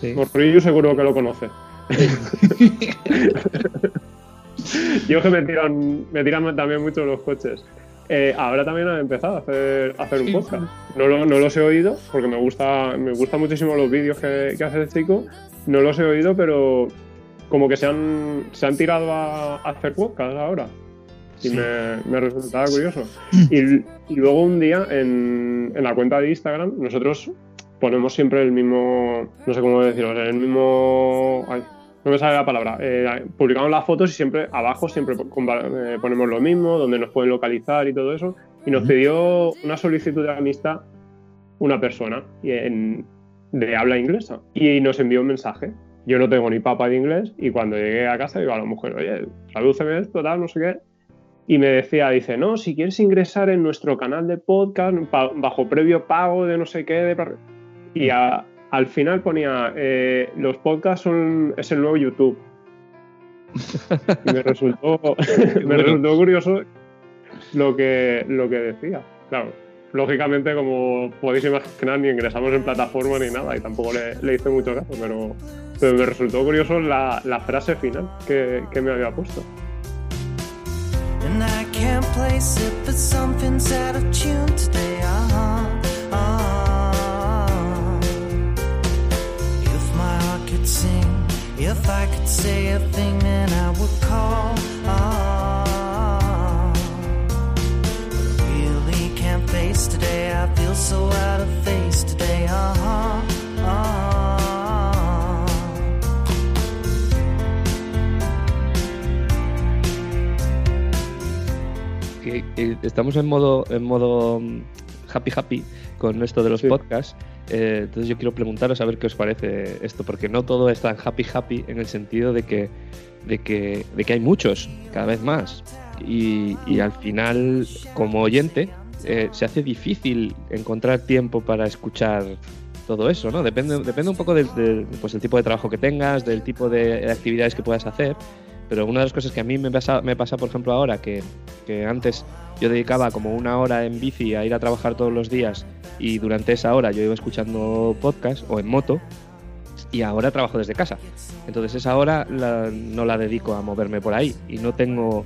Sí. Morrillo seguro que lo conoce. [LAUGHS] [LAUGHS] Yo que me tiran, me tiran también mucho los coches. Eh, ahora también han empezado a hacer, a hacer un podcast. No, lo- no los he oído porque me gusta, me gustan muchísimo los vídeos que, que hace el chico. No los he oído, pero como que se han, se han tirado a, a hacer podcast ahora. Y Sí. me, me resultaba curioso. Y, y luego un día en, en la cuenta de Instagram, nosotros ponemos siempre el mismo, no sé cómo decirlo, el mismo... ay, no me sale la palabra. Eh, publicamos las fotos y siempre abajo siempre eh, ponemos lo mismo, donde nos pueden localizar y todo eso. Y nos pidió una solicitud de amistad una persona y en- de habla inglesa y nos envió un mensaje. Yo no tengo ni papa de inglés y cuando llegué a casa digo a la mujer, oye, tradúceme esto, tal, no sé qué. Y me decía, dice, no, si quieres ingresar en nuestro canal de podcast bajo previo pago de no sé qué. de par-". Y a- al final ponía, eh, los podcasts son, es el nuevo YouTube. Y me resultó, [LAUGHS] [LAUGHS] me bueno. resultó curioso lo que, lo que decía. Claro, lógicamente, como podéis imaginar, ni ingresamos en plataforma ni nada y tampoco le, le hice mucho caso, pero, pero me resultó curioso la, la frase final que, que me había puesto. And I can't place it, but something's out of tune today. Uh-huh. Uh-huh. Could sing, if I could say a thing, then I would call. Uh-huh. But I really can't face today. I feel so out of face today. Uh-huh. Uh-huh. que, que estamos en modo, en modo mm, happy happy con esto de los Sí. podcasts. Eh, entonces yo quiero preguntaros a ver qué os parece esto, porque no todo es tan happy happy en el sentido de que, de que, de que hay muchos, cada vez más. Y, al final, como oyente, eh, se hace difícil encontrar tiempo para escuchar todo eso, ¿no? Depende, depende un poco del, pues, del tipo de trabajo que tengas, del tipo de actividades que puedas hacer. Pero una de las cosas que a mí me pasa, me pasa por ejemplo, ahora, que, que antes yo dedicaba como una hora en bici a ir a trabajar todos los días y durante esa hora yo iba escuchando podcast o en moto y ahora trabajo desde casa. Entonces esa hora no la dedico a moverme por ahí y no tengo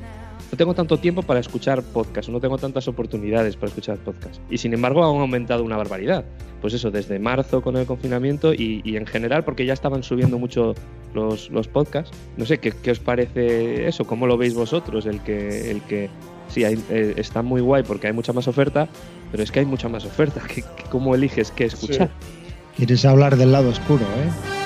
no tengo tanto tiempo para escuchar podcast, no tengo tantas oportunidades para escuchar podcast. Y sin embargo han aumentado una barbaridad. Pues eso, desde marzo con el confinamiento y, en general porque ya estaban subiendo mucho los, podcasts. No sé, ¿qué, ¿qué, os parece eso? ¿Cómo lo veis vosotros? El que, el que sí, hay, eh, está muy guay porque hay mucha más oferta, pero es que hay mucha más oferta. [LAUGHS] ¿Qué, qué, ¿Cómo eliges qué escuchar? Quieres hablar del lado oscuro, ¿eh?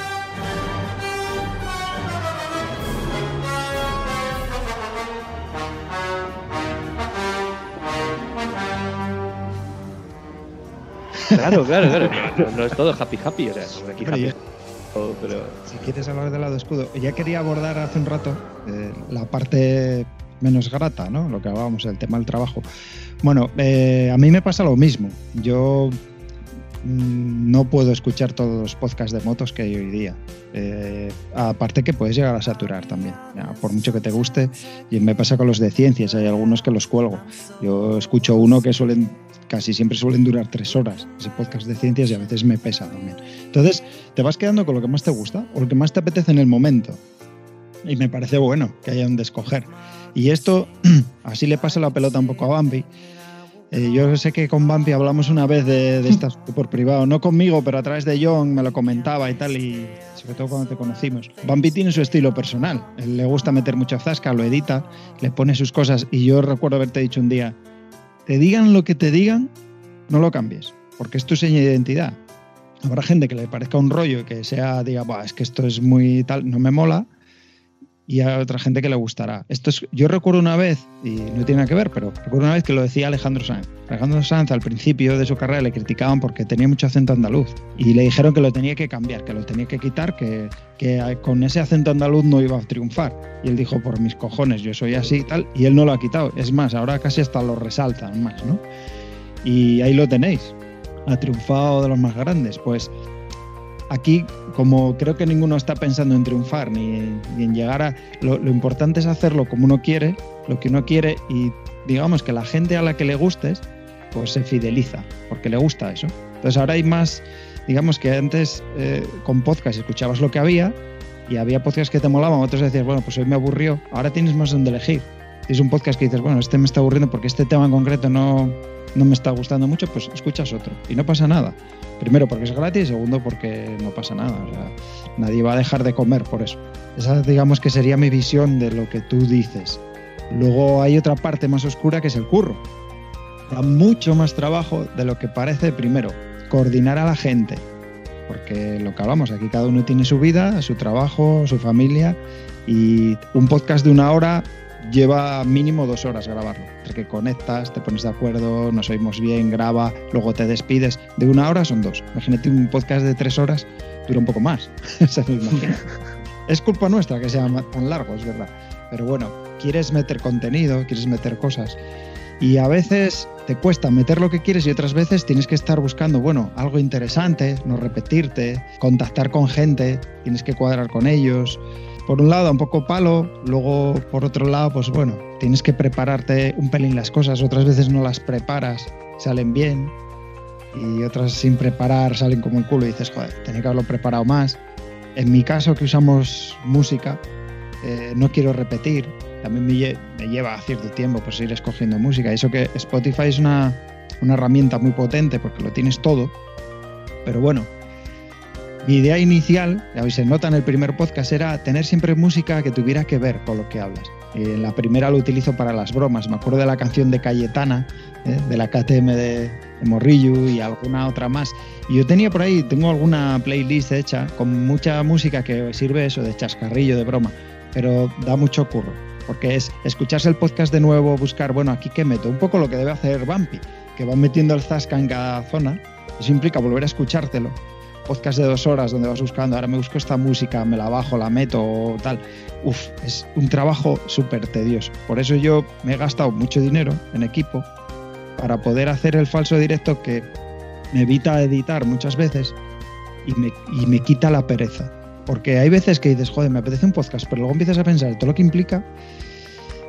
Claro, claro, claro. No, no, es todo happy happy, o sea, aquí happy. Pero, pero... Si quieres hablar del lado escudo, ya quería abordar hace un rato eh, la parte menos grata, ¿no? Lo que hablábamos, el tema del trabajo. Bueno, eh, a mí me pasa lo mismo. Yo no puedo escuchar todos los podcasts de motos que hay hoy día. Eh, aparte que puedes llegar a saturar también, por mucho que te guste. Y me pasa con los de ciencias, hay algunos que los cuelgo. Yo escucho uno que suelen casi siempre suelen durar tres horas, ese podcast de ciencias, y a veces me pesa también. Entonces, te vas quedando con lo que más te gusta o lo que más te apetece en el momento. Y me parece bueno que haya un de escoger. Y esto, [CLEARS THROAT] así le pasa la pelota un poco a Bambi. Eh, yo sé que con Bambi hablamos una vez de, de estas [LAUGHS] por privado, no conmigo, pero a través de John me lo comentaba y tal, y sobre todo cuando te conocimos. Bambi tiene su estilo personal, Él le gusta meter mucha zasca, lo edita, le pone sus cosas, y yo recuerdo haberte dicho un día, te digan lo que te digan, no lo cambies, porque es tu seña de identidad. Habrá gente que le parezca un rollo y que sea, diga, es que esto es muy tal, no me mola, y a otra gente que le gustará. Esto es, yo recuerdo una vez, y no tiene nada que ver, pero recuerdo una vez que lo decía Alejandro Sanz. Alejandro Sanz al principio de su carrera le criticaban porque tenía mucho acento andaluz y le dijeron que lo tenía que cambiar, que lo tenía que quitar, que, que con ese acento andaluz no iba a triunfar. Y él dijo, por mis cojones, yo soy así y tal, y él no lo ha quitado. Es más, ahora casi hasta lo resaltan más, ¿no? Y ahí lo tenéis. Ha triunfado de los más grandes. Pues aquí, como creo que ninguno está pensando en triunfar ni, en llegar a... Lo, importante es hacerlo como uno quiere, lo que uno quiere y digamos que la gente a la que le gustes, pues se fideliza, porque le gusta eso. Entonces ahora hay más, digamos que antes eh, con podcast escuchabas lo que había y había podcasts que te molaban, otros decías, bueno, pues hoy me aburrió, ahora tienes más donde elegir. Tienes un podcast que dices, bueno, este me está aburriendo porque este tema en concreto no, no me está gustando mucho, pues escuchas otro y no pasa nada. Primero porque es gratis segundo porque no pasa nada. Nadie va a dejar de comer por eso. Esa digamos que sería mi visión de lo que tú dices. Luego hay otra parte más oscura que es el curro. Da mucho más trabajo de lo que parece primero. Coordinar a la gente. Porque lo que hablamos, aquí cada uno tiene su vida, su trabajo, su familia y un podcast de una hora lleva mínimo dos horas grabarlo. Entre que conectas, te pones de acuerdo, nos oímos bien, graba, luego te despides. De una hora son dos. Imagínate un podcast de tres horas, dura un poco más. [LAUGHS] Se me imagina. es culpa nuestra que sea tan largo, es verdad. Pero bueno, quieres meter contenido, quieres meter cosas. Y a veces te cuesta meter lo que quieres y otras veces tienes que estar buscando, bueno, algo interesante, no repetirte, contactar con gente, tienes que cuadrar con ellos por un lado un poco palo, luego por otro lado, pues bueno, tienes que prepararte un pelín las cosas, otras veces no las preparas, salen bien, y otras sin preparar salen como el culo y dices, joder, tenía que haberlo preparado más. En mi caso, que usamos música, eh, no quiero repetir, también me, me, lleva cierto tiempo pues ir escogiendo música. Y eso que Spotify es una, una herramienta muy potente porque lo tienes todo, pero bueno, mi idea inicial, ya se nota en el primer podcast, era tener siempre música que tuviera que ver con lo que hablas. Eh, la primera lo utilizo para las bromas. Me acuerdo de la canción de Cayetana, eh, de la KTM de, de, Morrillo y alguna otra más. Y yo tenía por ahí, tengo alguna playlist hecha con mucha música que sirve eso de chascarrillo, de broma, pero da mucho curro. Porque es escucharse el podcast de nuevo, buscar, bueno, aquí qué meto. Un poco lo que debe hacer Bumpy, que van metiendo el zasca en cada zona. Eso implica volver a escuchártelo podcast de dos horas donde vas buscando, ahora me busco esta música, me la bajo, la meto o tal. Uf, es un trabajo súper tedioso. Por eso yo me he gastado mucho dinero en equipo para poder hacer el falso directo que me evita editar muchas veces y me, y me quita la pereza. Porque hay veces que dices, joder, me apetece un podcast, pero luego empiezas a pensar todo lo que implica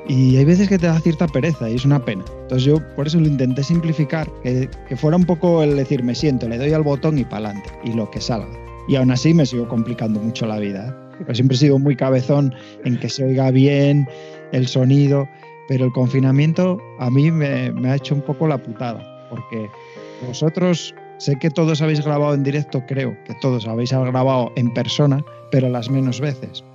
y hay veces que te da cierta pereza y es una pena. Entonces yo por eso lo intenté simplificar, que, que fuera un poco el decir, me siento, le doy al botón y para adelante, y lo que salga. Y aún así me sigo complicando mucho la vida. ¿eh? Pero siempre he sido muy cabezón en que se oiga bien el sonido. pero el confinamiento a mí me, me ha hecho un poco la putada, porque vosotros sé que todos habéis grabado en directo, creo que todos habéis grabado en persona, pero las menos veces.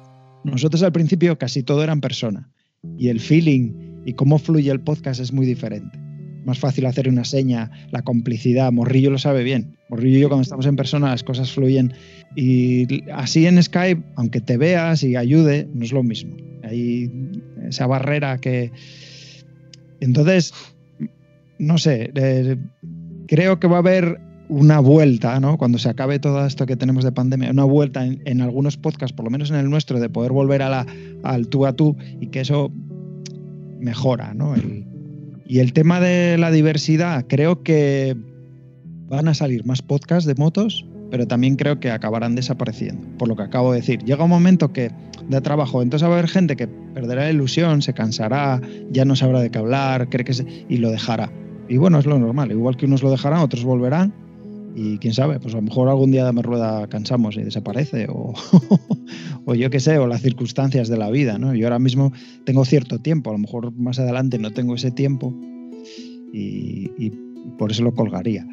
Nosotros al principio casi todo era en persona y el feeling y cómo fluye el podcast es muy diferente. Más fácil hacer una seña, la complicidad. Morrillo lo sabe bien. Morrillo y yo cuando estamos en persona las cosas fluyen. Y así en Skype, aunque te veas y ayude, no es lo mismo. Hay esa barrera que... Entonces, no sé, eh, creo que va a haber una vuelta, ¿no? Cuando se acabe todo esto que tenemos de pandemia, una vuelta en, algunos podcasts, por lo menos en el nuestro, de poder volver a la, al tú a tú y que eso mejora, ¿no? Y el tema de la diversidad, creo que van a salir más podcasts de motos, pero también creo que acabarán desapareciendo, por lo que acabo de decir. Llega un momento que de trabajo, entonces va a haber gente que perderá la ilusión, se cansará, ya no sabrá de qué hablar, cree que se, y lo dejará. Y bueno, es lo normal, igual que unos lo dejarán, otros volverán, y quién sabe, pues a lo mejor algún día de rueda cansamos y desaparece, o, [LAUGHS] o yo qué sé, o las circunstancias de la vida, ¿no? Yo ahora mismo tengo cierto tiempo, a lo mejor más adelante no tengo ese tiempo y por eso lo colgaría.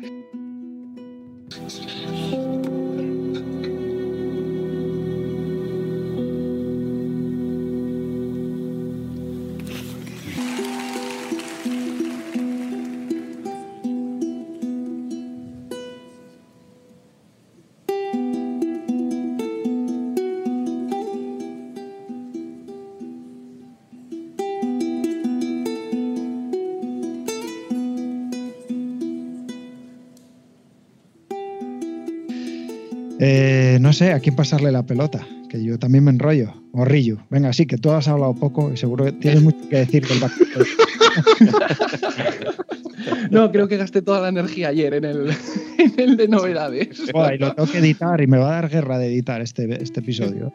Sé a quién pasarle la pelota, que yo también me enrollo. Morrillo, venga, sí, que tú has hablado poco y seguro que tienes mucho que decir del [LAUGHS] No, creo que gasté toda la energía ayer en el, [LAUGHS] en el de novedades. [LAUGHS] Joder, y lo tengo que editar y me va a dar guerra de editar este, este episodio.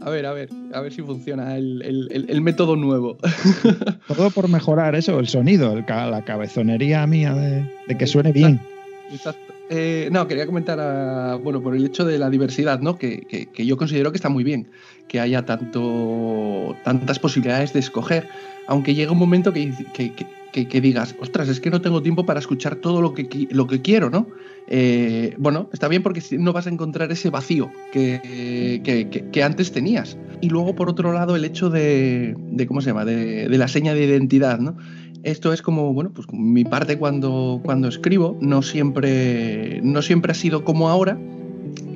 A ver, a ver, a ver si funciona el, el, el método nuevo. Todo por mejorar eso, el sonido, la cabezonería mía de, de que suene bien. Exacto. Eh, no, quería comentar, a, bueno, por el hecho de la diversidad, ¿no? Que, que, que, yo considero que está muy bien que haya tanto, tantas posibilidades de escoger, aunque llega un momento que, que, digas, ostras, es que no tengo tiempo para escuchar todo lo que, lo que quiero, ¿no? Eh, bueno, está bien porque no vas a encontrar ese vacío que, antes tenías. Y luego, por otro lado, el hecho de, de ¿cómo se llama?, de, de la seña de identidad, ¿no? Esto es como, bueno, pues mi parte cuando, cuando escribo, no siempre, no siempre ha sido como ahora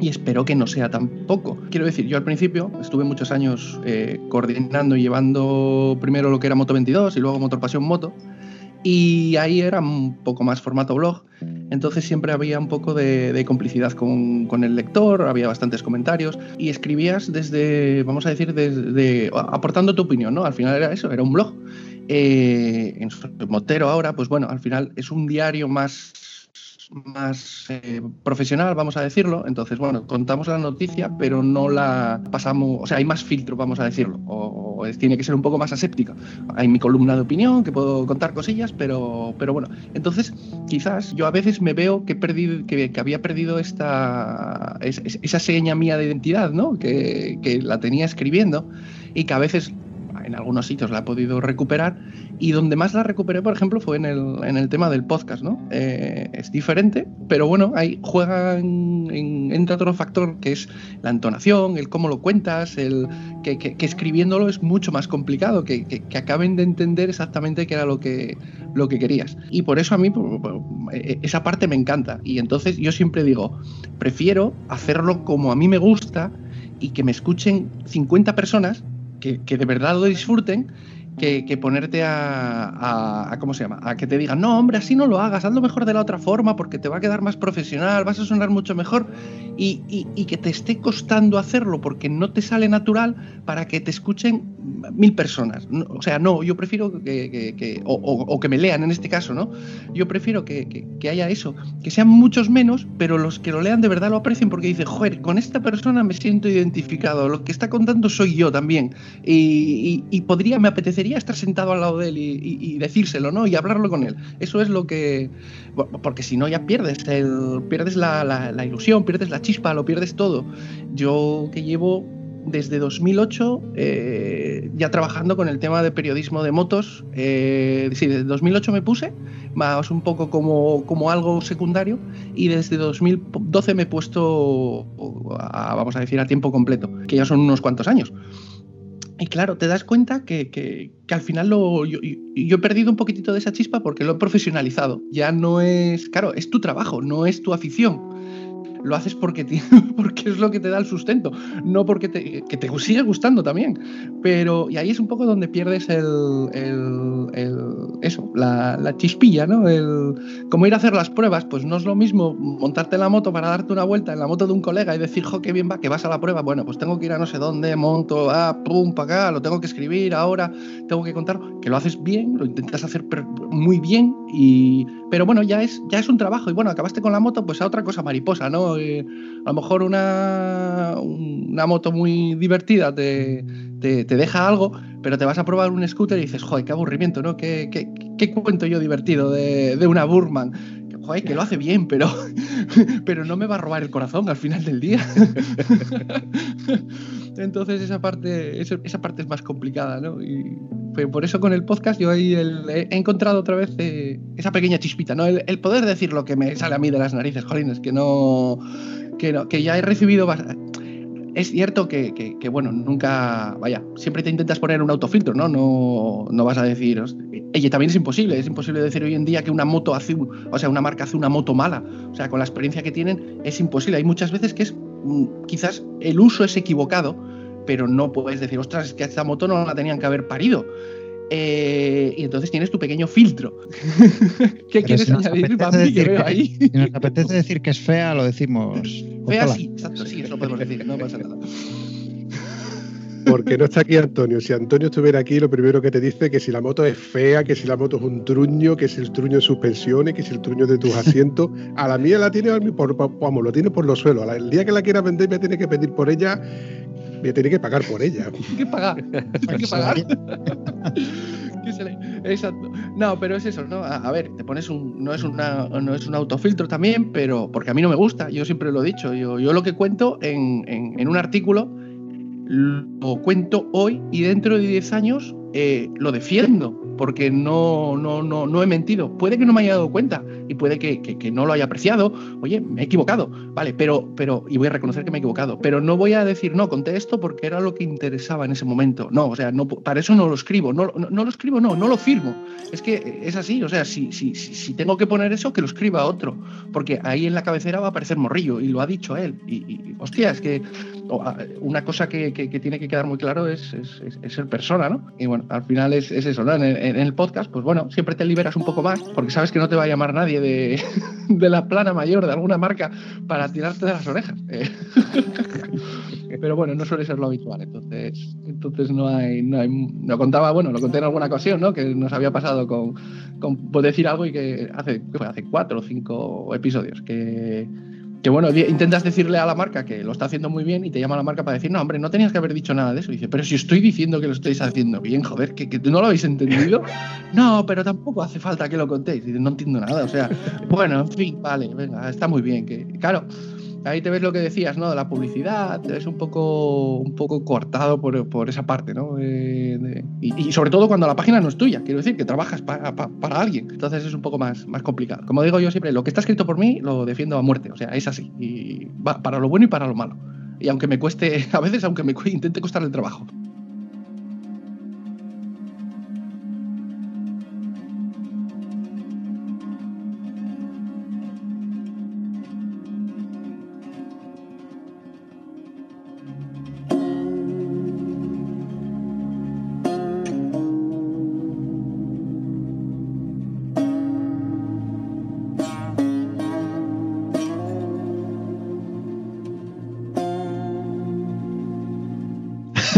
y espero que no sea tampoco. Quiero decir, yo al principio estuve muchos años eh, coordinando y llevando primero lo que era Moto 22 y luego Motor Pasión Moto y ahí era un poco más formato blog, entonces siempre había un poco de, de complicidad con, con, el lector, había bastantes comentarios y escribías desde, vamos a decir, desde, aportando tu opinión, ¿no? Al final era eso, era un blog. Eh, en Motero ahora, pues bueno, al final es un diario más más eh, profesional, vamos a decirlo. Entonces, bueno, contamos la noticia, pero no la pasamos, o sea, hay más filtro, vamos a decirlo, o, tiene que ser un poco más aséptica. Hay mi columna de opinión, que puedo contar cosillas, pero, pero bueno, entonces quizás yo a veces me veo que, perdido, que, que había perdido esta, es, esa seña mía de identidad, ¿no? Que, que la tenía escribiendo y que a veces en algunos sitios la he podido recuperar y donde más la recuperé, por ejemplo, fue en el, en el tema del podcast, ¿no? Eh, es diferente, pero bueno, ahí juega en, en, entra otro factor que es la entonación, el cómo lo cuentas, el que, que, escribiéndolo es mucho más complicado, que, que, acaben de entender exactamente qué era lo que, lo que querías. Y por eso a mí esa parte me encanta. Y entonces yo siempre digo, prefiero hacerlo como a mí me gusta y que me escuchen 50 personas que, de verdad lo disfruten que, que ponerte a, a, ¿cómo se llama? A que te digan, no, hombre, así no lo hagas, hazlo mejor de la otra forma porque te va a quedar más profesional, vas a sonar mucho mejor y, y que te esté costando hacerlo porque no te sale natural para que te escuchen mil personas. O sea, no, yo prefiero que, que, que o, que me lean en este caso, ¿no? Yo prefiero que, haya eso, que sean muchos menos, pero los que lo lean de verdad lo aprecien porque dicen, joder, con esta persona me siento identificado, lo que está contando soy yo también y, y podría, me apetecería estar sentado al lado de él y, decírselo, ¿no? Y hablarlo con él. Eso es lo que. Porque si no, ya pierdes, el, pierdes la, la, ilusión, pierdes la chispa, lo pierdes todo. Yo que llevo desde 2008 eh, ya trabajando con el tema de periodismo de motos. Eh, sí, desde 2008 me puse, más un poco como, como algo secundario, y desde 2012 me he puesto, a- vamos a decir, a tiempo completo, que ya son unos cuantos años. Y claro, te das cuenta que, que- al final lo, yo he perdido un poquitito de esa chispa porque lo he profesionalizado. Ya no es, claro, es tu trabajo, no es tu afición. Lo haces porque, ti- [LAUGHS] porque es lo que te da el sustento, no porque te, que te sigue gustando también. Pero, y ahí es un poco donde pierdes el, el- el- eso, la, la chispilla, ¿no? El, como ir a hacer las pruebas, pues no es lo mismo montarte en la moto para darte una vuelta en la moto de un colega y decir, jo, qué bien va, que vas a la prueba. Bueno, pues tengo que ir a no sé dónde, monto, ah, pum, para acá, lo tengo que escribir ahora, tengo que contar, que lo haces bien, lo intentas hacer muy bien, y, pero bueno, ya es, ya es un trabajo. Y bueno, acabaste con la moto, pues a otra cosa mariposa, ¿no? Eh, a lo mejor una, una moto muy divertida te, te, te deja algo, pero te vas a probar un scooter y dices, joder, qué aburrimiento, ¿no? ¿Qué, qué, qué cuento yo divertido de, de una Burman? Joder, que lo hace bien, pero, [LAUGHS] pero no me va a robar el corazón al final del día. [LAUGHS] Entonces esa parte, esa, parte es más complicada, ¿no? Y por eso con el podcast yo ahí he encontrado otra vez eh, esa pequeña chispita, ¿no? El, poder decir lo que me sale a mí de las narices, jolines, que no, que no, que ya he recibido bas- es cierto que, que- que, bueno, nunca, vaya, siempre te intentas poner un autofiltro, ¿no? No, no vas a decir, oye, también es imposible, es imposible decir hoy en día que una moto hace, o sea, una marca hace una moto mala, o sea, con la experiencia que tienen es imposible. Hay muchas veces que es, mm, quizás el uso es equivocado, pero no puedes decir, ostras, es que esta moto no la tenían que haber parido. Eh, y entonces tienes tu pequeño filtro. [LAUGHS] ¿Qué Pero quieres si añadir, Bambi, que veo ahí? Si nos apetece decir que es fea, lo decimos. Fea sí, exacto, sí, eso [LAUGHS] podemos decir, no pasa nada. Porque no está aquí Antonio. Si Antonio estuviera aquí, lo primero que te dice que si la moto es fea, que si la moto es un truño, que si el truño de suspensiones, que si el truño de tus asientos. A la mía la tiene por, por- vamos, lo tiene por los suelos. El día que la quiera vender me tiene que pedir por ella, me tiene que pagar por ella. [LAUGHS] Hay que pagar. Hay que pagar. [LAUGHS] Exacto. No, pero es eso, ¿no? A, a ver, te pones un. No es, una, no es un autofiltro también, pero. Porque a mí no me gusta, yo siempre lo he dicho. Yo, yo lo que cuento en, en- en un artículo lo cuento hoy y dentro de 10 años eh, lo defiendo. Porque no, no, no, no he mentido. Puede que no me haya dado cuenta y puede que, que- no lo haya apreciado. Oye, me he equivocado. Vale, pero, pero. Y voy a reconocer que me he equivocado. Pero no voy a decir, no, conté esto porque era lo que interesaba en ese momento. No, o sea, no, para eso no lo escribo. No, no, lo escribo, no, no lo firmo. Es que es así. O sea, si, si, si, tengo que poner eso, que lo escriba otro. Porque ahí en la cabecera va a aparecer Morrillo y lo ha dicho él. Y, y, hostia, es que una cosa que, que- tiene que quedar muy claro es, es- es- es ser persona, ¿no? Y bueno, al final es, es eso, ¿no? En el podcast, pues bueno, siempre te liberas un poco más porque sabes que no te va a llamar nadie de, [LAUGHS] la plana mayor, de alguna marca, para tirarte de las orejas. Eh, [LAUGHS] Pero bueno, no suele ser lo habitual, entonces, entonces no hay, no hay, lo contaba, bueno, lo conté en alguna ocasión, ¿no? Que nos había pasado con, con decir algo y que hace, ¿qué fue? hace cuatro o cinco episodios, que, que bueno, intentas decirle a la marca que lo está haciendo muy bien y te llama la marca para decir, no, hombre, no tenías que haber dicho nada de eso. Y dice, pero si estoy diciendo que lo estáis haciendo bien, joder, que, que no lo habéis entendido. [LAUGHS] No, pero tampoco hace falta que lo contéis. Y dice, no entiendo nada. O sea, bueno, en fin, vale, venga, está muy bien. Que, claro, ahí te ves lo que decías, ¿no? La publicidad, te ves un poco, un poco cortado por, por esa parte, ¿no? Eh, de- y, y sobre todo cuando la página no es tuya, quiero decir, que trabajas para, pa- para alguien. Entonces es un poco más, más complicado. Como digo yo siempre, lo que está escrito por mí lo defiendo a muerte, o sea, es así. Y va para lo bueno y para lo malo. Y aunque me cueste, [LAUGHS] a veces, aunque me intente costar el trabajo.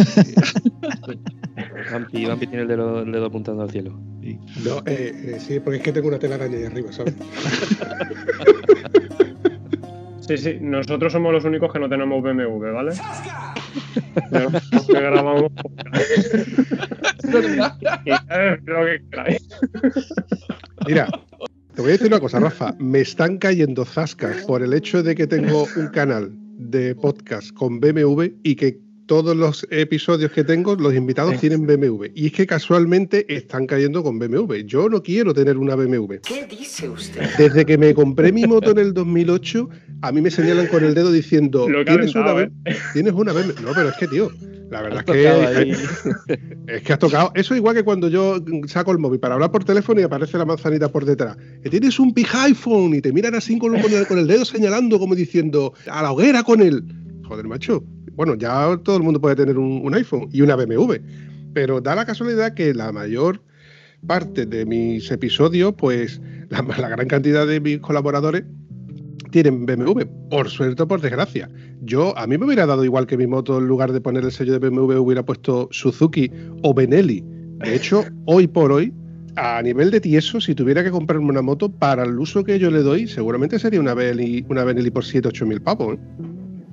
[LAUGHS] Vampi, Vampi tiene el dedo, el dedo apuntando al cielo. No, eh, eh, sí, porque es que tengo una telaraña ahí arriba, ¿sabes? [LAUGHS] Sí, sí, nosotros somos los únicos que no tenemos BMW, ¿vale? Pero los que grabamos [LAUGHS] Y es lo que queráis. Mira, te voy a decir una cosa, Rafa. Me están cayendo zascas por el hecho de que tengo un canal de podcast con BMW y que todos los episodios que tengo, los invitados tienen BMW. Y es que casualmente están cayendo con BMW. Yo no quiero tener una BMW. ¿Qué dice usted? Desde que me compré mi moto en el 2008, a mí me señalan con el dedo diciendo, Lo he ¿tienes una, calentado, B- ¿tienes una BMW? No, pero es que, tío, la verdad es que, [LAUGHS] es que has tocado. Eso igual que cuando yo saco el móvil para hablar por teléfono y aparece la manzanita por detrás. Que tienes un big iPhone y te miran así con, con el, con el dedo señalando, como diciendo, a la hoguera con él. Joder, macho. Bueno, ya todo el mundo puede tener un, un iPhone y una BMW. Pero da la casualidad que la mayor parte de mis episodios, pues [LAUGHS] la, la gran cantidad de mis colaboradores tienen BMW, por suerte o por desgracia. Yo, a mí me hubiera dado igual que mi moto, en lugar de poner el sello de BMW, hubiera puesto Suzuki o Benelli. De hecho, [LAUGHS] hoy por hoy, a nivel de tieso, si tuviera que comprarme una moto, para el uso que yo le doy, seguramente sería una Benelli, una Benelli por 7 8 mil pavos. ¿eh?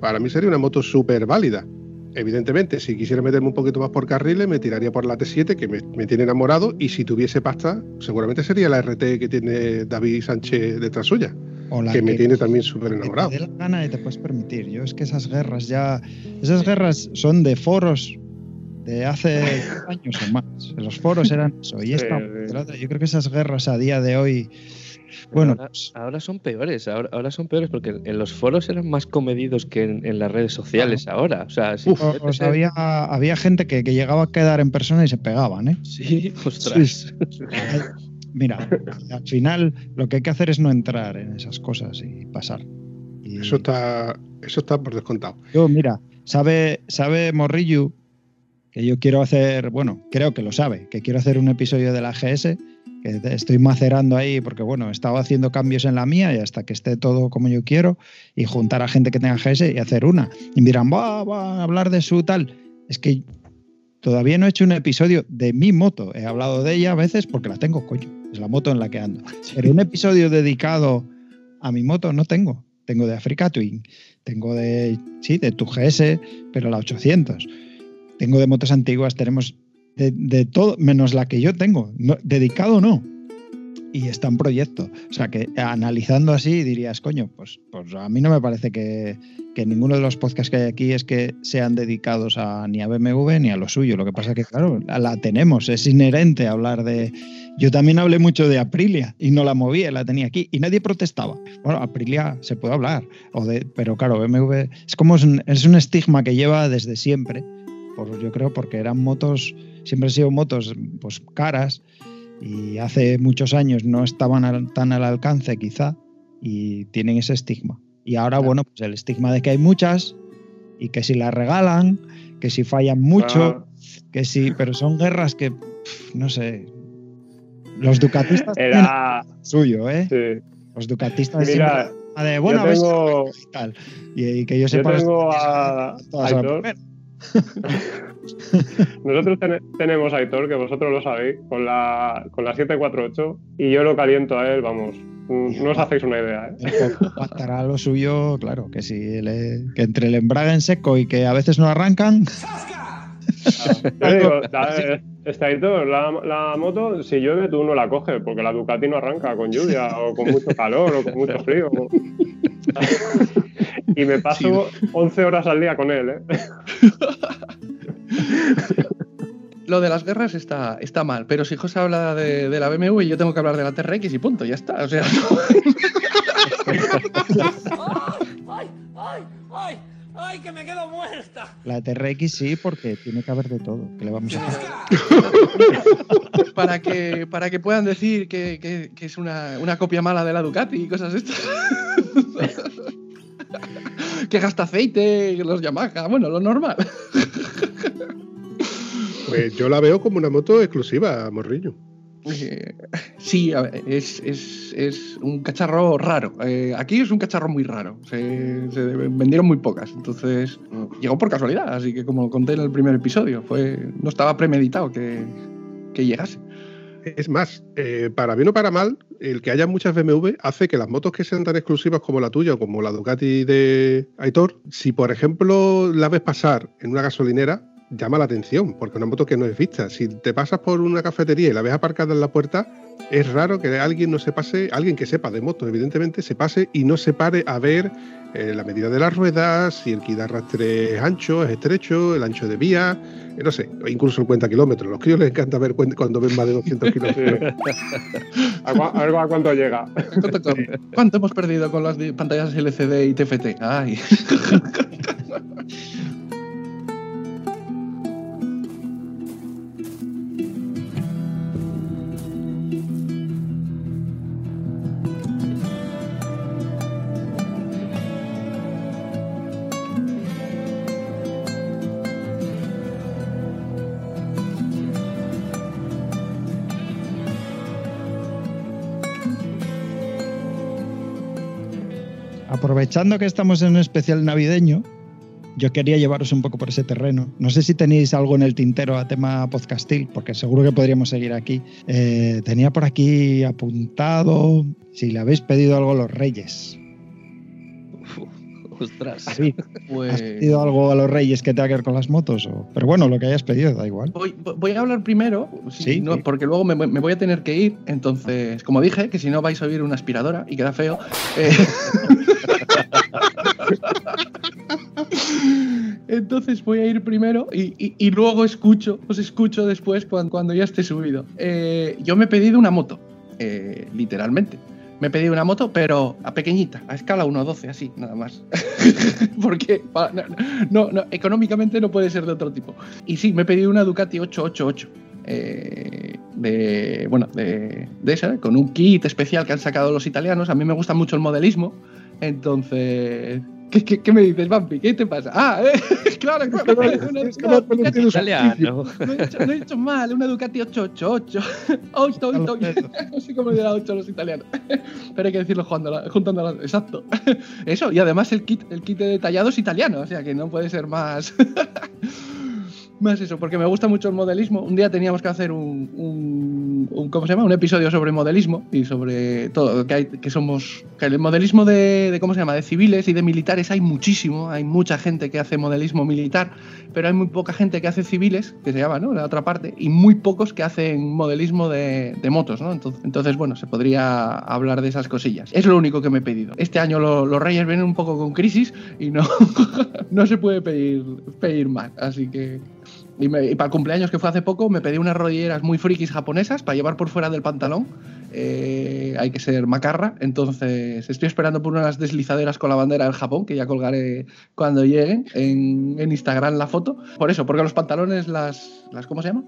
Para mí sería una moto súper válida. Evidentemente, si quisiera meterme un poquito más por carriles, me tiraría por la T7, que me, me tiene enamorado, y si tuviese pasta, seguramente sería la RT que tiene David Sánchez detrás suya, O la que me tiene también súper enamorado. te dé la gana y te puedes permitir. Yo es que esas guerras ya. Esas guerras son de foros de hace [LAUGHS] años o más. Los foros eran eso. Y esta, yo creo que esas guerras a día de hoy. Bueno, ahora, ahora son peores, ahora, ahora son peores porque en los foros eran más comedidos que en, en las redes sociales ahora. O sea, sí, o- o sea, había, había gente que, que llegaba a quedar en persona y se pegaban, ¿eh? Sí, ostras. Mira, al final lo que hay que hacer es no entrar en esas cosas y pasar. Y Eso está, eso está por descontado. yo, mira, sabe, sabe Morrillo que yo quiero hacer, bueno, creo que lo sabe, que quiero hacer un episodio de la GS, que estoy macerando ahí porque, bueno, he estado haciendo cambios en la mía y hasta que esté todo como yo quiero y juntar a gente que tenga GS y hacer una. Y miran, va, va a hablar de su tal. Es que todavía no he hecho un episodio de mi moto. He hablado de ella a veces porque la tengo, coño. Es la moto en la que ando. Pero un episodio dedicado a mi moto no tengo. Tengo de Africa Twin, tengo de, sí, de tu GS, pero la 800. Tengo de motos antiguas, tenemos de, todo, menos la que yo tengo. Dedicado no. Y está en proyecto. O sea que analizando así dirías, coño, pues, pues a mí no me parece que, que ninguno de los podcasts que hay aquí es que sean dedicados a, ni a BMW ni a lo suyo. Lo que pasa que, claro, la, la tenemos, es inherente hablar de... Yo también hablé mucho de Aprilia y no la movía, la tenía aquí y nadie protestaba. Bueno, Aprilia se puede hablar, o de, pero claro, BMW es como es un, es un estigma que lleva desde siempre. Yo creo porque eran motos, siempre han sido motos pues caras y hace muchos años no estaban al- tan al alcance quizá y tienen ese estigma. Y ahora, bueno, pues el estigma de que hay muchas y que si las regalan, que si fallan mucho, que sí, pero son guerras que, no sé, los ducatistas Era. suyo, ¿eh? Sí. Los ducatistas Mira, de, bueno, yo si- tengo, y tal. Y, y que yo yo sepa... tengo a a. [LAUGHS] [LAUGHS] Nosotros tene- tenemos a Aitor, que vosotros lo sabéis, con la, con la 748, y yo lo caliento a él, vamos. No os hacéis una idea, ¿eh? Lo suyo, claro, que si le- que entre el embrague en seco y que a veces no arrancan, [LAUGHS] Yo digo, la- este Aitor, la, la moto, si llueve tú no la coges, porque la Ducati no arranca con lluvia, o con mucho calor, o con mucho frío. [LAUGHS] y me paso 11 horas al día con él, ¿eh? Lo de las guerras está, está mal, pero si José habla de, de la BMW, yo tengo que hablar de la TRX y punto, ya está. O sea, ¡Ay, ay, ay! ¡Ay, que me quedo muerta! la TRX sí, porque tiene que haber de todo. que le vamos a hacer? para que, para que puedan decir que, que- que es una, una copia mala de la Ducati y cosas estas. Que gasta aceite, los Yamaha, bueno, lo normal. Pues yo la veo como una moto exclusiva, Morrillo. Eh, sí, a ver, es, es- es un cacharro raro. Eh, aquí es un cacharro muy raro. Se, se vendieron muy pocas. Entonces, llegó por casualidad. Así que, como conté en el primer episodio, fue no estaba premeditado que, que llegase. Es más, eh, para bien o para mal, el que haya muchas BMW hace que las motos que sean tan exclusivas como la tuya o como la Ducati de Aitor, si por ejemplo la ves pasar en una gasolinera, llama la atención, porque una moto que no es vista. Si te pasas por una cafetería y la ves aparcada en la puerta, es raro que alguien no se pase, alguien que sepa de motos, evidentemente, se pase y no se pare a ver eh, la medida de las ruedas, si el kit de arrastre es ancho, es estrecho, el ancho de vía, eh, no sé, incluso el cuenta kilómetros. Los críos les encanta ver cuando ven más de 200 [LAUGHS] kilómetros. ¿A, ver a cuánto llega. ¿Cuánto, hemos perdido con las pantallas LCD y TFT? Ay. [LAUGHS] Aprovechando que estamos en un especial navideño, yo quería llevaros un poco por ese terreno. No sé si tenéis algo en el tintero a tema podcastil, porque seguro que podríamos seguir aquí. Eh, tenía por aquí apuntado si le habéis pedido algo a los Reyes. Ostras. Sí. Pues- ¿Has pedido algo a los Reyes que tenga que ver con las motos? O- Pero bueno, lo que hayas pedido, da igual. Voy, voy a hablar primero, Sí, no, porque luego me, me voy a tener que ir. Entonces, como dije, que si no vais a oír una aspiradora y queda feo. eh, [LAUGHS] Entonces voy a ir primero y, y- y luego escucho, os escucho después cuando, cuando ya esté subido. Eh, yo me he pedido una moto, eh, literalmente. Me pedido una moto, pero a pequeñita, a escala 1.12, así, nada más. [LAUGHS] Porque no, económicamente no puede ser de otro tipo. Y sí, me he pedido una Ducati 888. eh, de bueno de, de esa con un kit especial que han sacado los italianos a mí me gusta mucho el modelismo entonces ¿qué, qué, qué me dices Bambi? ¿qué te pasa? ah eh, [LAUGHS] claro claro una- una- Italiano. no he, hecho, he hecho mal, una Ducati 888. Oito, oito, oito. No sé cómo le da 8 a los italianos. [LAUGHS] Pero hay que decirlo juntándola. juntándola. Exacto. [LAUGHS] Eso, y además el kit, el kit de detallado es italiano, o sea que no puede ser más. Más eso, porque me gusta mucho el modelismo. Un día teníamos que hacer un, un- ¿cómo se llama? Un episodio sobre modelismo y sobre todo que hay, que somos, que el modelismo de, de, ¿cómo se llama? De civiles y de militares hay muchísimo. Hay mucha gente que hace modelismo militar, pero hay muy poca gente que hace civiles, que se llama, ¿no? La otra parte, y muy pocos que hacen modelismo de, de motos, ¿no? Entonces, entonces, bueno, se podría hablar de esas cosillas. Es lo único que me he pedido. Este año lo- los Reyes vienen un poco con crisis y no, [LAUGHS] no se puede pedir, pedir más. Así que y, para el cumpleaños que fue hace poco me pedí unas rodilleras muy frikis japonesas para llevar por fuera del pantalón. Eh, hay que ser macarra, entonces estoy esperando por unas deslizaderas con la bandera del Japón, que ya colgaré cuando lleguen en, en Instagram la foto. Por eso, porque los pantalones, las, las ¿cómo se llama?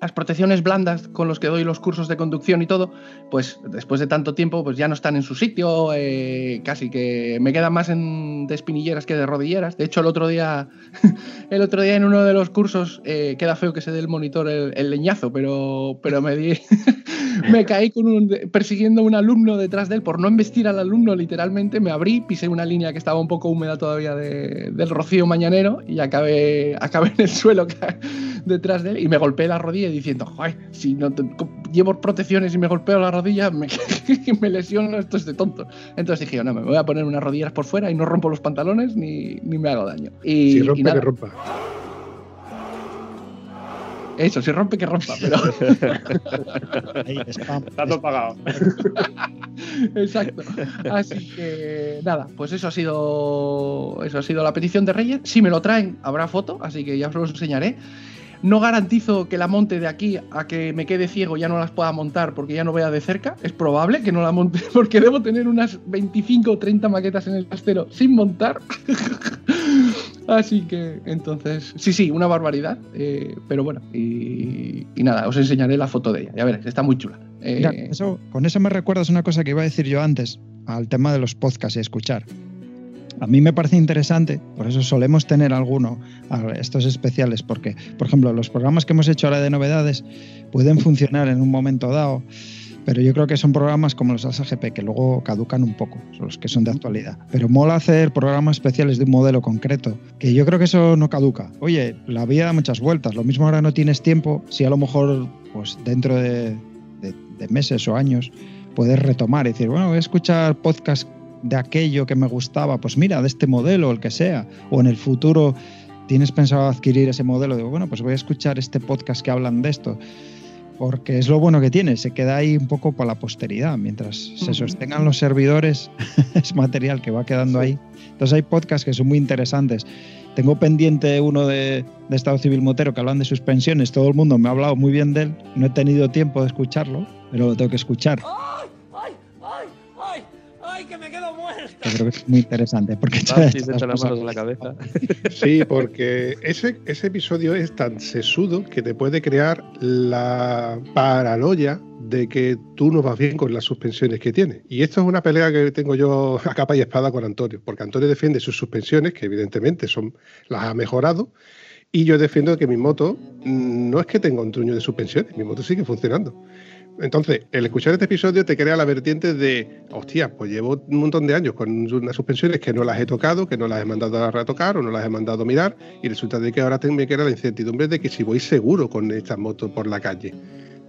Las protecciones blandas con los que doy los cursos de conducción y todo, pues después de tanto tiempo, pues ya no están en su sitio, eh, casi que me quedan más de espinilleras que de rodilleras. De hecho, el otro día, [LAUGHS] el otro día en uno de los cursos, eh, queda feo que se dé el monitor el, leñazo, pero, pero me di, [LAUGHS] me caí con persiguiendo un alumno detrás de él por no embestir al alumno, literalmente me abrí, pisé una línea que estaba un poco húmeda todavía de- del rocío mañanero y acabé, acabé en el suelo [LAUGHS] detrás de él y me golpeé la rodilla diciendo, Joder, si no te- llevo protecciones y me golpeo la rodilla, me, [LAUGHS] me lesiono, esto es de tonto. Entonces dije, no, me voy a poner unas rodilleras por fuera y no rompo los pantalones ni, ni me hago daño. Y, Si y rompe, nada, que rompa. Eso, si rompe, que rompa, pero... [LAUGHS] Ahí, spam. Está todo pagado. [LAUGHS] Exacto. Así que nada, pues eso ha sido eso ha sido la petición de Reyes. Si me lo traen, habrá foto, así que ya os lo enseñaré. No garantizo que la monte de aquí a que me quede ciego ya no las pueda montar porque ya no vea de cerca. Es probable que no la monte [LAUGHS] porque debo tener unas 25 o 30 maquetas en el trastero sin montar. [LAUGHS] Así que entonces, sí, sí, una barbaridad. eh, pero bueno, y, y nada, os enseñaré la foto de ella. Ya veréis, está muy chula. Eh, Mira, eso- con eso me recuerdas una cosa que iba a decir yo antes, al tema de los podcasts y escuchar. A mí me parece interesante, por eso solemos tener alguno, estos especiales, porque, por ejemplo, los programas que hemos hecho ahora de novedades pueden funcionar en un momento dado, pero yo creo que son programas como los ASGP que luego caducan un poco, son los que son de actualidad. Pero mola hacer programas especiales de un modelo concreto, que yo creo que eso no caduca. Oye, la vida da muchas vueltas, lo mismo ahora no tienes tiempo, si a lo mejor pues dentro de, de- de meses o años puedes retomar y decir, bueno, voy a escuchar podcast de aquello que me gustaba, pues mira, de este modelo, el que sea, o en el futuro tienes pensado adquirir ese modelo, digo, bueno, pues voy a escuchar este podcast que hablan de esto. porque es lo bueno que tiene, se queda ahí un poco para la posteridad, mientras se sostengan los servidores, [LAUGHS] es material que va quedando ahí. Entonces hay podcasts que son muy interesantes. Tengo pendiente uno de, de Estado Civil Motero que hablan de sus pensiones, todo el mundo me ha hablado muy bien de él, no he tenido tiempo de escucharlo, pero lo tengo que escuchar. ¡Ay, que me quedo muerto! Yo creo que es muy interesante porque Ah, sí, se echan las manos en la cabeza. [LAUGHS] Sí, porque ese, ese episodio es tan sesudo que te puede crear la paranoia de que tú no vas bien con las suspensiones que tienes. Y esto es una pelea que tengo yo a capa y espada con Antonio, porque Antonio defiende sus suspensiones, que evidentemente son las ha mejorado, y yo defiendo que mi moto mm, no es que tenga un truño de suspensiones, mi moto sigue funcionando. Entonces, el escuchar este episodio te crea la vertiente de, hostia, pues llevo un montón de años con unas suspensiones que no las he tocado, que no las he mandado a retocar o no las he mandado a mirar, y resulta de que ahora me queda la incertidumbre de que si voy seguro con esta moto por la calle.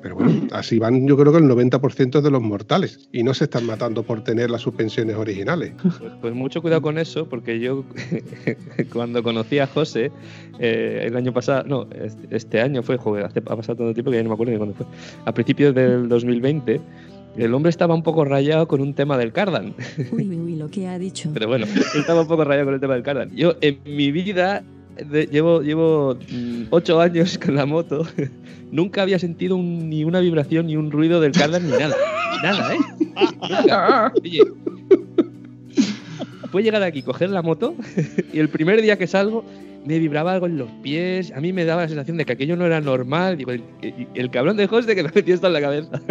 Pero bueno, así van yo creo que el 90% de los mortales, y no se están matando por tener las suspensiones originales. Pues, pues mucho cuidado con eso, porque yo [LAUGHS] cuando conocí a José eh, el año pasado, no, este, año fue, joder, hace, ha pasado tanto tiempo que ya no me acuerdo ni cuándo fue. A principios del 2020, el hombre estaba un poco rayado con un tema del Cardan. Uy, uy, uy, lo que ha dicho. Pero bueno, estaba un poco rayado con el tema del Cardan. Yo en mi vida de- llevo, llevo mm, ocho años con la moto. [LAUGHS] Nunca había sentido ni una vibración, ni un ruido del Cardan, ni nada. Nada, ¿eh? Oye, puedo llegar aquí, coger la moto [LAUGHS] y el primer día que salgo me vibraba algo en los pies. A mí me daba la sensación de que aquello no era normal. Digo, el, el- cabrón de José que me metió esto en la cabeza.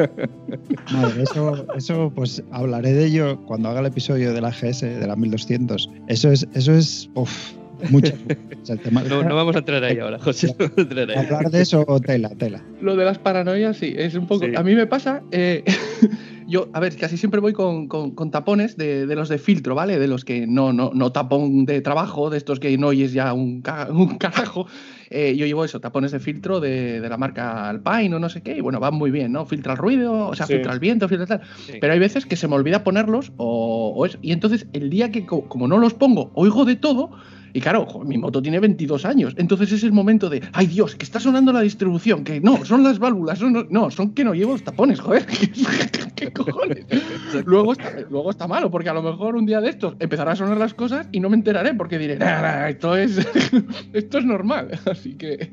Madre, eso, eso, pues hablaré de ello cuando haga el episodio de la GS, de la 1200. Eso es, eso es, mucho. O sea, el tema- No, no vamos a entrar ahí ahora, José. No vamos a entrar ahí. Hablar de eso, tela, tela. Lo de las paranoias, sí, es un poco. Sí. A mí me pasa. eh, [LAUGHS] yo, a ver, casi siempre voy con, con- con tapones de, de los de filtro, ¿vale? De los que no, no, no tapón de trabajo, de estos que no oyes ya un, ca- [LAUGHS] un carajo. Eh, yo llevo eso, tapones de filtro de, de la marca Alpine o no sé qué, y bueno, van muy bien, ¿no? Filtra el ruido, o sea, Sí. filtra el viento, filtra tal. Sí. Pero hay veces que se me olvida ponerlos o, o eso. Y entonces, el día que, co- como no los pongo, oigo de todo. Y claro, jo, mi moto tiene 22 años. Entonces es el momento de, ay Dios, que está sonando la distribución. Que no, son las válvulas. son- no, son que no llevo los tapones, joder. [LAUGHS] ¿Qué cojones? luego, está, luego está malo, porque a lo mejor un día de estos empezará a sonar las cosas y no me enteraré, porque diré, "Nah, nah, esto es, [LAUGHS] esto es normal. [LAUGHS] Así que,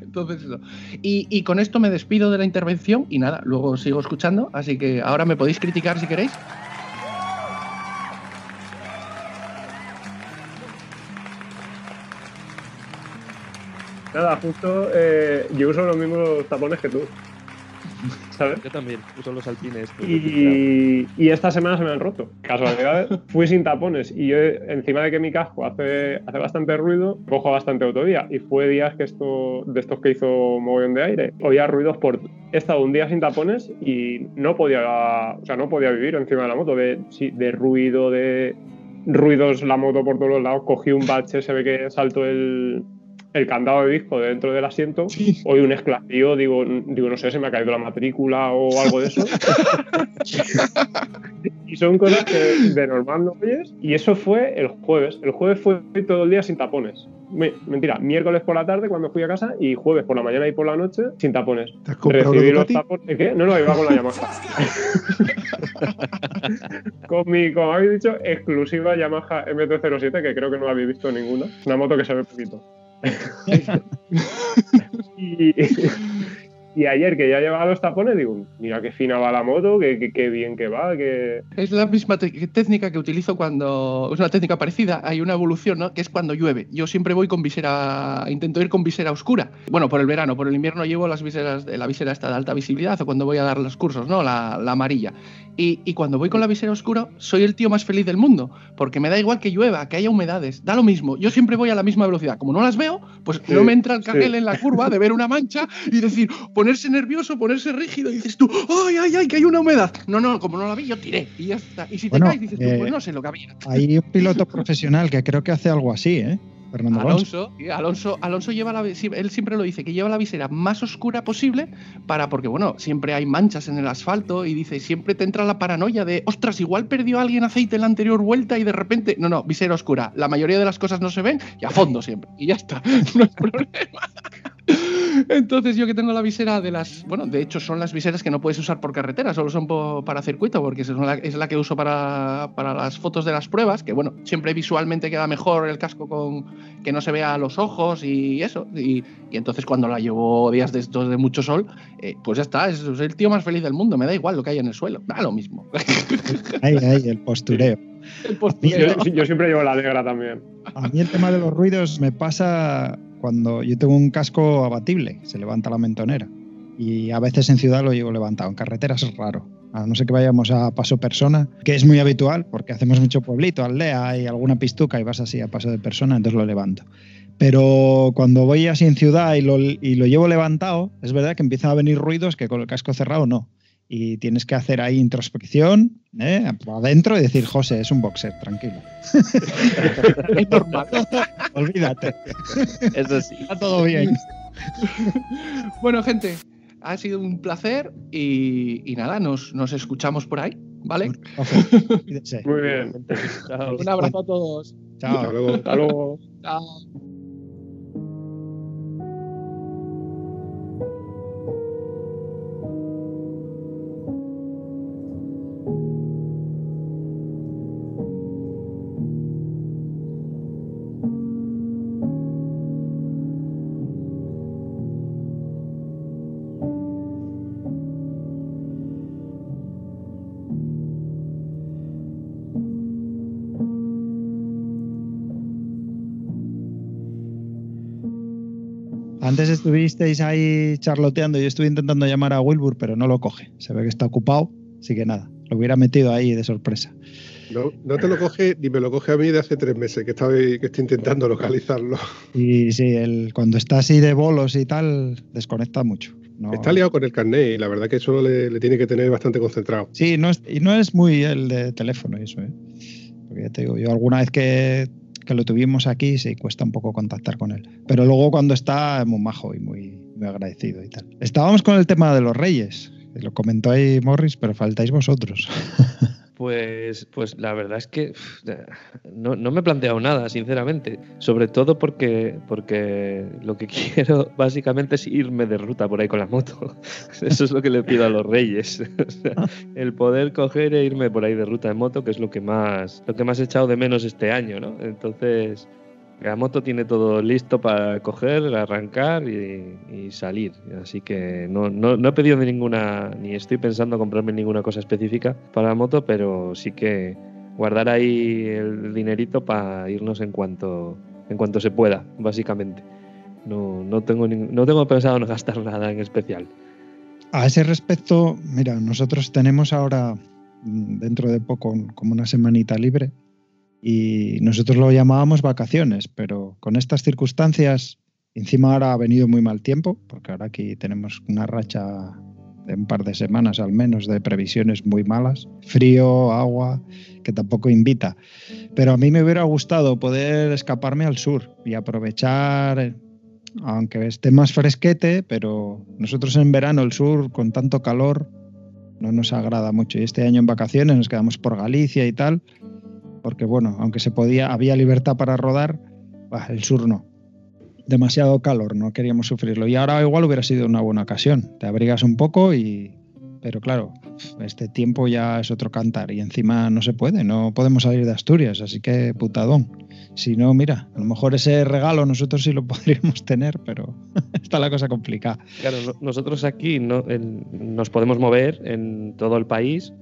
entonces eso. Y, y con esto me despido de la intervención y nada, luego sigo escuchando. Así que ahora me podéis criticar si queréis. Nada, justo eh, yo uso los mismos tapones que tú. ¿Sabes? Yo también uso los alpines. Y, y esta semana se me han roto. Casualidad, [LAUGHS] fui sin tapones y yo, encima de que mi casco hace, hace bastante ruido, cojo bastante autovía. Y fue días que esto, de estos que hizo mogollón de aire. Oía ruidos por. He estado un día sin tapones y no podía, o sea, no podía vivir encima de la moto. De, de ruido, de ruidos la moto por todos los lados. Cogí un bache, se ve que saltó el, el candado de disco de dentro del asiento, oí un esclavío, digo, digo, no sé, se me ha caído la matrícula o algo de eso. [LAUGHS] y son cosas que de normal no oyes. Y eso fue el jueves. El jueves fue todo el día sin tapones. Me- mentira, miércoles por la tarde cuando fui a casa y jueves por la mañana y por la noche sin tapones. ¿Te has Recibí los tapones. ¿Qué? No, no, iba con la Yamaha. [LAUGHS] con mi, como habéis dicho, exclusiva Yamaha MT-07, que creo que no la habéis visto ninguna. Una moto que se ve poquito. Y, [LAUGHS] [LAUGHS] [LAUGHS] y ayer que ya llevaba los tapones, digo, mira qué fina va la moto, qué, qué- qué bien que va, que... Es la misma técnica que utilizo cuando. Es una técnica parecida, hay una evolución, ¿no? Que es cuando llueve. Yo siempre voy con visera. Intento ir con visera oscura. Bueno, por el verano, por el invierno llevo las viseras, la visera esta de alta visibilidad o cuando voy a dar los cursos, ¿no? La, la amarilla. Y, y cuando voy con la visera oscura, soy el tío más feliz del mundo. Porque me da igual que llueva, que haya humedades, da lo mismo. Yo siempre voy a la misma velocidad. Como no las veo, pues Sí, no me entra el sí. cagel en la curva de ver una mancha y decir, ponerse nervioso, ponerse rígido, y dices tú, ¡ay, ay, ay, que hay una humedad! No, no, como no la vi, yo tiré y ya está. Y si te caes, dices tú, eh, pues no sé lo que había. Hay un piloto profesional que creo que hace algo así, ¿eh? Fernando Alonso. Alonso, Alonso, lleva la, él siempre lo dice, que lleva la visera más oscura posible para, porque bueno, siempre hay manchas en el asfalto y dice, siempre te entra la paranoia de, ostras, igual perdió alguien aceite en la anterior vuelta y de repente, no, no, visera oscura. La mayoría de las cosas no se ven y a fondo siempre. Y ya está, [LAUGHS] no hay problema. Entonces yo que tengo la visera de las... Bueno, de hecho son las viseras que no puedes usar por carretera, solo son po- para circuito, porque es la, es la que uso para, para las fotos de las pruebas, que bueno, siempre visualmente queda mejor el casco con que no se vea los ojos y eso. Y, y entonces cuando la llevo días de estos de mucho sol, eh, pues ya está, es, es el tío más feliz del mundo, me da igual lo que hay en el suelo, da lo mismo. [LAUGHS] Ahí, ahí, el postureo. [LAUGHS] El postureo. Yo, yo siempre llevo la negra también. A mí el tema de los ruidos me pasa cuando yo tengo un casco abatible, se levanta la mentonera. Y a veces en ciudad lo llevo levantado, en carreteras es raro. A no ser que vayamos a paso persona, que es muy habitual porque hacemos mucho pueblito, aldea y alguna pistuca y vas así a paso de persona, entonces lo levanto. Pero cuando voy así en ciudad y lo, y lo llevo levantado, es verdad que empiezan a venir ruidos que con el casco cerrado no. Y tienes que hacer ahí introspección, ¿eh? adentro y decir, José, es un boxer, tranquilo. [LAUGHS] es normal. [LAUGHS] Olvídate. Eso sí. Está todo bien. Bueno, gente, ha sido un placer y, y nada, nos, nos escuchamos por ahí, ¿vale? Muy bien. Chao. Un abrazo a todos. Chao. Hasta luego. Hasta luego. Chao. Antes estuvisteis ahí charloteando, yo estuve intentando llamar a Wilbur, pero no lo coge. Se ve que está ocupado, así que nada, lo hubiera metido ahí de sorpresa. No, no te lo coge ni me lo coge a mí de hace tres meses que, estaba, que estoy intentando localizarlo. Y sí, el, cuando está así de bolos y tal, desconecta mucho. No- Está liado con el carnet y la verdad que eso le, le tiene que tener bastante concentrado. Sí, no es, y no es muy el de teléfono eso, ¿eh? Porque ya te digo, yo alguna vez que, que lo tuvimos aquí, sí, cuesta un poco contactar con él. Pero luego cuando está, es muy majo y muy, muy agradecido y tal. Estábamos con el tema de los reyes. Lo comentó ahí Morris, pero faltáis vosotros. [LAUGHS] Pues, pues la verdad es que no, no me he planteado nada, sinceramente. Sobre todo porque, porque lo que [LAUGHS] quiero básicamente es irme de ruta por ahí con la moto. [LAUGHS] Eso es lo que le pido a los reyes. [LAUGHS] El poder coger e irme por ahí de ruta en moto, que es lo que más, lo que más he echado de menos este año, ¿no? Entonces, la moto tiene todo listo para coger, arrancar y, salir. Así que no, he pedido ninguna, ni estoy pensando comprarme ninguna cosa específica para la moto, pero sí que guardar ahí el dinerito para irnos en cuanto, en cuanto se pueda, básicamente. No, tengo, no tengo pensado en gastar [LAUGHS] nada en especial. A ese respecto, mira, nosotros tenemos ahora, mm, dentro de poco, como una semanita libre y nosotros lo llamábamos vacaciones, pero con estas circunstancias, encima ahora ha venido muy mal tiempo, porque ahora aquí tenemos una racha de un par de semanas al menos de previsiones muy malas, frío, agua, que tampoco invita. Pero a mí me hubiera gustado poder escaparme al sur y aprovechar aunque esté más fresquete, pero nosotros en verano el sur con tanto calor no nos agrada mucho. Y este año en vacaciones nos quedamos por Galicia y tal, porque bueno, aunque se podía, había libertad para rodar, el sur no. Demasiado calor, no queríamos sufrirlo. Y ahora igual hubiera sido una buena ocasión. Te abrigas un poco y... Pero claro, este tiempo ya es otro cantar y encima no se puede, no podemos salir de Asturias, así que putadón. Si no, mira, a lo mejor ese regalo nosotros sí lo [LAUGHS] podríamos tener, pero [LAUGHS] está la cosa complicada. Claro, no- nosotros aquí no, nos podemos mover en todo el país,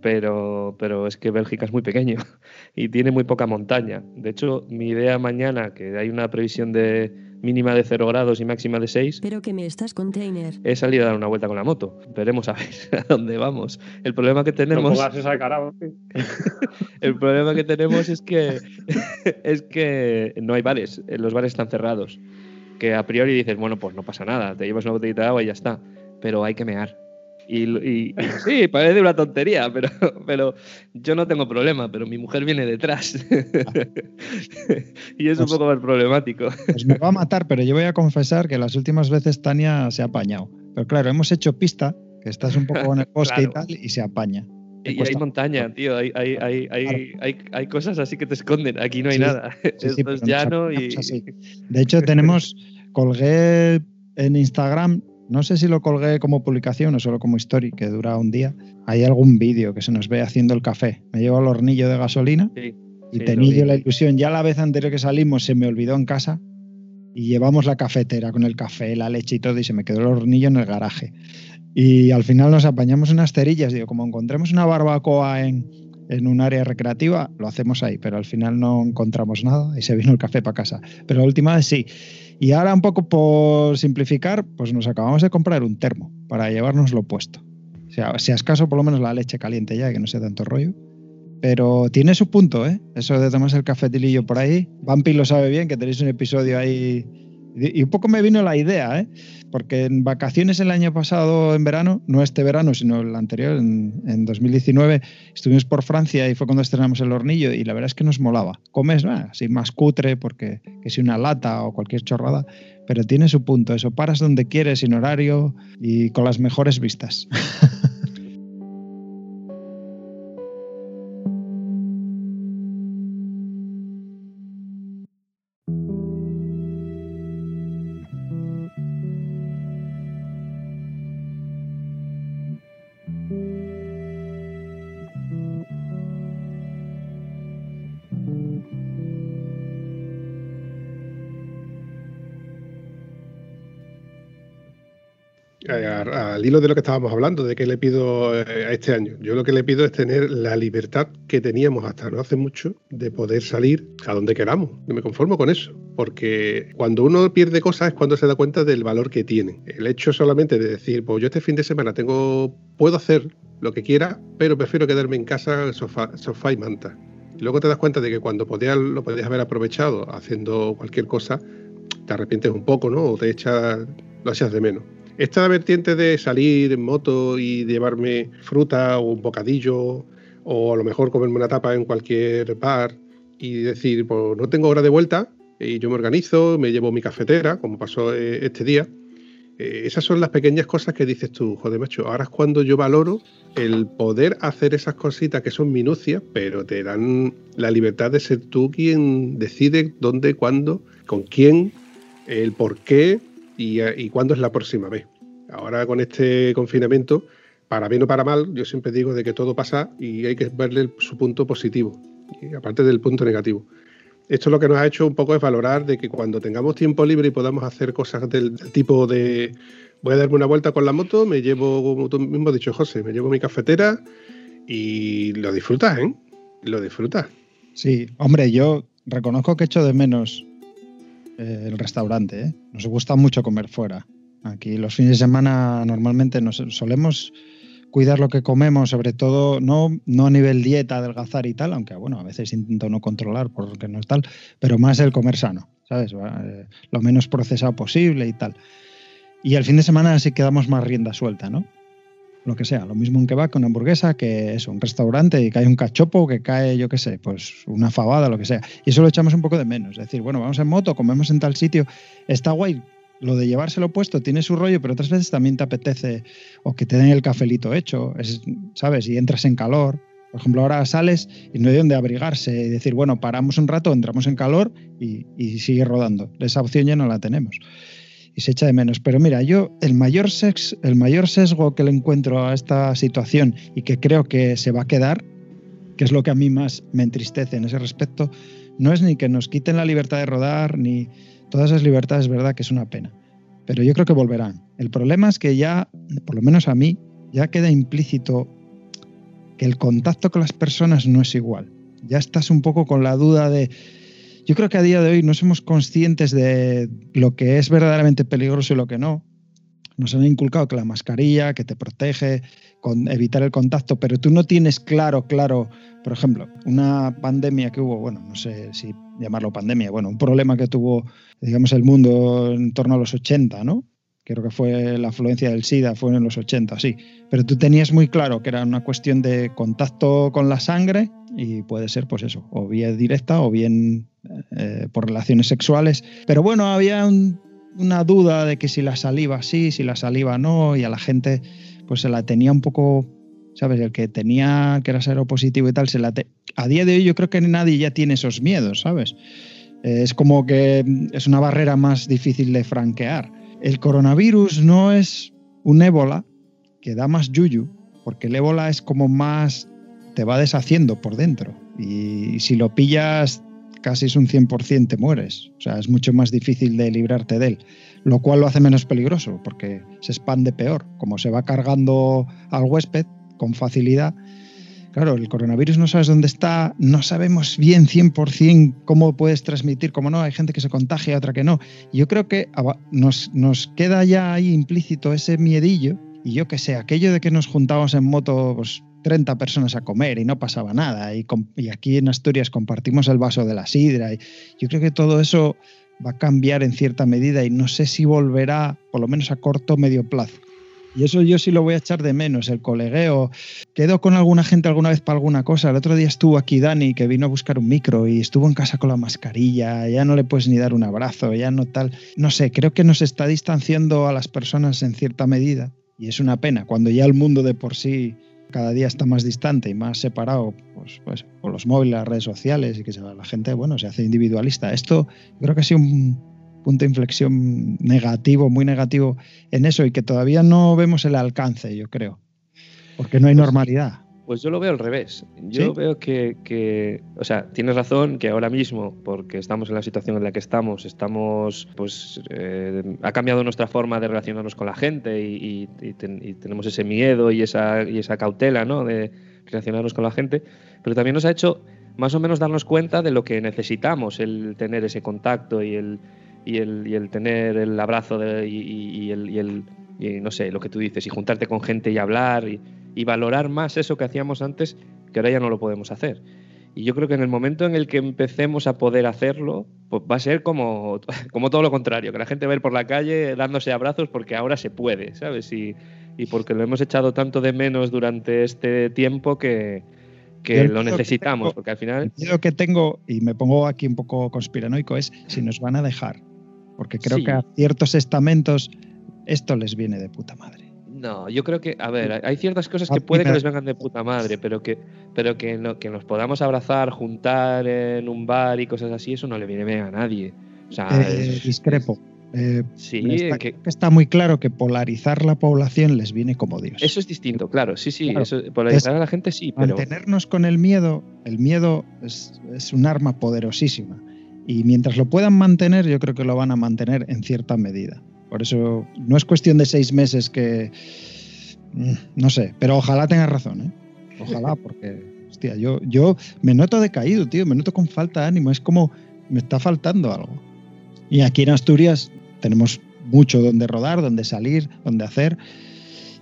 pero, pero es que Bélgica es muy pequeño [LAUGHS] y tiene muy poca montaña. De hecho, mi idea mañana, que hay una previsión de mínima de 0 grados y máxima de 6, Pero que me estás container. es salir a dar una vuelta con la moto. Veremos a [LAUGHS] ver a dónde vamos. El problema que No tenemos... [LAUGHS] El problema que tenemos es que [LAUGHS] es que no hay bares, eh, los bares están cerrados. Que a priori dices, bueno, pues no pasa nada, te llevas una botellita de agua y ya está. Pero hay que mear. Y, y- y [LAUGHS] sí, parece una tontería, pero, pero yo no tengo problema, pero mi mujer viene detrás. [LAUGHS] y es un poco más problemático. Pues me va a matar, pero yo voy a confesar que las últimas veces Tania se ha apañado. Pero claro, hemos hecho pista, que estás un poco en el [LAUGHS] bosque Claro. y tal, y se apaña. Y hay montaña, tío, hay, hay, hay, hay, hay, hay cosas así que te esconden. Aquí no hay Sí, nada. sí, sí, Esto pero es llano y. De hecho, tenemos, colgué en Instagram, no sé si lo colgué como publicación o solo como story, que dura un día, hay algún vídeo que se nos ve haciendo el café. Me llevo al hornillo de gasolina Sí, y sí, tenía yo la ilusión, ya la vez anterior que salimos se me olvidó en casa y llevamos la cafetera con el café, la leche y todo y se me quedó el hornillo en el garaje. Y al final nos apañamos unas cerillas, digo, como encontremos una barbacoa en, en un área recreativa, lo hacemos ahí, pero al final no encontramos nada y se vino el café para casa. Pero la última vez sí. Y ahora un poco por simplificar, pues nos acabamos de comprar un termo para llevárnoslo puesto. O sea, si acaso por lo menos la leche caliente ya, que no sea tanto rollo. Pero tiene su punto, ¿eh? Eso de tomarse el cafetilillo por ahí. Vampi lo sabe bien, que tenéis un episodio ahí. Y un poco me vino la idea, ¿eh? Porque en vacaciones el año pasado, en verano, no este verano, sino el anterior, en, en 2019, estuvimos por Francia y fue cuando estrenamos el hornillo y la verdad es que nos molaba. Comes, ah, así más cutre, porque que si una lata o cualquier chorrada, pero tiene su punto. Eso paras donde quieres, sin horario y con las mejores vistas. [LAUGHS] Al hilo de lo que estábamos hablando, de qué le pido eh, a este año. Yo lo que le pido es tener la libertad que teníamos hasta no hace mucho de poder salir a donde queramos. Yo me conformo con eso. Porque cuando uno pierde cosas es cuando se da cuenta del valor que tiene. El hecho solamente de decir, pues yo este fin de semana tengo, puedo hacer lo que quiera, pero prefiero quedarme en casa, sofá, y manta. Y luego te das cuenta de que cuando podías, lo podías haber aprovechado haciendo cualquier cosa, te arrepientes un poco, ¿no? O te echas, lo echas de menos. Esta vertiente de salir en moto y llevarme fruta o un bocadillo, o a lo mejor comerme una tapa en cualquier bar y decir, pues no tengo hora de vuelta, y yo me organizo, me llevo mi cafetera, como pasó eh, este día. Eh, esas son las pequeñas cosas que dices tú, joder, macho, ahora es cuando yo valoro el poder hacer esas cositas que son minucias, pero te dan la libertad de ser tú quien decide dónde, cuándo, con quién, el por qué y, y cuándo es la próxima vez. Ahora con este confinamiento, para bien o para mal, yo siempre digo de que todo pasa y hay que verle su punto positivo, y aparte del punto negativo. Esto lo que nos ha hecho un poco es valorar de que cuando tengamos tiempo libre y podamos hacer cosas del, del tipo de voy a darme una vuelta con la moto, me llevo, como tú mismo has dicho, José, me llevo mi cafetera y lo disfrutas, ¿eh? Lo disfrutas. Sí, hombre, yo reconozco que echo de menos eh, el restaurante. ¿eh? Nos gusta mucho comer fuera. Aquí los fines de semana normalmente nos solemos cuidar lo que comemos, sobre todo no, no a nivel dieta, adelgazar y tal, aunque bueno, a veces intento no controlar porque no es tal, pero más el comer sano, ¿sabes? Eh, lo menos procesado posible y tal. Y el fin de semana sí quedamos más rienda suelta, ¿no? Lo que sea, lo mismo un kebab una hamburguesa, que es un restaurante y cae un cachopo, que cae, yo qué sé, pues una fabada, lo que sea. Y eso lo echamos un poco de menos. Es decir, bueno, vamos en moto, comemos en tal sitio, está guay. Lo de llevárselo puesto tiene su rollo, pero otras veces también te apetece o que te den el cafelito hecho, es, ¿sabes? Y entras en calor. Por ejemplo, ahora sales y no hay donde abrigarse y decir, bueno, paramos un rato, entramos en calor y, y sigue rodando. Esa opción ya no la tenemos y se echa de menos. Pero mira, yo el mayor, sex, el mayor sesgo que le encuentro a esta situación y que creo que se va a quedar, que es lo que a mí más me entristece en ese respecto, no es ni que nos quiten la libertad de rodar, ni todas esas libertades, es verdad que es una pena. Pero yo creo que volverán. El problema es que ya, por lo menos a mí, ya queda implícito que el contacto con las personas no es igual. Ya estás un poco con la duda de, yo creo que a día de hoy no somos conscientes de lo que es verdaderamente peligroso y lo que no. Nos han inculcado que la mascarilla, que te protege, con evitar el contacto, pero tú no tienes claro, claro, por ejemplo, una pandemia que hubo, bueno, no sé si llamarlo pandemia, bueno, un problema que tuvo, digamos, el mundo en torno a los 80, ¿no? Creo que fue la afluencia del SIDA, fue en los 80, sí. Pero tú tenías muy claro que era una cuestión de contacto con la sangre y puede ser, pues eso, o bien directa o bien eh, por relaciones sexuales. Pero bueno, había un, una duda de que si la saliva sí, si la saliva no, y a la gente pues se la tenía un poco, ¿sabes? El que tenía que era seropositivo y tal, se la te... a día de hoy yo creo que nadie ya tiene esos miedos, ¿sabes? Eh, es como que es una barrera más difícil de franquear. el coronavirus no es un ébola que da más yuyu, porque el ébola es como más te va deshaciendo por dentro y si lo pillas casi es un 100% te mueres, o sea, es mucho más difícil de librarte de él, lo cual lo hace menos peligroso porque se expande peor, como se va cargando al huésped con facilidad. Claro, el coronavirus no sabes dónde está, no sabemos bien 100% cómo puedes transmitir, cómo no, hay gente que se contagia, otra que no. Yo creo que nos, nos queda ya ahí implícito ese miedillo y yo que sé, aquello de que nos juntábamos en moto pues, 30 personas a comer y no pasaba nada. Y, aquí en Asturias compartimos el vaso de la sidra. Y yo creo que todo eso va a cambiar en cierta medida y no sé si volverá, por lo menos a corto o medio plazo. Y eso yo sí lo voy a echar de menos, el colegueo. Quedo con alguna gente alguna vez para alguna cosa. El otro día estuvo aquí Dani, que vino a buscar un micro y estuvo en casa con la mascarilla. Ya no le puedes ni dar un abrazo, ya no tal. No sé, creo que nos está distanciando a las personas en cierta medida. Y es una pena, cuando ya el mundo de por sí cada día está más distante y más separado pues, pues, por los móviles, las redes sociales y que la gente bueno, se hace individualista. Esto creo que ha sido un punto de inflexión negativo, muy negativo en eso y que todavía no vemos el alcance, yo creo, porque no hay pues normalidad. Pues yo lo veo al revés. Yo veo que, o sea, tienes razón que ahora mismo, porque estamos en la situación en la que estamos, estamos, pues, eh, ha cambiado nuestra forma de relacionarnos con la gente y, tenemos ese miedo y esa, y esa cautela, ¿no? De relacionarnos con la gente, pero también nos ha hecho más o menos darnos cuenta de lo que necesitamos, el tener ese contacto y el, y el, y el tener el abrazo de, y, el, y el no sé, lo que tú dices, y juntarte con gente y hablar y, y valorar más eso que hacíamos antes, que ahora ya no lo podemos hacer. Y yo creo que en el momento en el que empecemos a poder hacerlo, pues va a ser como, [LAUGHS] como todo lo contrario, que la gente va a ir por la calle dándose abrazos porque ahora se puede, ¿sabes? Y, y porque lo hemos echado tanto de menos durante este tiempo que, que lo necesitamos, porque al final... Lo que tengo, y me pongo aquí un poco conspiranoico, es si nos van a dejar. Porque creo que a ciertos estamentos esto les viene de puta madre. No, yo creo que, a ver, hay ciertas cosas que puede que les vengan de puta madre, pero que, pero que, no, que nos podamos abrazar, juntar en un bar y cosas así, eso no le viene bien a nadie. O sea, eh, discrepo. Eh, sí, está, que, está muy claro que polarizar la población les viene como Dios. Eso es distinto, claro, sí, sí, polarizar a la gente sí, pero... Mantenernos con el miedo, el miedo es, es un arma poderosísima y mientras lo puedan mantener, yo creo que lo van a mantener en cierta medida. Por eso no es cuestión de seis meses que... Mm, no sé, pero ojalá tengas razón, ¿eh? Ojalá, [LAUGHS] porque, hostia, yo, yo me noto decaído, tío, me noto con falta de ánimo, es como me está faltando algo. Y aquí en Asturias tenemos mucho donde rodar, donde salir, donde hacer.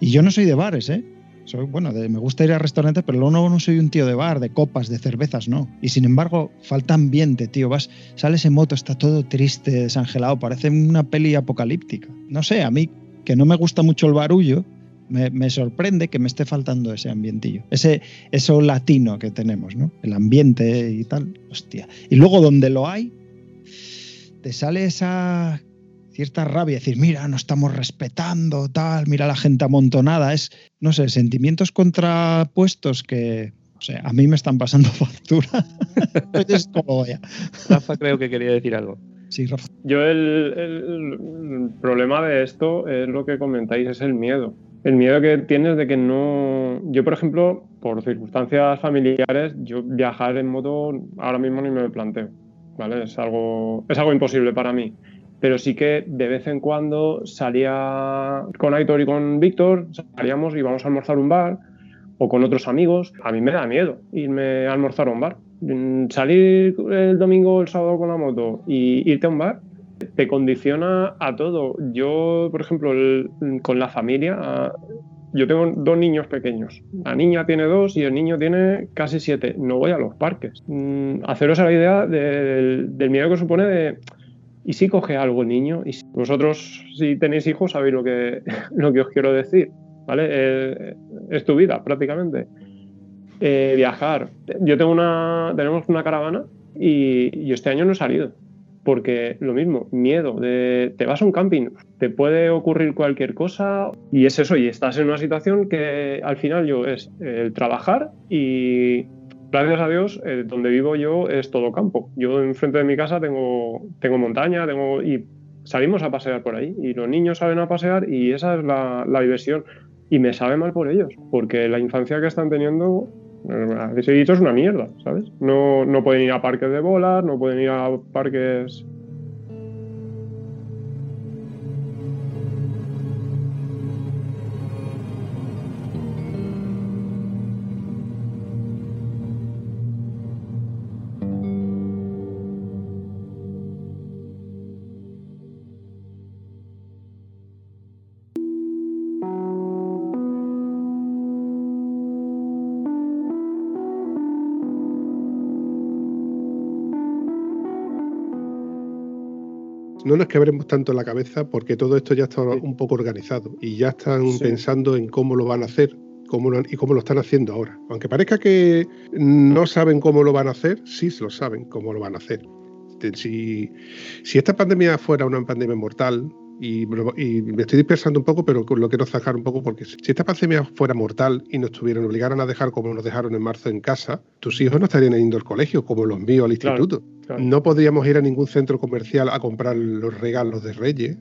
Y yo no soy de bares, ¿eh? Soy, bueno, me gusta ir a restaurantes, pero luego no soy un tío de bar, de copas, de cervezas, no. Y sin embargo, falta ambiente, tío. Vas, sales en moto, está todo triste, desangelado, parece una peli apocalíptica. No sé, a mí, que no me gusta mucho el barullo, me, sorprende que me esté faltando ese ambientillo, ese eso latino que tenemos, ¿no? El ambiente y tal, hostia. Y luego donde lo hay, te sale esa cierta rabia, decir, mira, no estamos respetando, tal, mira la gente amontonada, es, no sé, sentimientos contrapuestos que, o sea, a mí me están pasando [LAUGHS] factura. es como Rafa creo que quería decir algo. Sí, Rafa. Yo el, el, problema de esto es lo que comentáis, es el miedo. El miedo que tienes de que no... Yo, por ejemplo, por circunstancias familiares, yo viajar en moto ahora mismo ni me planteo. ¿Vale? Es algo, es algo imposible para mí pero sí que de vez en cuando salía con Aitor y con Víctor, salíamos y íbamos a almorzar un bar o con otros amigos. A mí me da miedo irme a almorzar a un bar. Mm, salir el domingo o el sábado con la moto y irte a un bar te condiciona a todo. Yo, por ejemplo, con la familia, yo tengo dos niños pequeños. La niña tiene dos y el niño tiene casi siete. No voy a los parques. Mm, haceros la idea del, del miedo que supone de ¿Y si coge algo niño? Y vosotros, si tenéis hijos, sabéis lo que, [LAUGHS] lo que os quiero decir, ¿vale? Eh, es tu vida, prácticamente. Eh, viajar. Yo tengo una, tenemos una caravana y, este año no he salido. Porque lo mismo, miedo de te vas a un camping, te puede ocurrir cualquier cosa y es eso, y estás en una situación que al final yo es el trabajar y, gracias a Dios, eh, donde vivo yo es todo campo. Yo enfrente de mi casa tengo, tengo montaña tengo, y salimos a pasear por ahí y los niños salen a pasear y esa es la, la diversión. Y me sabe mal por ellos, porque la infancia que están teniendo, eh, ese dicho es una mierda, ¿sabes? No, no pueden ir a parques de bolas, no pueden ir a parques no nos quebremos tanto la cabeza porque todo esto ya está un poco organizado y ya están Sí. pensando en cómo lo van a hacer cómo lo- y cómo lo están haciendo ahora. Aunque parezca que no saben cómo lo van a hacer, sí lo saben cómo lo van a hacer. Si, si esta pandemia fuera una pandemia mortal, y, y me estoy dispersando un poco, pero lo quiero sacar un poco porque si esta pandemia fuera mortal y nos tuvieran, obligaran a dejar como nos dejaron en marzo en casa, tus hijos no estarían yendo al colegio como los míos al Claro, instituto. claro. No podríamos ir a ningún centro comercial a comprar los regalos de Reyes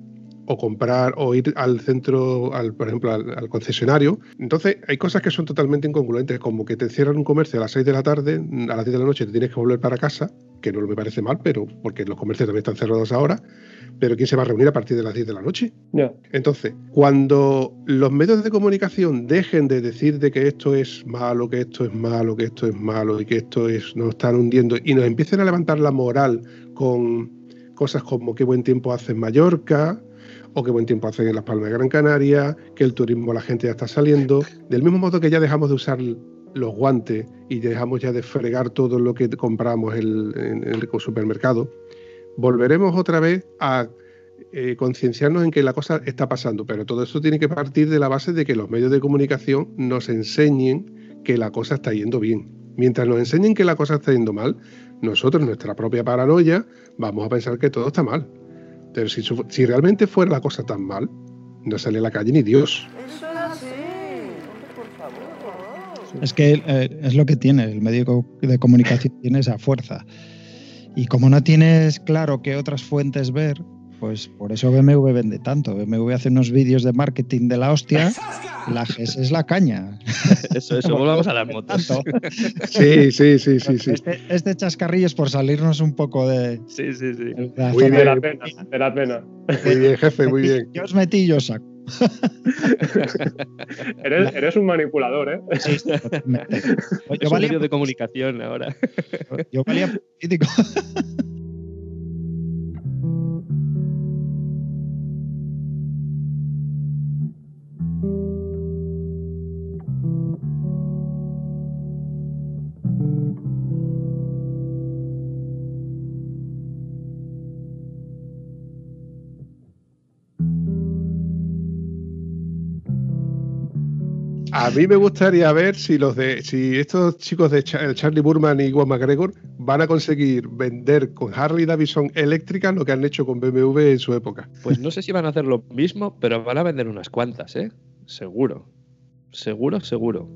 o comprar o ir al centro, al, por ejemplo, al, al concesionario. Entonces, hay cosas que son totalmente incongruentes, como que te cierran un comercio a las 6 de la tarde, a las 10 de la noche te tienes que volver para casa, que no me parece mal, pero porque los comercios también están cerrados ahora, pero ¿quién se va a reunir a partir de las 10 de la noche? Ya. Entonces, cuando los medios de comunicación dejen de decir de que esto es malo, que esto es malo, que esto es malo y que esto es nos están hundiendo y nos empiecen a levantar la moral con cosas como qué buen tiempo hace en Mallorca o qué buen tiempo hace en Las Palmas de Gran Canaria, que el turismo la gente ya está saliendo, del mismo modo que ya dejamos de usar los guantes y dejamos ya de fregar todo lo que compramos el- en el supermercado, volveremos otra vez a eh, concienciarnos en que la cosa está pasando, pero todo eso tiene que partir de la base de que los medios de comunicación nos enseñen que la cosa está yendo bien. Mientras nos enseñen que la cosa está yendo mal, nosotros, nuestra propia paranoia, vamos a pensar que todo está mal. Pero si, realmente fuera la cosa tan mal, no sale a la calle ni Dios. Eso es así. Hombre, por favor. Es que eh, es lo que tiene, el medio de comunicación tiene esa fuerza. Y como no tienes claro qué otras fuentes ver, pues por eso BMW vende tanto. BMW hace unos vídeos de marketing de la hostia, la GS es la caña. Eso, eso, volvamos a las motos. Sí, sí, sí, sí, sí. Este, este chascarrillo es por salirnos un poco de, Sí, sí, sí. de la Muy De bien. la pena, de la pena. Muy bien, jefe, muy bien. Yo os metí y yo saco. [LAUGHS] Eres, eres un manipulador, ¿eh? Totalmente. [LAUGHS] Es Yo un valía, medio de comunicación ahora. yo valía político. [LAUGHS] A mí me gustaría ver si los de si estos chicos de Cha- Charlie Burman y Juan McGregor van a conseguir vender con Harley Davidson eléctrica lo que han hecho con BMW en su época. Pues no sé si van a hacer lo mismo, pero van a vender unas cuantas, ¿eh? Seguro. Seguro, seguro.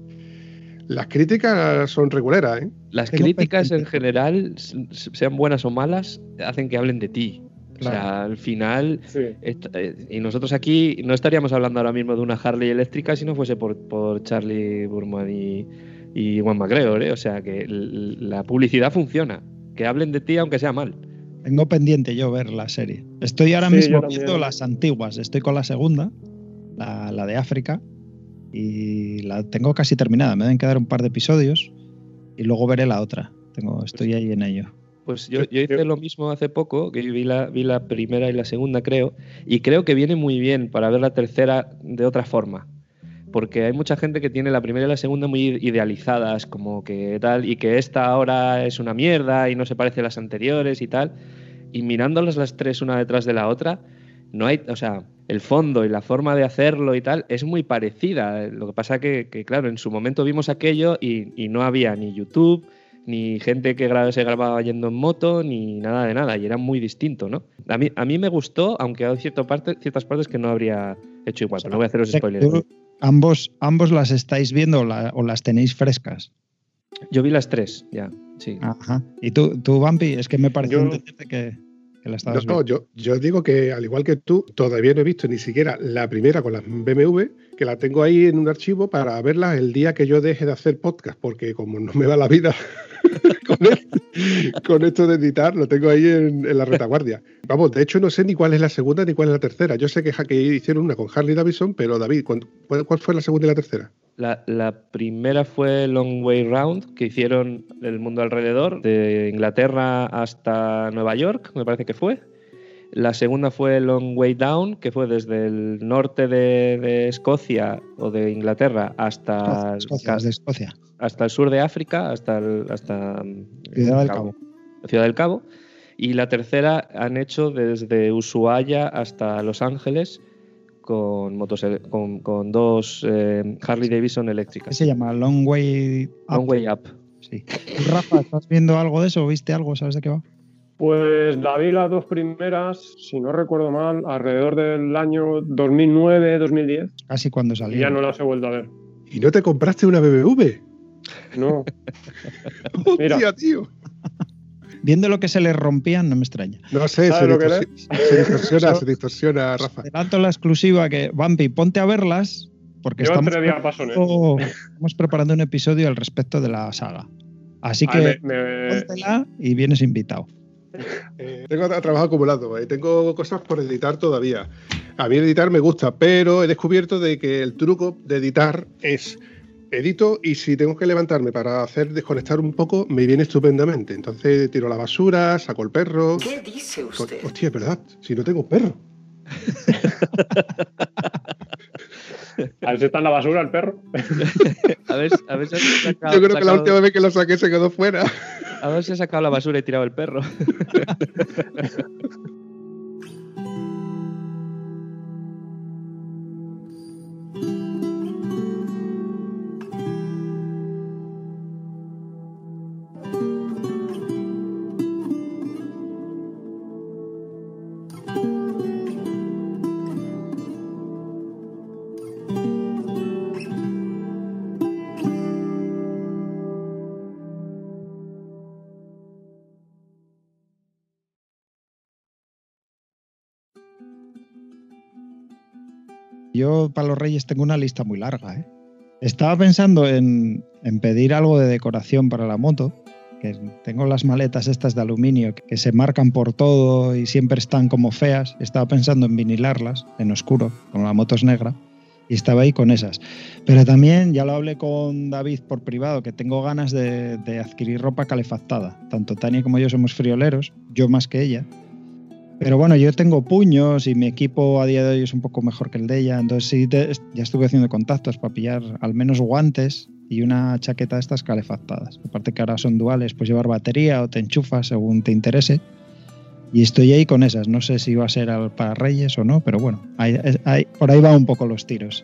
Las críticas son reguleras, ¿eh? Las críticas en general, sean buenas o malas, hacen que hablen de ti. O sea, al final, Sí. eh, y nosotros aquí no estaríamos hablando ahora mismo de una Harley eléctrica si no fuese por, por Charlie Burman y, y Juan McGregor, ¿eh? O sea, que la publicidad funciona. Que hablen de ti aunque sea mal. Tengo pendiente yo ver la serie. Estoy ahora Sí, mismo viendo las antiguas. Estoy con la segunda, la, la de África, y la tengo casi terminada. Me deben quedar un par de episodios y luego veré la otra. Tengo, estoy ahí en ello. Pues yo, yo hice lo mismo hace poco, que vi la, vi la primera y la segunda, creo, y creo que viene muy bien para ver la tercera de otra forma. Porque hay mucha gente que tiene la primera y la segunda muy idealizadas, como que tal, y que esta ahora es una mierda y no se parece a las anteriores y tal. Y mirándolas las tres una detrás de la otra, no hay, o sea, el fondo y la forma de hacerlo y tal es muy parecida. Lo que pasa que, que claro, en su momento vimos aquello y, y no había ni YouTube, ni gente que se grababa yendo en moto, ni nada de nada, y era muy distinto, ¿no? A mí, a mí me gustó, aunque hay cierto parte, ciertas partes que no habría hecho igual, pero no voy a haceros spoilers. Tú- ambos, ambos las estáis viendo o, la- o las tenéis frescas. Yo vi las tres, ya, sí. Ajá. Y tú, tú Bampi, es que me pareció Yo- entenderte que. que la estabas No, viendo. yo, yo digo que al igual que tú, todavía no he visto ni siquiera la primera con las BMW, que la tengo ahí en un archivo para verla el día que yo deje de hacer podcast, porque como no me va la vida [LAUGHS] [LAUGHS] con, el- con esto de editar, lo tengo ahí en, en la retaguardia. Vamos, de hecho no sé ni cuál es la segunda ni cuál es la tercera. Yo sé que, que hicieron una con Harley Davidson, pero David, ¿cuál, cuál fue la segunda y la tercera? La, la primera fue Long Way Round, que hicieron el mundo alrededor, de Inglaterra hasta Nueva York, me parece que fue. La segunda fue Long Way Down, que fue desde el norte de, de Escocia o de Inglaterra hasta, Escocia, desde Escocia. Hasta el sur de África, hasta, el- hasta mm, Ciudad del Cabo. Ciudad del Cabo. Y la tercera han hecho desde Ushuaia hasta Los Ángeles con, motos, con, con dos eh, Harley Davidson ¿Qué eléctricas. se llama? Long Way Up. Long Way Up. Sí. ¿Tú, Rafa, estás viendo algo de eso? ¿Viste algo? ¿Sabes de qué va? Pues la vi las dos primeras, si no recuerdo mal, alrededor del año 2009-2010 Casi cuando y salió. ya no las he vuelto a ver. ¿Y no te compraste una BMW? No. [LAUGHS] Mira. Hostia, tío. Viendo lo que se les rompían, no me extraña. No sé, se, ¿Sabes lo que distorsi- se distorsiona, se distorsiona, Rafa. Adelanto la exclusiva que, Vampi, ponte a verlas porque estamos, preparando- estamos preparando un episodio al respecto de la saga. Así Ay, que me- me- póntela y vienes invitado. Eh, tengo tra- trabajo acumulado, eh, tengo cosas por editar todavía. A mí editar me gusta, pero he descubierto de que el truco de editar es edito y si tengo que levantarme para hacer desconectar un poco, me viene estupendamente. Entonces tiro la basura, saco el perro. ¿Qué dice usted? Hostia, es verdad, si no tengo perro. [LAUGHS] A ver si está en la basura el perro. A ver, a ver si [LAUGHS] sacado, Yo creo que la última vez que lo saqué se quedó fuera. a ver si has sacado la basura y tirado el perro. [LAUGHS] Para los Reyes tengo una lista muy larga. ¿eh? Estaba pensando en, pedir algo de decoración para la moto, que tengo las maletas estas de aluminio que se marcan por todo y siempre están como feas. Estaba pensando en vinilarlas en oscuro, con la moto es negra, y estaba ahí con esas. Pero también ya lo hablé con David por privado, que tengo ganas de, de adquirir ropa calefactada. Tanto Tania como yo somos frioleros, yo más que ella. Pero bueno, yo tengo puños y mi equipo a día de hoy es un poco mejor que el de ella. Entonces sí, te- ya estuve haciendo contactos para pillar al menos guantes y una chaqueta de estas calefactadas. Aparte que ahora son duales, pues llevar batería o te enchufas según te interese. Y estoy ahí con esas. No sé si va a ser para Reyes o no, pero bueno, por ahí van un poco los tiros.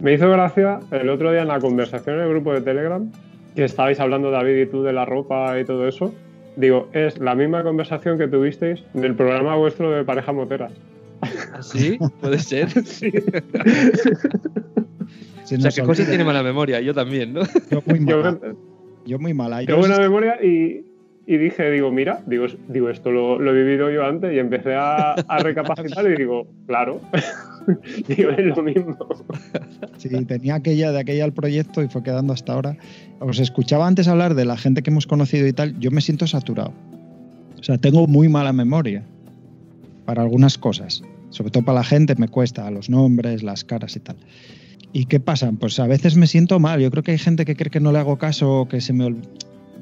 Me hizo gracia el otro día en la conversación en el grupo de Telegram que estabais hablando David y tú de la ropa y todo eso. Digo, es la misma conversación que tuvisteis del programa vuestro de pareja motera. ¿Ah, ¿Sí? ¿Puede ser? [LAUGHS] Sí. [LAUGHS] Se O sea, que José tiene mala memoria, yo también, ¿no? Yo muy Yo mala. Yo muy mala. Yo tengo buena memoria y, y dije, digo, mira, digo, digo esto lo, lo he vivido yo antes y empecé a, a [LAUGHS] recapacitar y digo, claro, [LAUGHS] digo, es lo mismo. [LAUGHS] Sí, tenía aquella de aquella el proyecto y fue quedando hasta ahora. Os escuchaba antes hablar de la gente que hemos conocido y tal. Yo me siento saturado. O sea, tengo muy mala memoria para algunas cosas. Sobre todo para la gente me cuesta, los nombres, las caras y tal. ¿Y qué pasa? Pues a veces me siento mal. Yo creo que hay gente que cree que no le hago caso, que se me... ol-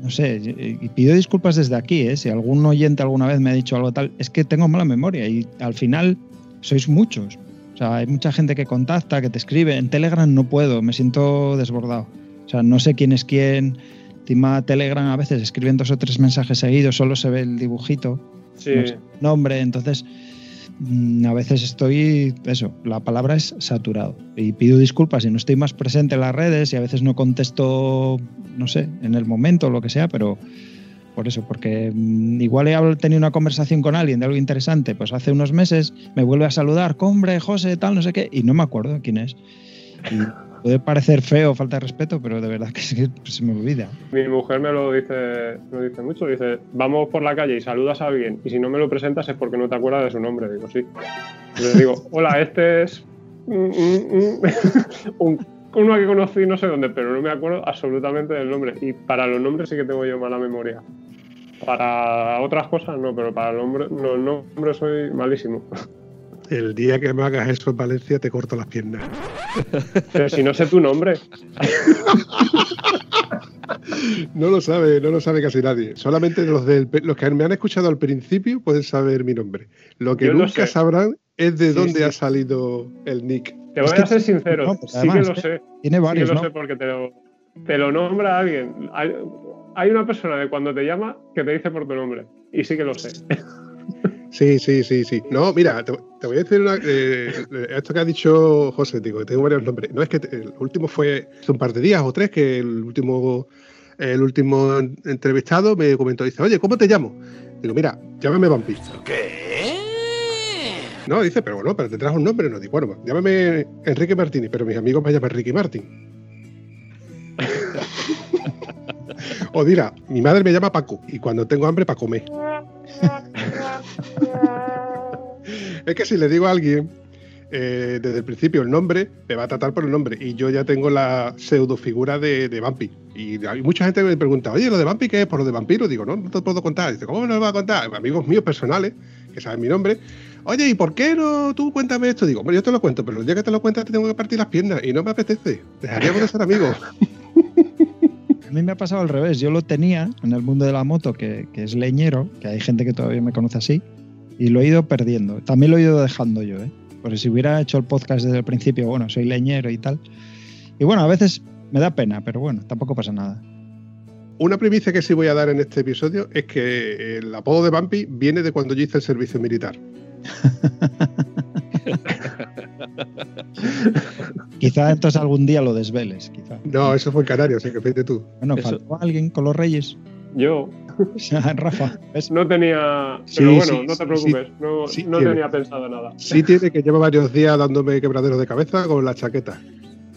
No sé, y pido disculpas desde aquí, ¿eh? Si algún oyente alguna vez me ha dicho algo tal, es que tengo mala memoria y al final sois muchos. O sea, hay mucha gente que contacta, que te escribe. En Telegram no puedo, me siento desbordado. O sea, no sé quién es quién. Encima Telegram a veces escriben dos o tres mensajes seguidos, solo se ve el dibujito, Sí, no sé el nombre, entonces a veces estoy, eso, la palabra es saturado. Y pido disculpas si no estoy más presente en las redes y a veces no contesto, no sé, en el momento o lo que sea, pero por eso, porque mm, igual he tenido una conversación con alguien de algo interesante, pues hace unos meses me vuelve a saludar, hombre, José, tal, no sé qué, y no me acuerdo quién es. Puede parecer feo, falta de respeto, pero de verdad que que se me olvida. Mi mujer me lo dice, lo dice mucho. Dice, vamos por la calle y saludas a alguien y si no me lo presentas es porque no te acuerdas de su nombre. Digo, sí. Le digo, hola, este es un- [LAUGHS] uno que conocí no sé dónde, pero no me acuerdo absolutamente del nombre. Y para los nombres sí que tengo yo mala memoria. Para otras cosas no, pero para los nombres soy malísimo. [LAUGHS] El día que me hagas eso en Valencia te corto las piernas. [LAUGHS] Pero si no sé tu nombre. [LAUGHS] No lo sabe, no lo sabe casi nadie. Solamente los, del, los que me han escuchado al principio pueden saber mi nombre. Lo que Yo lo nunca sé. sabrán es de Sí, dónde sí. ha salido el nick. Te voy Es a ser sincero, no, pues sí además, que lo eh, sé. tiene Sí varios, que lo ¿no? sé porque te lo, te lo nombra alguien. Hay, hay una persona de cuando te llama que te dice por tu nombre. Y sí que lo sé. [LAUGHS] Sí, sí, sí, sí. No, mira, te, te voy a decir una, eh, eh, esto que ha dicho José, digo, tengo varios nombres. No es que te- el último fue hace un par de días o tres que el último, el último en- entrevistado me comentó, dice, oye, ¿cómo te llamo? Digo, mira, llámame Vampi. ¿Qué? No, dice, pero bueno, pero te traes un nombre, no. Digo, bueno, pues, llámame Enrique Martínez, pero mis amigos me llaman Ricky Martín. [LAUGHS] o dirá, mi madre me llama Paco y cuando tengo hambre para comer. [LAUGHS] es que si le digo a alguien eh, desde el principio el nombre, me va a tratar por el nombre y yo ya tengo la pseudo figura de, de Vampi. Y hay mucha gente que me pregunta, oye, ¿lo de Vampi qué es? ¿Por lo de vampiro? Digo, no, no te puedo contar. Dice, ¿cómo no lo va a contar? Amigos míos personales, que saben mi nombre. Oye, ¿y por qué no tú cuéntame esto? Digo, bueno, yo te lo cuento, pero el día que te lo cuentas te tengo que partir las piernas y no me apetece. Dejaríamos de ser amigos. [LAUGHS] A mí me ha pasado al revés. Yo lo tenía en el mundo de la moto, que, que es leñero, que hay gente que todavía me conoce así, y lo he ido perdiendo. También lo he ido dejando yo, ¿eh? Porque si hubiera hecho el podcast desde el principio, bueno, soy leñero y tal. Y bueno, a veces me da pena, pero bueno, tampoco pasa nada. Una primicia que sí voy a dar en este episodio es que el apodo de Vampi viene de cuando yo hice el servicio militar. [LAUGHS] [LAUGHS] Quizá entonces algún día lo desveles, quizá. No, eso fue en Canarias, así que fíjate tú. Bueno, Eso- faltó alguien con los reyes. Yo [LAUGHS] Rafa, ¿ves? no tenía. Sí, Pero bueno, sí, no te sí, preocupes. no sí no tiene. tenía pensado nada. Sí tiene que lleva varios días dándome quebraderos de cabeza con la chaqueta.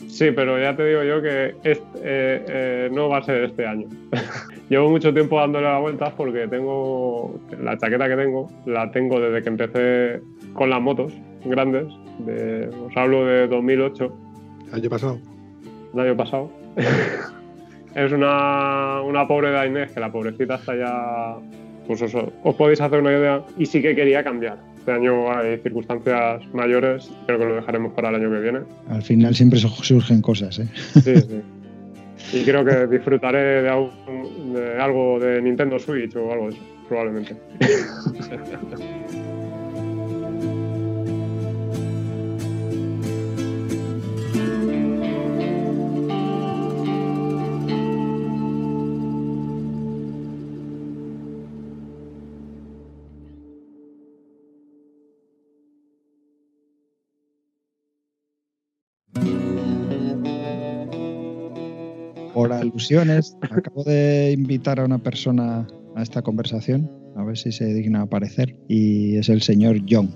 Sí, pero ya te digo yo que este, eh, eh, no va a ser este año. [LAUGHS] Llevo mucho tiempo dándole la vuelta porque tengo la chaqueta que tengo, la tengo desde que empecé con las motos grandes. De, os hablo de 2008, Año pasado. el año pasado. [LAUGHS] es una, una pobre de Inés, que la pobrecita está ya. Pues eso, os podéis hacer una idea. Y sí que quería cambiar. Este año hay circunstancias mayores, creo que lo dejaremos para el año que viene. Al final siempre su- surgen cosas, ¿eh? Sí, sí. [LAUGHS] Y creo que disfrutaré de, algún- de algo de Nintendo Switch o algo de eso, probablemente. [LAUGHS] Acabo de invitar a una persona a esta conversación, a ver si se digna aparecer, y es el señor John.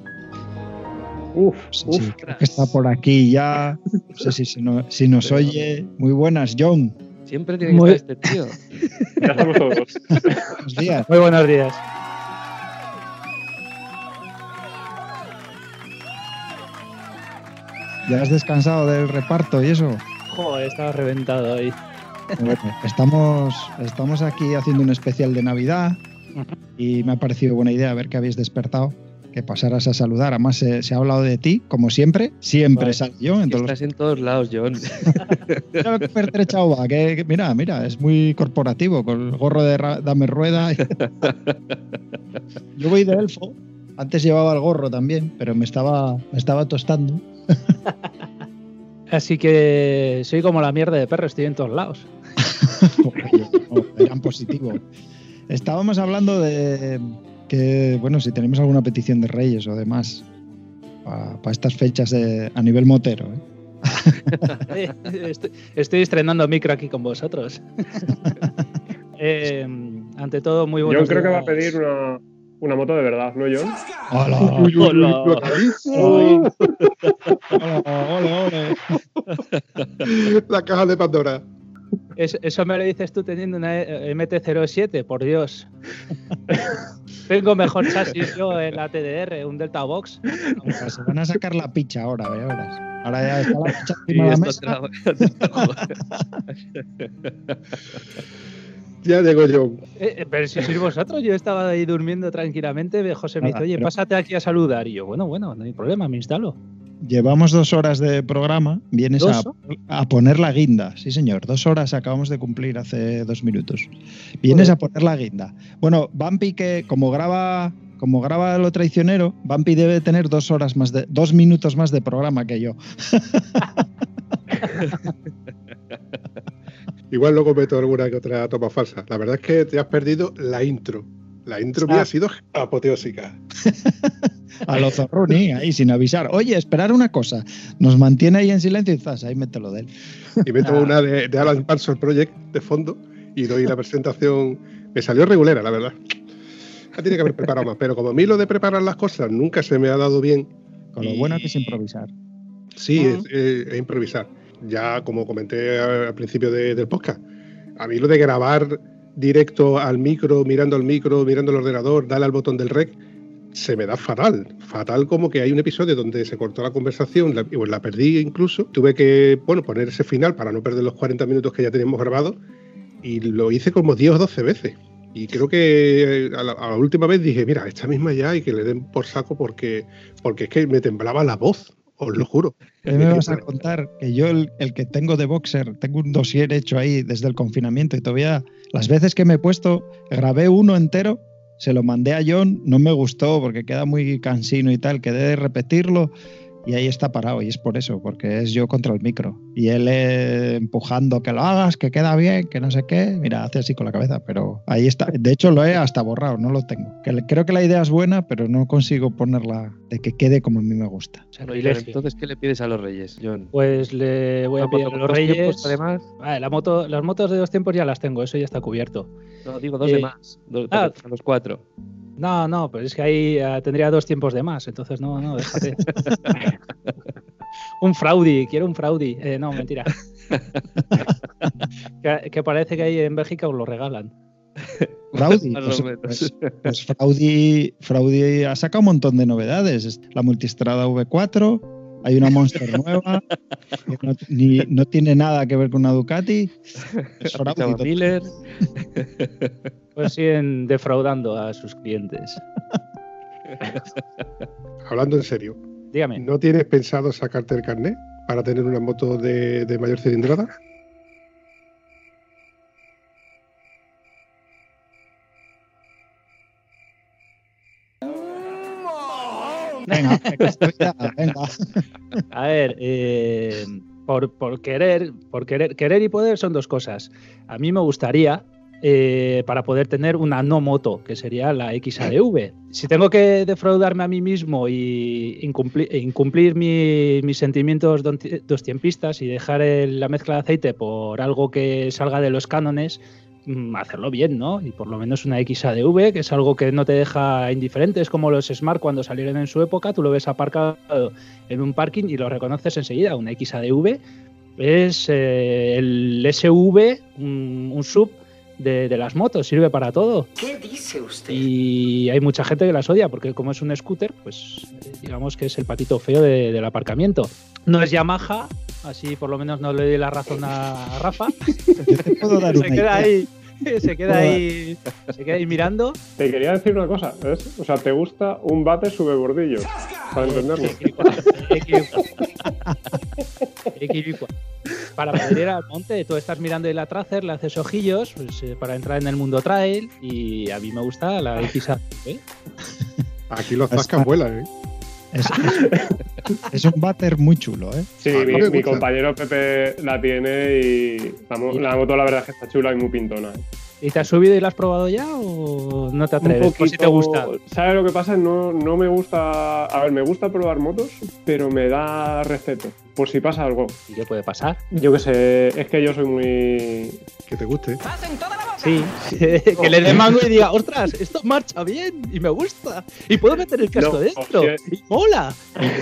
Uf, Sí, uf. sí, creo que está por aquí ya. No sé si, no- si nos oye. Muy buenas, John. Siempre tiene que Muy- estar este tío. Buenos días. Muy buenos días. ¿Ya has descansado del reparto y eso? Joder, estaba reventado ahí. Bueno, estamos, estamos aquí haciendo un especial de Navidad y me ha parecido buena idea ver que habéis despertado, que pasaras a saludar. Además, se, se ha hablado de ti, como siempre. Siempre Vale. sale. En todos los- estás en todos lados, John. [LAUGHS] Mira que pertrechado va, que, que- mira, mira, es muy corporativo, con el gorro de Dame Rueda. [LAUGHS] Yo voy de elfo. Antes llevaba el gorro también, pero me estaba, me estaba tostando. [LAUGHS] Así que soy como la mierda de perro, estoy en todos lados. Eran positivo. Estábamos hablando de que, bueno, si tenemos alguna petición de Reyes o demás para estas fechas de- a nivel motero. ¿eh? [LAUGHS] estoy, estoy estrenando micro aquí con vosotros. [LAUGHS] Eh, ante todo, muy Yo buenos creo que va a pedir una, Una moto de verdad, ¿no, John? Hola, Uy, uy, uy, Hola. ole, ole. [LAUGHS] La caja de Pandora. Es- eso me lo dices tú teniendo una eh, MT-07, por Dios. Tengo mejor chasis yo en la TDR, un Delta Box. Se van a sacar la picha ahora, ve, verás. Ahora ya está la picha encima de la mesa. [LAUGHS] [LAUGHS] Ya llegó John. Eh, eh, pero si sois vosotros, yo estaba ahí durmiendo tranquilamente. José me dice, oye, pero- pásate aquí a saludar. Y yo, bueno, bueno, no hay problema, me instalo. Llevamos dos horas de programa. Vienes a, poner la guinda. Sí, señor. Dos horas acabamos de cumplir hace dos minutos. Vienes a poner la guinda. Bueno, Bumpy, que como graba. Como graba lo traicionero, Bumpy debe tener dos horas más de, dos minutos más de programa que yo. [LAUGHS] Igual luego meto alguna que otra toma falsa. La verdad es que te has perdido la intro. La intro Ah. mía ha sido apoteósica. [LAUGHS] A lo Zorruni, ahí sin avisar. Oye, esperar una cosa. Nos mantiene ahí en silencio y zas, ahí mételo de él. Y meto una [LAUGHS] de, de Alan Parsons Project de fondo y doy la presentación. Me salió regulera, la verdad. La tiene que haber preparado más. Pero como a mí lo de preparar las cosas nunca se me ha dado bien. Con lo y- bueno que es improvisar. Sí, es, eh, es improvisar. Ya como comenté al principio de- del podcast, a mí lo de grabar directo al micro, mirando al micro, mirando al ordenador, darle al botón del rec, se me da fatal. Fatal como que hay un episodio donde se cortó la conversación, la, y pues la perdí incluso. Tuve que bueno, poner ese final para no perder los 40 minutos que ya teníamos grabados y lo hice como 10 o 12 veces. Y creo que a la, a la última vez dije, mira, esta misma ya y que le den por saco porque, porque es que me temblaba la voz, os lo juro. ¿Qué me vas a contar? Que yo, el, el que tengo de boxer, tengo un dossier hecho ahí desde el confinamiento y todavía las veces que me he puesto, grabé uno entero, se lo mandé a John, no me gustó porque queda muy cansino y tal, quedé de repetirlo y ahí está parado y es por eso, porque es yo contra el micro y él eh, empujando que lo hagas, que queda bien, que no sé qué, mira, hace así con la cabeza, pero ahí está. De hecho lo he hasta borrado, no lo tengo. Que le- creo que la idea es buena, pero no consigo ponerla de que quede como a mí me gusta. Sacrilegio. Entonces, ¿qué le pides a los reyes, John? Pues le voy a pedir a los reyes. tiempos, además. Vale, la moto, las motos de dos tiempos ya las tengo, eso ya está cubierto. No, digo dos Eh, de más. Dos, ah. para los cuatro. No, no, pero es que ahí eh, tendría dos tiempos de más, entonces no, no, déjate. [LAUGHS] un Fraudi, quiero un Fraudi. Eh, no, mentira. [LAUGHS] que, que parece que ahí en Bélgica os lo regalan. Fraudi, [LAUGHS] pues, pues- pues Fraudi, Fraudi ha sacado un montón de novedades. Es La multistrada V4, hay una Monster nueva, que no, ni- no tiene nada que ver con una Ducati. Es Fraudi. Miller. Pues siguen defraudando a sus clientes. [LAUGHS] Hablando en serio, Dígame. ¿no tienes pensado sacarte el carnet para tener una moto de, de mayor cilindrada? Venga, venga, estoy ya, venga. A ver, eh, por, por querer, por querer, querer y poder son dos cosas. A mí me gustaría eh, para poder tener una no moto, que sería la XADV. [LAUGHS] Si tengo que defraudarme a mí mismo y incumplir, e incumplir mi- mis sentimientos don- dostiempistas y dejar el- la mezcla de aceite por algo que salga de los cánones, mm, hacerlo bien, ¿no? Y por lo menos una XADV, que es algo que no te deja indiferente, es como los Smart cuando salieron en su época, tú lo ves aparcado en un parking y lo reconoces enseguida. Una XADV es eh, el SV, un, un sub de, de las motos, sirve para todo. ¿Qué dice usted? Y hay mucha gente que las odia porque como es un scooter, pues eh, digamos que es el patito feo de- del aparcamiento. No es Yamaha, así por lo menos no le doy la razón a Rafa. Yo [LAUGHS] te puedo dar se queda idea. ahí, se queda ahí, se queda ahí mirando. Te quería decir una cosa, ¿ves? O sea, te gusta un bate sube bordillo, para entenderlo. Para poder ir al monte, tú estás mirando el Tracer, le haces ojillos pues, eh, para entrar en el mundo trail y a mí me gusta la XA. ¿eh? [LAUGHS] Aquí los zascas vuelan, ¿eh? Es, es un váter muy chulo, ¿eh? Sí, mi, compañero Pepe la tiene y la, mo- la moto la verdad es que está chula y muy pintona. ¿eh? ¿Y te has subido y la has probado ya o no te atreves? Por si te gusta. ¿Sabes lo que pasa? No, no me gusta. A ver, me gusta probar motos, pero me da respeto. Por si pasa algo. ¿Y qué puede pasar? Yo qué sé, es que yo soy muy. Que te guste. Sí, [LAUGHS] que le dé mango y diga, ostras, esto marcha bien y me gusta. Y puedo meter el casco No, dentro. hostia. Y mola. [LAUGHS]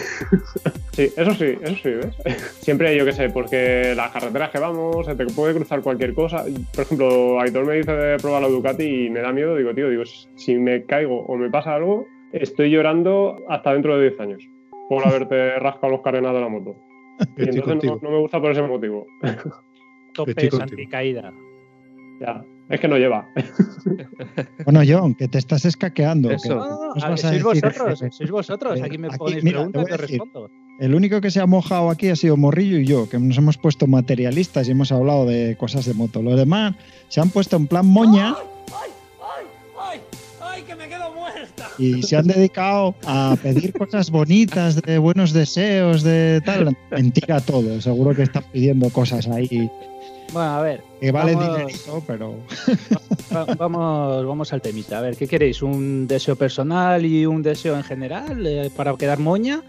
Sí, eso sí, eso sí, ¿ves? [LAUGHS] Siempre yo qué sé, porque las carreteras que vamos, se te puede cruzar cualquier cosa. Por ejemplo, Aitor me dice de probar la Ducati y me da miedo, digo, tío, digo, si me caigo o me pasa algo, estoy llorando hasta dentro de 10 años por haberte rascado los carenas de la moto. [LAUGHS] Y entonces no, me gusta por ese motivo. [LAUGHS] Tope contigo. anticaída. Ya, es que no lleva. [LAUGHS] Bueno, John, que te estás escaqueando. que Eso. No, no, nos a ver, vas a sois decir vosotros, sois vosotros. Eh, Aquí me aquí, ponéis mira, te preguntas, decir. respondo. El único que se ha mojado aquí ha sido Morrillo y yo, que nos hemos puesto materialistas y hemos hablado de cosas de moto. Los demás se han puesto en plan moña. ¡Ay, que me quedo muerta! y se han dedicado a pedir cosas bonitas, de buenos deseos, de tal. Mentira todo, seguro que están pidiendo cosas ahí Bueno, a ver. que valen vamos- dinerito, pero Va- vamos, vamos al temita. A ver, ¿qué queréis? ¿Un deseo personal y un deseo en general eh, para quedar moña?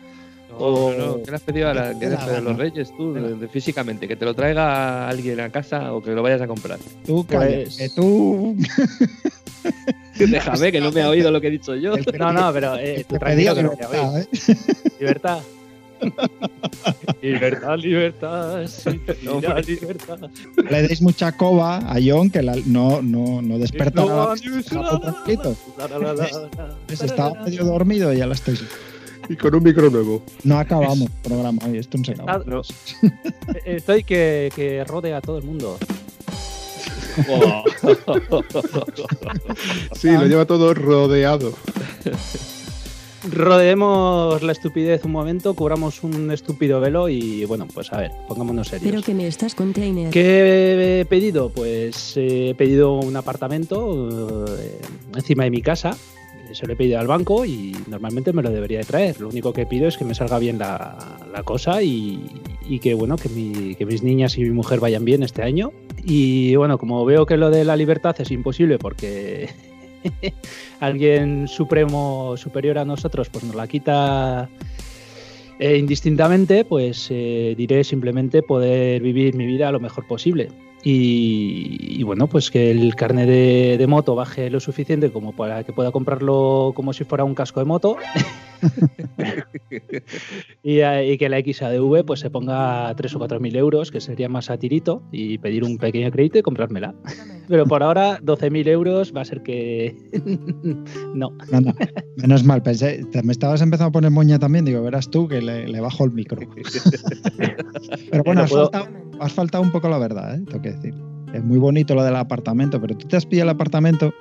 No, O- no, no, ¿qué le has pedido a la, Te de los. Reyes tú, de- de físicamente? ¿Que te lo traiga alguien a casa o que lo vayas a comprar? tú Pues- que tú... [LAUGHS] Déjame, que no me ha oído lo que he dicho yo. No, no, pero eh, tú que tranquilo que no te [LAUGHS] libertad, oís. ¿eh? Libertad. libertad, libertad. sí, [LAUGHS] mira, libertad. Le deis mucha coba a John, que la- no, no, no despertará. No, no, la, la, la, la. Pues estaba medio dormido y con un micro nuevo. No acabamos el programa hoy, esto no se acaba. Ah, no. Estoy que, que rodea a todo el mundo. [LAUGHS] Sí, lo lleva todo rodeado. Rodeemos la estupidez un momento, cubramos un estúpido velo y bueno, pues a ver, pongámonos serios. Pero que me estás container. ¿Qué he pedido? Pues eh, he pedido un apartamento eh, encima de mi casa. Se lo he pedido al banco y normalmente me lo debería de traer. Lo único que pido es que me salga bien la, cosa y, y que bueno, que, mi- que mis niñas y mi mujer vayan bien este año. Y bueno, como veo que lo de la libertad es imposible porque [LAUGHS] alguien supremo superior a nosotros pues nos la quita eh, indistintamente, pues eh, diré simplemente poder vivir mi vida lo mejor posible. Y, y bueno, pues que el carnet de, de moto baje lo suficiente como para que pueda comprarlo como si fuera un casco de moto. [LAUGHS] y, eh, y que la XADV pues se ponga 3 o 4 mil euros, que sería más a tirito, y pedir un pequeño crédito y comprármela. Pero por ahora 12 mil euros va a ser que [LAUGHS] no. No, no, menos mal, pensé, te- me estabas empezando a poner moña también, digo, verás tú que le, le bajo el micro. [LAUGHS] pero bueno, No has, puedo- faltado, has faltado un poco la verdad, ¿eh? tengo que decir. Es muy bonito lo del apartamento, pero tú te has pillado el apartamento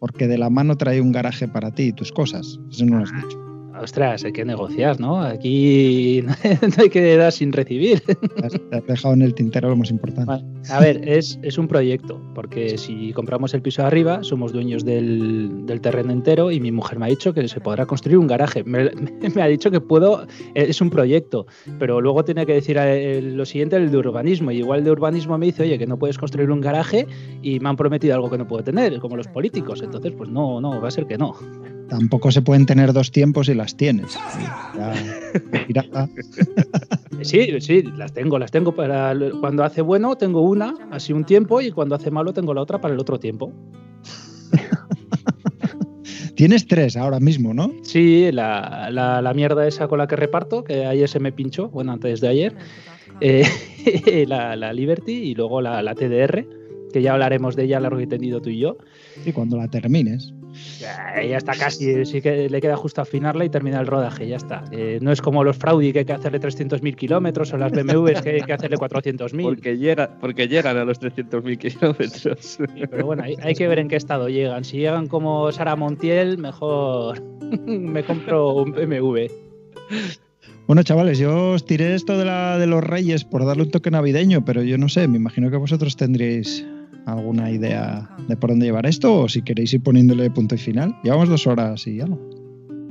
porque de la mano trae un garaje para ti y tus cosas. Eso no lo has dicho. Ostras, hay que negociar, ¿no? Aquí [LAUGHS] no hay que dar sin recibir. Te has, dejado en el tintero lo más importante. A ver, es, es un proyecto, porque si compramos el piso de arriba, somos dueños del, del terreno entero y mi mujer me ha dicho que se podrá construir un garaje. Me, [LAUGHS] me ha dicho que puedo, es un proyecto, pero luego tiene que decir eh, lo siguiente el de urbanismo. Y igual de urbanismo me dice, oye, que no puedes construir un garaje y me han prometido algo que no puedo tener, como los políticos. Entonces, pues no, no, va a ser que no. Tampoco se pueden tener dos tiempos y las tienes. Ya. [LAUGHS] Sí, sí, las tengo, las tengo para cuando hace bueno tengo una, así un tiempo, y cuando hace malo tengo la otra para el otro tiempo. [LAUGHS] Tienes tres ahora mismo, ¿no? Sí, la, la- la mierda esa con la que reparto, que ayer se me pinchó, bueno, antes de ayer, eh, [LAUGHS] la, la Liberty y luego la, la TDR, que ya hablaremos de ella largo y tendido tú y yo. Sí, cuando la termines. Ya, ya está casi, sí que le queda justo afinarla y terminar el rodaje, ya está. Eh, no es como los Fraudi que hay que hacerle 300.000 kilómetros o las BMWs que hay que hacerle 400.000. Porque, llega, porque llegan a los 300.000 kilómetros. Pero bueno, hay, hay que ver en qué estado llegan. Si llegan como Sara Montiel, mejor [LAUGHS] me compro un BMW. Bueno, chavales, yo os tiré esto de, la, de los reyes por darle un toque navideño, pero yo no sé, me imagino que vosotros tendréis alguna idea de por dónde llevar esto o si queréis ir poniéndole punto y final. Llevamos dos horas y algo.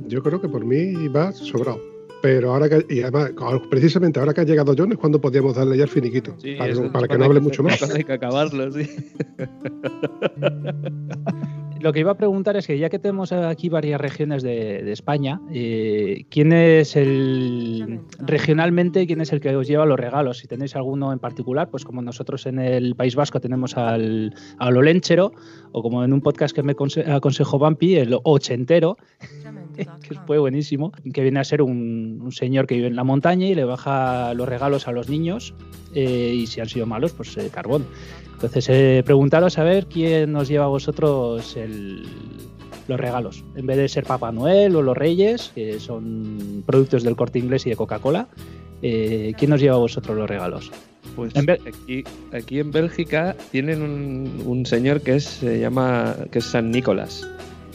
Yo creo que por mí va sobrado. Pero ahora que, y además, precisamente ahora que ha llegado John es cuando podíamos darle ya el finiquito. Sí, para, que no hable mucho más. Hay que acabarlo, sí. [LAUGHS] lo que iba a preguntar es que ya que tenemos aquí varias regiones de, de España, eh, ¿quién es el regionalmente quién es el que os lleva los regalos? Si tenéis alguno en particular, pues como nosotros en el País Vasco tenemos al, al Olenchero, o como en un podcast que me conse- aconsejó Vampi, el ochentero, [LAUGHS] que fue buenísimo, que viene a ser un, un señor que vive en la montaña y le baja los regalos a los niños eh, y si han sido malos, pues eh, carbón. Entonces, eh, preguntaros a ver quién nos lleva a vosotros el- los regalos. En vez de ser Papá Noel o los Reyes, que son productos del corte inglés y de Coca-Cola, eh, ¿quién nos lleva a vosotros los regalos? Pues En aquí, aquí en Bélgica tienen un, un señor que es, se llama que es San Nicolás,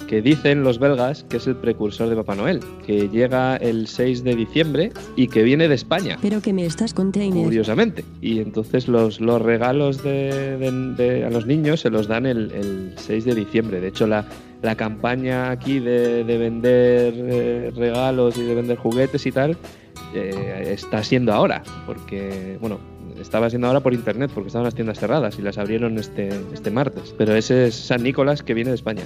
que dicen los belgas que es el precursor de Papá Noel, que llega el 6 de diciembre y que viene de España. Pero que me estás container. Curiosamente. Y entonces los, los regalos de, de- de- a los niños se los dan el, el 6 de diciembre. De hecho, la, la campaña aquí de, de vender eh, regalos y de vender juguetes y tal eh, está siendo ahora. Porque, bueno, estaba siendo ahora por internet porque estaban las tiendas cerradas y las abrieron este, este martes. Pero ese es San Nicolás que viene de España.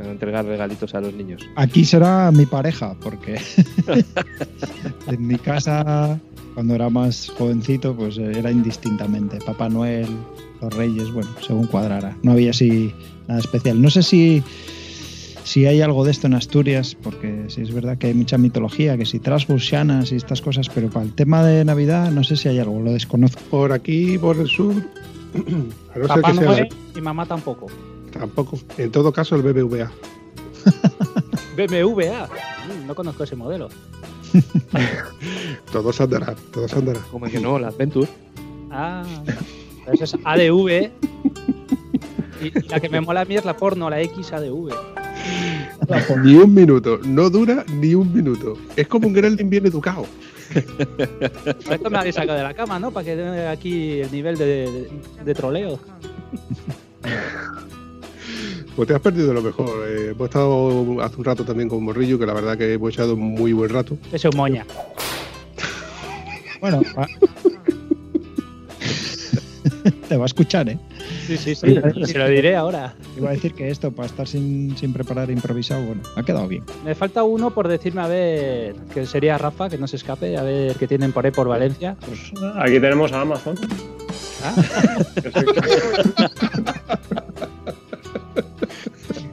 A entregar regalitos a los niños. Aquí será mi pareja, porque [LAUGHS] en mi casa, cuando era más jovencito, pues era indistintamente. Papá Noel, los Reyes, bueno, según cuadrara. No había así nada especial. No sé si, si hay algo de esto en Asturias, porque sí es verdad que hay mucha mitología, que si Trasbus, Shanas y estas cosas, pero para el tema de Navidad no sé si hay algo, lo desconozco. Por aquí, por el sur, [CLEARS THROAT] a no ser Papá que sea Noel y mamá tampoco. Tampoco. En todo caso, el BBVA. [LAUGHS] BMWA. Mm, No conozco ese modelo. [LAUGHS] Todos andarán, todos andarán. Como que no, la Adventure. Ah, pero eso es ADV. Y, y la que me mola a mí es la porno, la XADV. Ni un minuto, no dura ni un minuto. Es como un Gremlin bien educado. Por esto me habéis sacado de la cama, ¿no? Para que dé aquí el nivel de, de- de troleo. [LAUGHS] Pues te has perdido lo mejor. Eh, hemos estado hace un rato también con Morrillo, que la verdad que hemos echado un muy buen rato. Eso es moña. [LAUGHS] Bueno, va- [LAUGHS] te va a escuchar, ¿eh? Sí, sí, sí. Se lo diré ahora. Iba a decir que esto, para estar sin, sin preparar improvisado, bueno, ha quedado bien. Me falta uno por decirme a ver, que sería Rafa, que no se escape, a ver qué tienen por ahí por Valencia. Pues aquí tenemos a Amazon. [LAUGHS]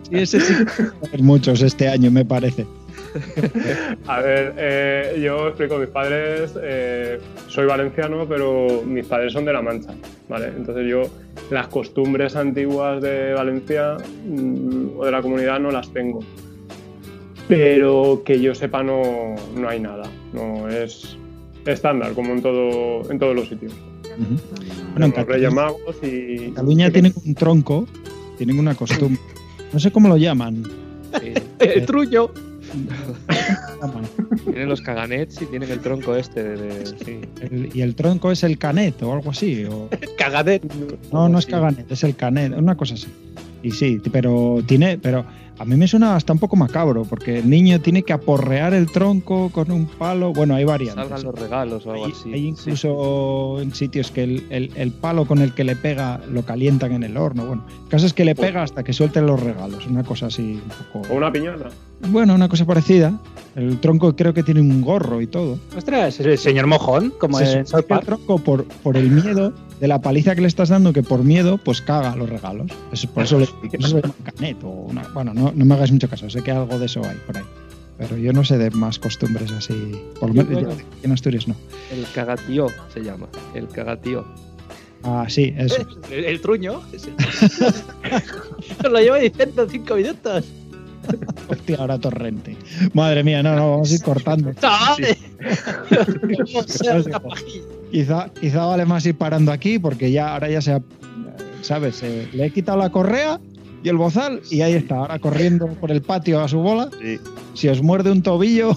Sí, ese sí. [LAUGHS] Muchos este año, me parece. [LAUGHS] A ver, eh, yo explico, mis padres, eh, soy valenciano, pero mis padres son de La Mancha, ¿vale? Entonces yo las costumbres antiguas de Valencia mm, o de la comunidad no las tengo. Pero que yo sepa no, no hay nada, no es estándar como en, todo, en todos los sitios. Bueno, Cataluña, y... en Cataluña tienen un tronco, tienen una costumbre. No sé cómo lo llaman. El [LAUGHS] trullo. [LAUGHS] Tienen los caganets y tienen el tronco este de. sí. El- y el tronco es el canet o algo así. O... [LAUGHS] Cagadet. No, no es caganet, es el canet, una cosa así. Y sí, pero tiene, pero a mí me suena hasta un poco macabro, porque el niño tiene que aporrear el tronco con un palo. Bueno, hay variantes. Salgan los regalos o algo Hay, así. hay incluso en sitios que el, el- el palo con el que le pega lo calientan en el horno. Bueno, el caso es que le pega hasta que suelten los regalos. Una cosa así un poco. O una piñata. Bueno, una cosa parecida. El tronco creo que tiene un gorro y todo. Ostras, es el señor mojón, como Se que el tronco por, por el miedo de la paliza que le estás dando, que por miedo, pues caga los regalos. Eso- por eso le [LAUGHS] eso canet o una- bueno, no, no me hagáis mucho caso, sé que algo de eso hay por ahí. Pero yo no sé de más costumbres así. Por lo menos en Asturias no. El cagatío se llama. El cagatío. Ah, sí, eso. [LAUGHS] El, el truño. Nos [LAUGHS] lo llevo diciendo en cinco minutos. Hostia, ahora torrente. Madre mía, no, no, vamos a ir cortando. ¡Chavales! Quizá, vale más ir parando aquí porque ya ahora ya se ha, ¿sabes? Le he quitado la correa y el bozal y ahí está, ahora corriendo por el patio a su bola. Si os muerde un tobillo,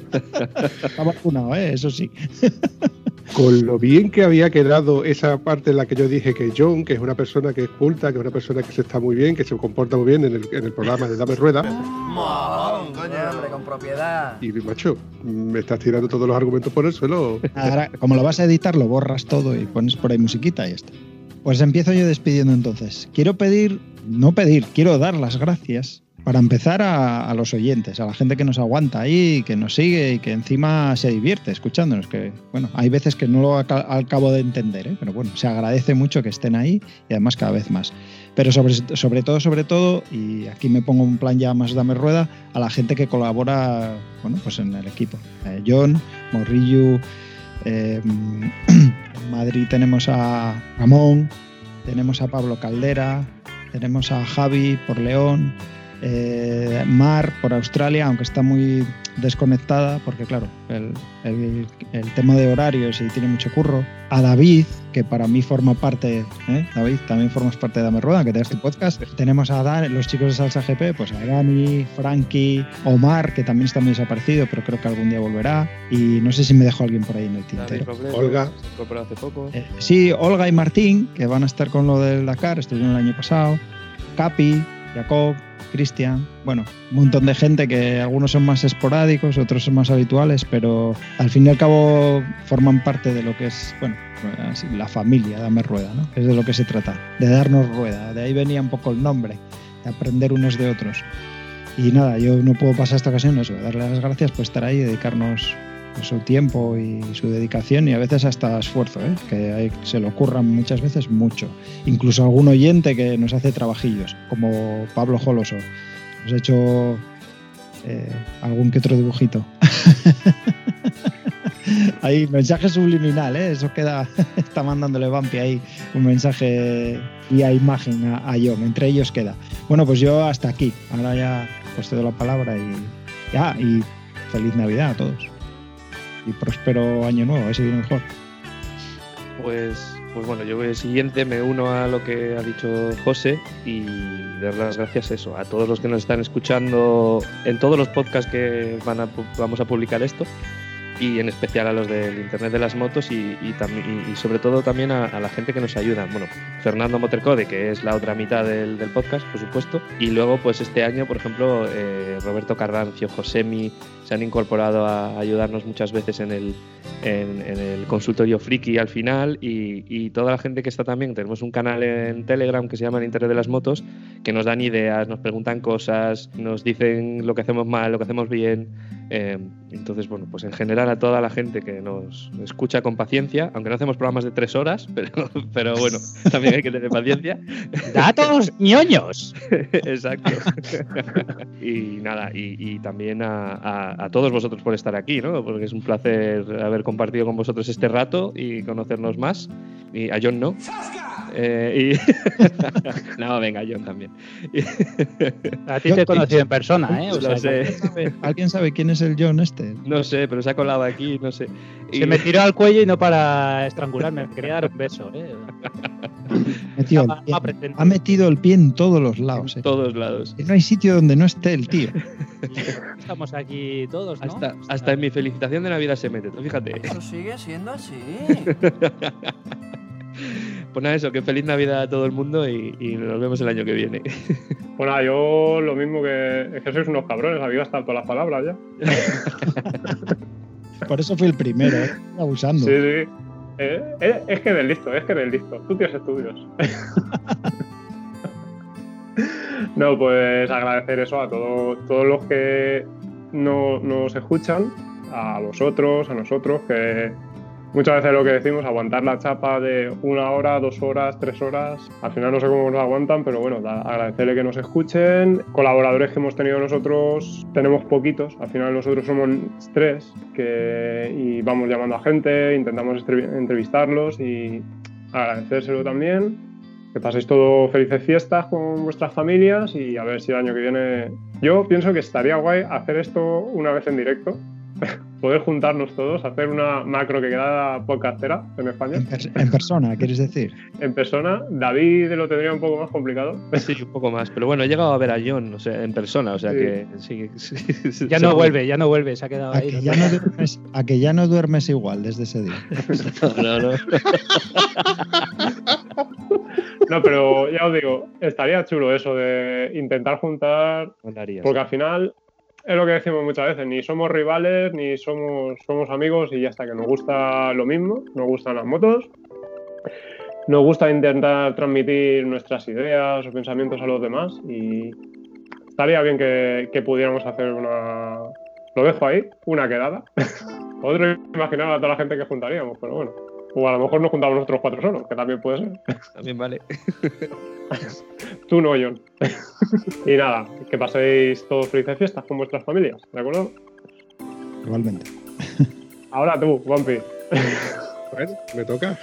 [LAUGHS] está vacunado, ¿eh? Eso sí. [LAUGHS] Con lo bien que había quedado esa parte en la que yo dije que John, que es una persona que es culta, que es una persona que se está muy bien, que se comporta muy bien en el, en el programa de Dame Rueda, Mohón, coño, hombre, con propiedad. y macho, me estás tirando todos los argumentos por el suelo. Ahora, como lo vas a editar, lo borras todo y pones por ahí musiquita y ya está. Pues empiezo yo despidiendo entonces. Quiero pedir, no pedir, quiero dar las gracias para empezar a, los oyentes, a la gente que nos aguanta ahí, que nos sigue y que encima se divierte escuchándonos. Que bueno, hay veces que no lo aca- acabo de entender, ¿eh? pero bueno, se agradece mucho que estén ahí y además cada vez más. Pero sobre, todo, sobre todo, y aquí me pongo un plan ya más dame rueda, a la gente que colabora bueno, pues en el equipo. Eh, John, Morrillo, eh, [CLEARS THROAT] Madrid tenemos a Ramón, tenemos a Pablo Caldera, tenemos a Javi por León, eh, Mar por Australia, aunque está muy desconectada, porque claro, el, el- el tema de horarios y tiene mucho curro. A David, que para mí forma parte, ¿eh? David, también formas parte de Dame Rueda, que te este podcast. Tenemos a Dan, los chicos de Salsa GP, pues a Dani, Frankie, Omar, que también está muy desaparecido, pero creo que algún día volverá. Y no sé si me dejo alguien por ahí en el tintero. Robledo, Olga. Se hace poco. Eh, sí, Olga y Martín, que van a estar con lo del Dakar, estuvieron el año pasado. Capi, Jacob, Cristian, bueno, un montón de gente que algunos son más esporádicos, otros son más habituales, pero al fin y al cabo forman parte de lo que es, bueno, la familia, dame rueda, ¿no? Es de lo que se trata, de darnos rueda. De ahí venía un poco el nombre, de aprender unos de otros. Y nada, yo no puedo pasar esta ocasión eso, darle las gracias por estar ahí y dedicarnos su tiempo y su dedicación y a veces hasta esfuerzo, ¿eh? que se le ocurran muchas veces mucho. Incluso algún oyente que nos hace trabajillos, como Pablo Joloso. Nos ha hecho eh, algún que otro dibujito. [LAUGHS] Ahí, mensaje subliminal, ¿eh? eso queda, [LAUGHS] está mandándole Vampi ahí un mensaje y a imagen a, a John, entre ellos queda. Bueno, pues yo hasta aquí, ahora ya pues te doy la palabra y ya, y feliz Navidad a todos. Y próspero año nuevo, a ver viene mejor. Pues, pues bueno, yo el siguiente me uno a lo que ha dicho José y dar las gracias eso, a todos los que nos están escuchando en todos los podcasts que van a vamos a publicar esto y en especial a los del Internet de las Motos y, y, y- sobre todo también a, a la gente que nos ayuda. Bueno, Fernando Motorcode, que es la otra mitad del, del podcast, por supuesto. Y luego, pues este año, por ejemplo, eh, Roberto Carrancio, Josemi, se han incorporado a ayudarnos muchas veces en el, en, en el consultorio friki al final y, y toda la gente que está también, tenemos un canal en Telegram que se llama el Internet de las Motos, que nos dan ideas, nos preguntan cosas, nos dicen lo que hacemos mal, lo que hacemos bien. Eh, entonces, bueno, pues en general a toda la gente que nos escucha con paciencia, aunque no hacemos programas de tres horas, [LAUGHS] pero, pero bueno, también hay que tener paciencia. [LAUGHS] ¡Datos ñoños! [LAUGHS] Exacto. y nada, y, y también a, a- a todos vosotros por estar aquí, ¿no? Porque es un placer haber compartido con vosotros este rato y conocernos más. Y a John no. Eh, y... no, venga, John también. A ti te he conocido en persona, ¿eh? O sea, sé. ¿Alguien sabe quién es el John este? No sé, pero se ha colado aquí, no sé. Se me tiró al cuello y no para estrangularme, me quería dar un beso, ¿eh? Metido el ha metido el pie en todos los lados. eh. todos lados. Y no hay sitio donde no esté el tío. [LAUGHS] Estamos aquí todos, ¿no? Hasta, hasta en mi felicitación de Navidad se mete, fíjate. Eso sigue siendo así. [LAUGHS] [LAUGHS] Pues nada, eso, que feliz Navidad a todo el mundo y, y nos vemos el año que viene. [LAUGHS] Pues nada, yo lo mismo que. Es que sois unos cabrones, había hasta todas las palabras ya. [LAUGHS] Por eso fui el primero, eh. abusando. Sí, sí. Eh, eh, es que eres listo, es que eres listo. Tú tienes estudios. no, pues agradecer eso a todos, todos los que no, nos escuchan, a vosotros, a nosotros, que muchas veces lo que decimos, aguantar la chapa de una hora, dos horas, tres horas. Al final no sé cómo nos aguantan, pero bueno, agradecerle que nos escuchen. Colaboradores que hemos tenido nosotros, tenemos poquitos. Al final nosotros somos tres y vamos llamando a gente, intentamos entrevistarlos y agradecérselo también. Que paséis todo felices fiestas con vuestras familias y a ver si el año que viene. Yo pienso que estaría guay hacer esto una vez en directo. [LAUGHS] Poder juntarnos todos, hacer una macro que queda podcastera en España. En, pers- en persona, ¿quieres decir? En persona, David lo tendría un poco más complicado. Sí, un poco más. Pero bueno, he llegado a ver a John, o sea, en persona, o sea Sí. que sí. sí, Ya sí, no sí. vuelve, ya no vuelve, se ha quedado A ahí. que, ya no duermes, a que ya no duermes igual desde ese día. [LAUGHS] [LAUGHS] No, no. No, pero ya os digo, estaría chulo eso de intentar juntar Porque al final es lo que decimos muchas veces, ni somos rivales, ni somos, somos amigos y ya está, que nos gusta lo mismo, nos gustan las motos. nos gusta intentar transmitir nuestras ideas o pensamientos a los demás y estaría bien que, que pudiéramos hacer una, lo dejo ahí, una quedada. [LAUGHS] Otro imaginaba a toda la gente que juntaríamos, pero bueno. O a lo mejor nos juntamos nosotros cuatro solos, que también puede ser. [LAUGHS] También vale. [LAUGHS] Tú no, John. y nada, que paséis todos felices fiestas con vuestras familias, ¿de acuerdo? Igualmente. Ahora tú, [LAUGHS] Vampi. Bueno, me toca.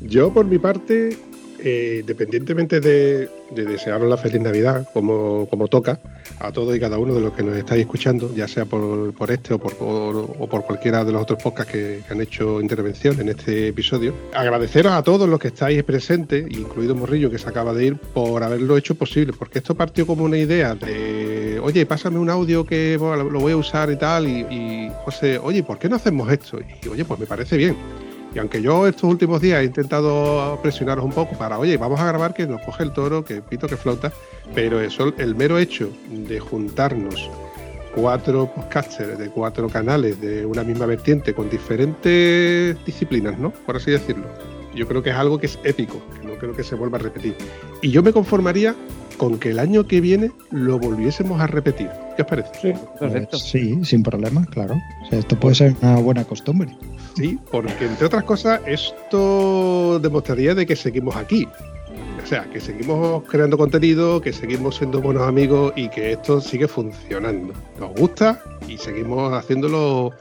Yo, por mi parte, eh, independientemente de, de desearos la feliz Navidad, como, como toca, a todos y cada uno de los que nos estáis escuchando, ya sea por, por este o por, por- o por cualquiera de los otros podcasts que, han hecho intervención en este episodio, agradeceros a todos los que estáis presentes, incluido Morrillo, que se acaba de ir, por haberlo hecho posible, porque esto partió como una idea de, oye, pásame un audio que lo voy a usar y tal, y José, oye, ¿por qué no hacemos esto? Y oye, pues me parece bien. Y aunque yo estos últimos días he intentado presionaros un poco para, oye, vamos a grabar que nos coge el toro, que pito que flauta, pero eso, el mero hecho de juntarnos cuatro podcasters de cuatro canales de una misma vertiente con diferentes disciplinas, ¿no? Por así decirlo. Yo creo que es algo que es épico, que no creo que se vuelva a repetir. Y yo me conformaría con que el año que viene lo volviésemos a repetir. ¿Qué os parece? Sí, Pues sí, sin problema, claro. O sea, esto puede ser una buena costumbre. Sí, porque entre otras cosas, esto demostraría de que seguimos aquí. O sea, que seguimos creando contenido, que seguimos siendo buenos amigos y que esto sigue funcionando. Nos gusta y seguimos haciéndolo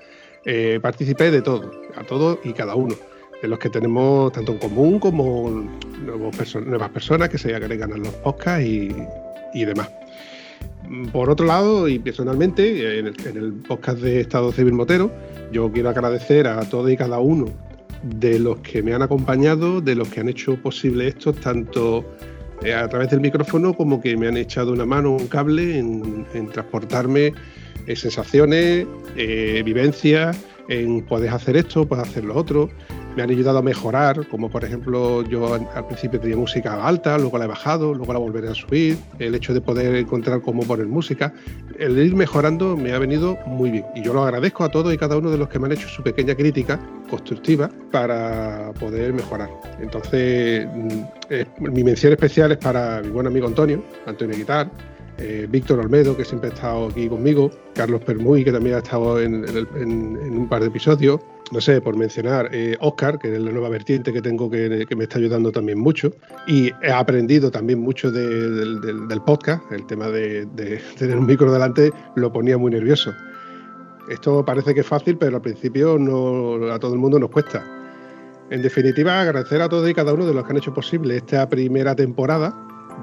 eh, partícipe de todo, a todos y cada uno. De los que tenemos tanto en común como nuevas personas que se agregan a los podcasts y, y demás. Por otro lado, y personalmente, en el, en podcast de Estado Civil Motero, yo quiero agradecer a todos y cada uno de los que me han acompañado, de los que han hecho posible esto, tanto eh, a través del micrófono como que me han echado una mano, un cable en, en transportarme eh, sensaciones, eh, vivencias, en puedes hacer esto, puedes hacer lo otro. Me han ayudado a mejorar, como por ejemplo yo al, principio tenía música alta, luego la he bajado, luego la volveré a subir. El hecho de poder encontrar cómo poner música, el ir mejorando me ha venido muy bien. Y yo lo agradezco a todos y cada uno de los que me han hecho su pequeña crítica constructiva para poder mejorar. Entonces, mm, mi mención especial es para mi buen amigo Antonio, Antonio Guitar, eh, Víctor Olmedo, que siempre ha estado aquí conmigo, Carlos Permuy, que también ha estado en, un par de episodios, no sé, por mencionar, eh, Oscar, que es la nueva vertiente que tengo que, me está ayudando también mucho, y he aprendido también mucho de- del, podcast, el tema de, [LAUGHS] tener un micro delante lo ponía muy nervioso. Esto parece que es fácil, pero al principio a todo el mundo nos cuesta. En definitiva, agradecer a todos y cada uno de los que han hecho posible esta primera temporada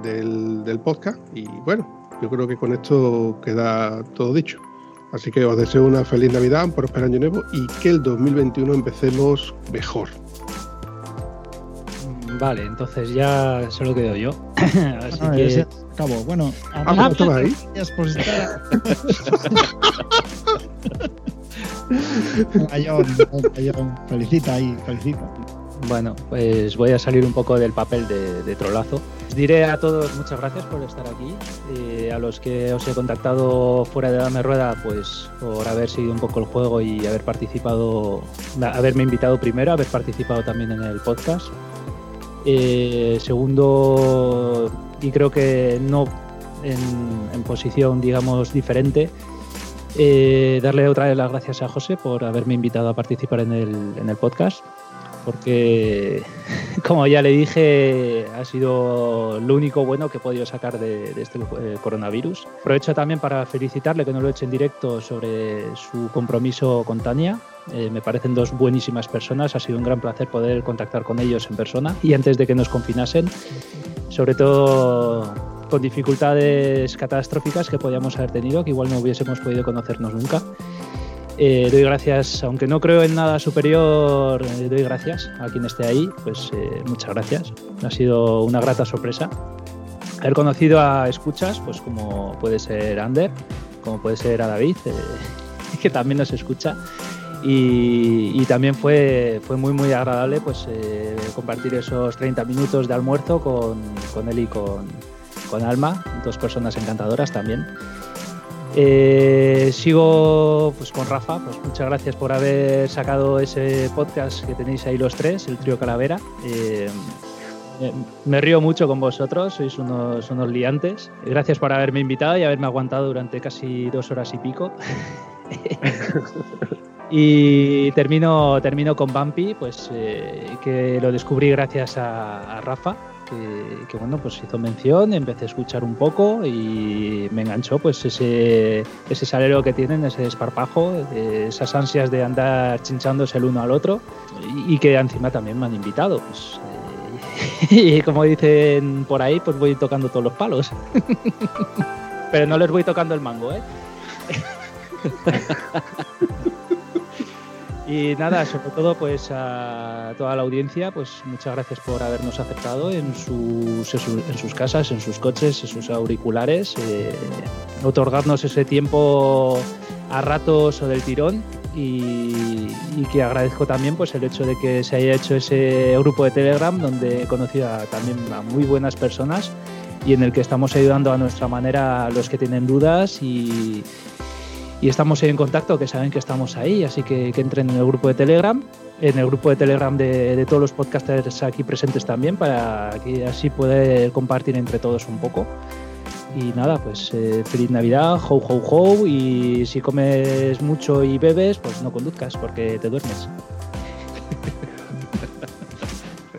del podcast. Y bueno, yo creo que con esto queda todo dicho. Así que os deseo una feliz Navidad, un próspero año nuevo y que el 2021 empecemos mejor. Vale, entonces ya solo quedo yo. [COUGHS] Así Ah, que. ya se acabó. Bueno, Ah, pues, gracias por estar. [LAUGHS] Ayón, Ayón, felicita ahí, felicita. Bueno, pues voy a salir un poco del papel de, trolazo. Diré a todos muchas gracias por estar aquí. Eh, a los que os he contactado fuera de Dame Rueda, pues por haber seguido un poco el juego y haber participado, haberme invitado primero, haber participado también en el podcast. Eh, segundo, y creo que no en, posición, digamos, diferente, eh, darle otra vez las gracias a José por haberme invitado a participar en el podcast porque [LAUGHS] como ya le dije ha sido lo único bueno que he podido sacar de, de este eh, coronavirus. Aprovecho también para felicitarle que no lo he hecho en directo sobre su compromiso con Tania. Eh, me parecen dos buenísimas personas, ha sido un gran placer poder contactar con ellos en persona y antes de que nos confinasen, sobre todo con dificultades catastróficas que podíamos haber tenido, que igual no hubiésemos podido conocernos nunca. Eh, doy gracias, aunque no creo en nada superior, eh, doy gracias a quien esté ahí, pues eh, muchas gracias. Ha sido una grata sorpresa. Haber conocido a escuchas, pues como puede ser Ander, como puede ser a David, eh, [LAUGHS] que también nos escucha. Y, y también fue, fue muy muy agradable pues eh, compartir esos 30 minutos de almuerzo con, con él y con, con Alma, dos personas encantadoras también. Eh, sigo pues con Rafa, pues muchas gracias por haber sacado ese podcast que tenéis ahí los tres, el trío Calavera. Eh, me río mucho con vosotros, sois unos, unos liantes. Gracias por haberme invitado y haberme aguantado durante casi dos horas y pico. [LAUGHS] y termino, termino con Bumpy, pues eh, que lo descubrí gracias a Rafa, que, que, bueno, pues hizo mención, empecé a escuchar un poco y me enganchó pues ese, ese salero que tienen, ese desparpajo, esas ansias de andar chinchándose el uno al otro y, y que encima también me han invitado. Pues, eh, [LAUGHS] y como dicen por ahí, pues voy tocando todos los palos. [LAUGHS] Pero no les voy tocando el mango, ¿eh? [LAUGHS] Y nada, sobre todo pues a toda la audiencia, pues muchas gracias por habernos aceptado en sus, en sus casas, en sus coches, en sus auriculares, eh, otorgarnos ese tiempo a ratos o del tirón. Y, y, que agradezco también pues el hecho de que se haya hecho ese grupo de Telegram donde he conocido a, también a muy buenas personas y en el que estamos ayudando a nuestra manera a los que tienen dudas y, y estamos en contacto, que saben que estamos ahí, así que, entren en el grupo de Telegram, en el grupo de Telegram de, de, todos los podcasters aquí presentes también, para que así poder compartir entre todos un poco. Y nada, pues eh, feliz Navidad, ho, ho, ho, y si comes mucho y bebes, pues no conduzcas porque te duermes. [LAUGHS]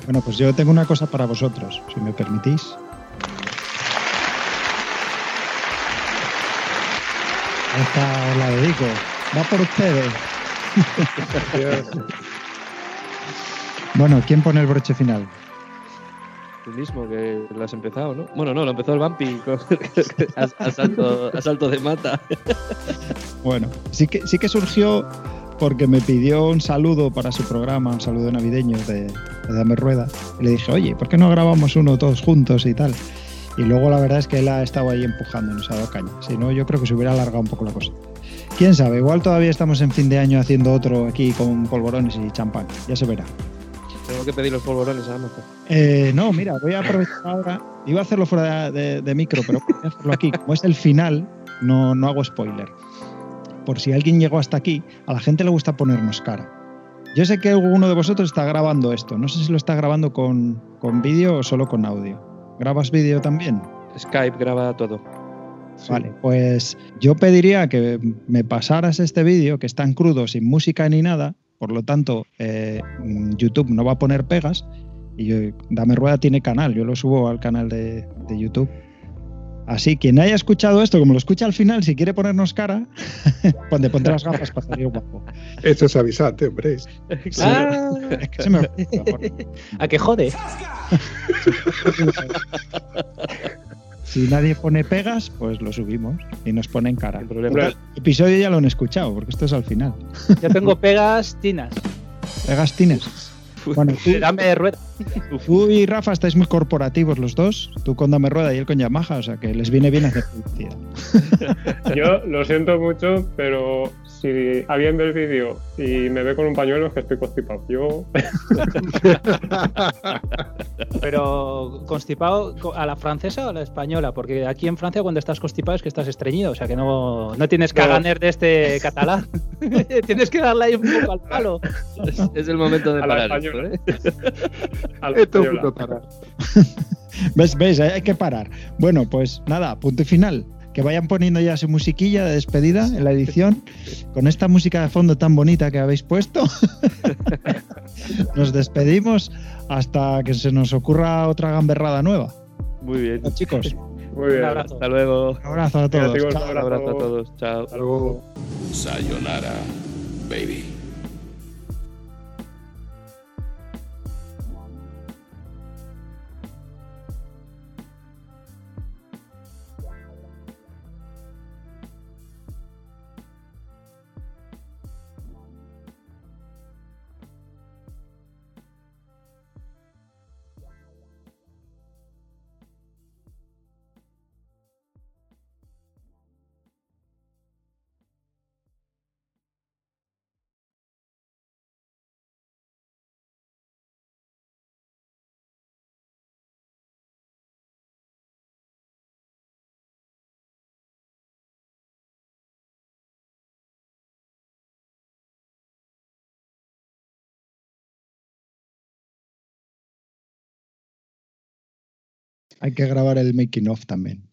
Bueno, pues yo tengo una cosa para vosotros, si me permitís. Esta os la dedico. Va por ustedes. [LAUGHS] bueno, ¿quién pone el broche final? Tú mismo, que lo has empezado, ¿no? Bueno, no, lo empezó el Vampi [LAUGHS] con asalto, asalto de mata. bueno, sí que, sí que surgió porque me pidió un saludo para su programa, un saludo navideño de, de Dame Rueda. Y le dije, oye, ¿por qué no grabamos uno todos juntos y tal? Y luego la verdad es que él ha estado ahí empujando, nos ha dado caña. Si no, yo creo que se hubiera alargado un poco la cosa. Quién sabe, igual todavía estamos en fin de año haciendo otro aquí con polvorones y champán. Ya se verá. Tengo que pedir los polvorones a. Eh, no, mira, voy a aprovechar ahora. Iba a hacerlo fuera de, de micro, pero voy a hacerlo aquí. Como es el final, no, no hago spoiler. Por si alguien llegó hasta aquí, a la gente le gusta ponernos cara. Yo sé que alguno de vosotros está grabando esto. No sé si lo está grabando con, con vídeo o solo con audio. ¿Grabas vídeo también? Skype graba todo. Sí. Vale, pues yo pediría que me pasaras este vídeo que está en crudo, sin música ni nada. Por lo tanto, eh, YouTube no va a poner pegas. Y yo, Dame Rueda tiene canal, yo lo subo al canal de, de, YouTube. Así, quien haya escuchado esto, como lo escucha al final, si quiere ponernos cara, [LAUGHS] ponte, ponte las gafas para salir guapo. Esto es avisante, hombre. Sí. Ah. Es que se me... ¿A [LAUGHS] qué jode? [LAUGHS] si nadie pone pegas, pues lo subimos y nos ponen cara. El episodio ya lo han escuchado, porque esto es al final. Yo tengo pegas tinas. ¿Pegas tinas? Bueno, tú, dame rueda. Tú y Rafa estáis muy corporativos los dos. Tú con dame rueda y él con Yamaha, o sea que les viene bien hacer publicidad. [LAUGHS] Yo lo siento mucho, pero si alguien ve el vídeo y me ve con un pañuelo es que estoy constipado. Yo. [LAUGHS] pero constipado a la francesa o a la española, porque aquí en Francia cuando estás constipado es que estás estreñido, o sea que no, no tienes caganer de este catalán. [LAUGHS] tienes que darle ahí un poco al palo. Es, es el momento de parar. Esto, ¿eh? Esto es punto parar. [LAUGHS] ¿Ves? ¿Ves? Hay que parar. Bueno, pues nada, punto y final. Que vayan poniendo ya su musiquilla de despedida en la edición, con esta música de fondo tan bonita que habéis puesto. [LAUGHS] nos despedimos hasta que se nos ocurra otra gamberrada nueva. Muy bien. Bueno, chicos. Muy bien. Un abrazo. Hasta luego. Un abrazo a todos. Chao. Un abrazo a todos. Chao. Hasta luego. Sayonara, baby. Hay que grabar el making of también.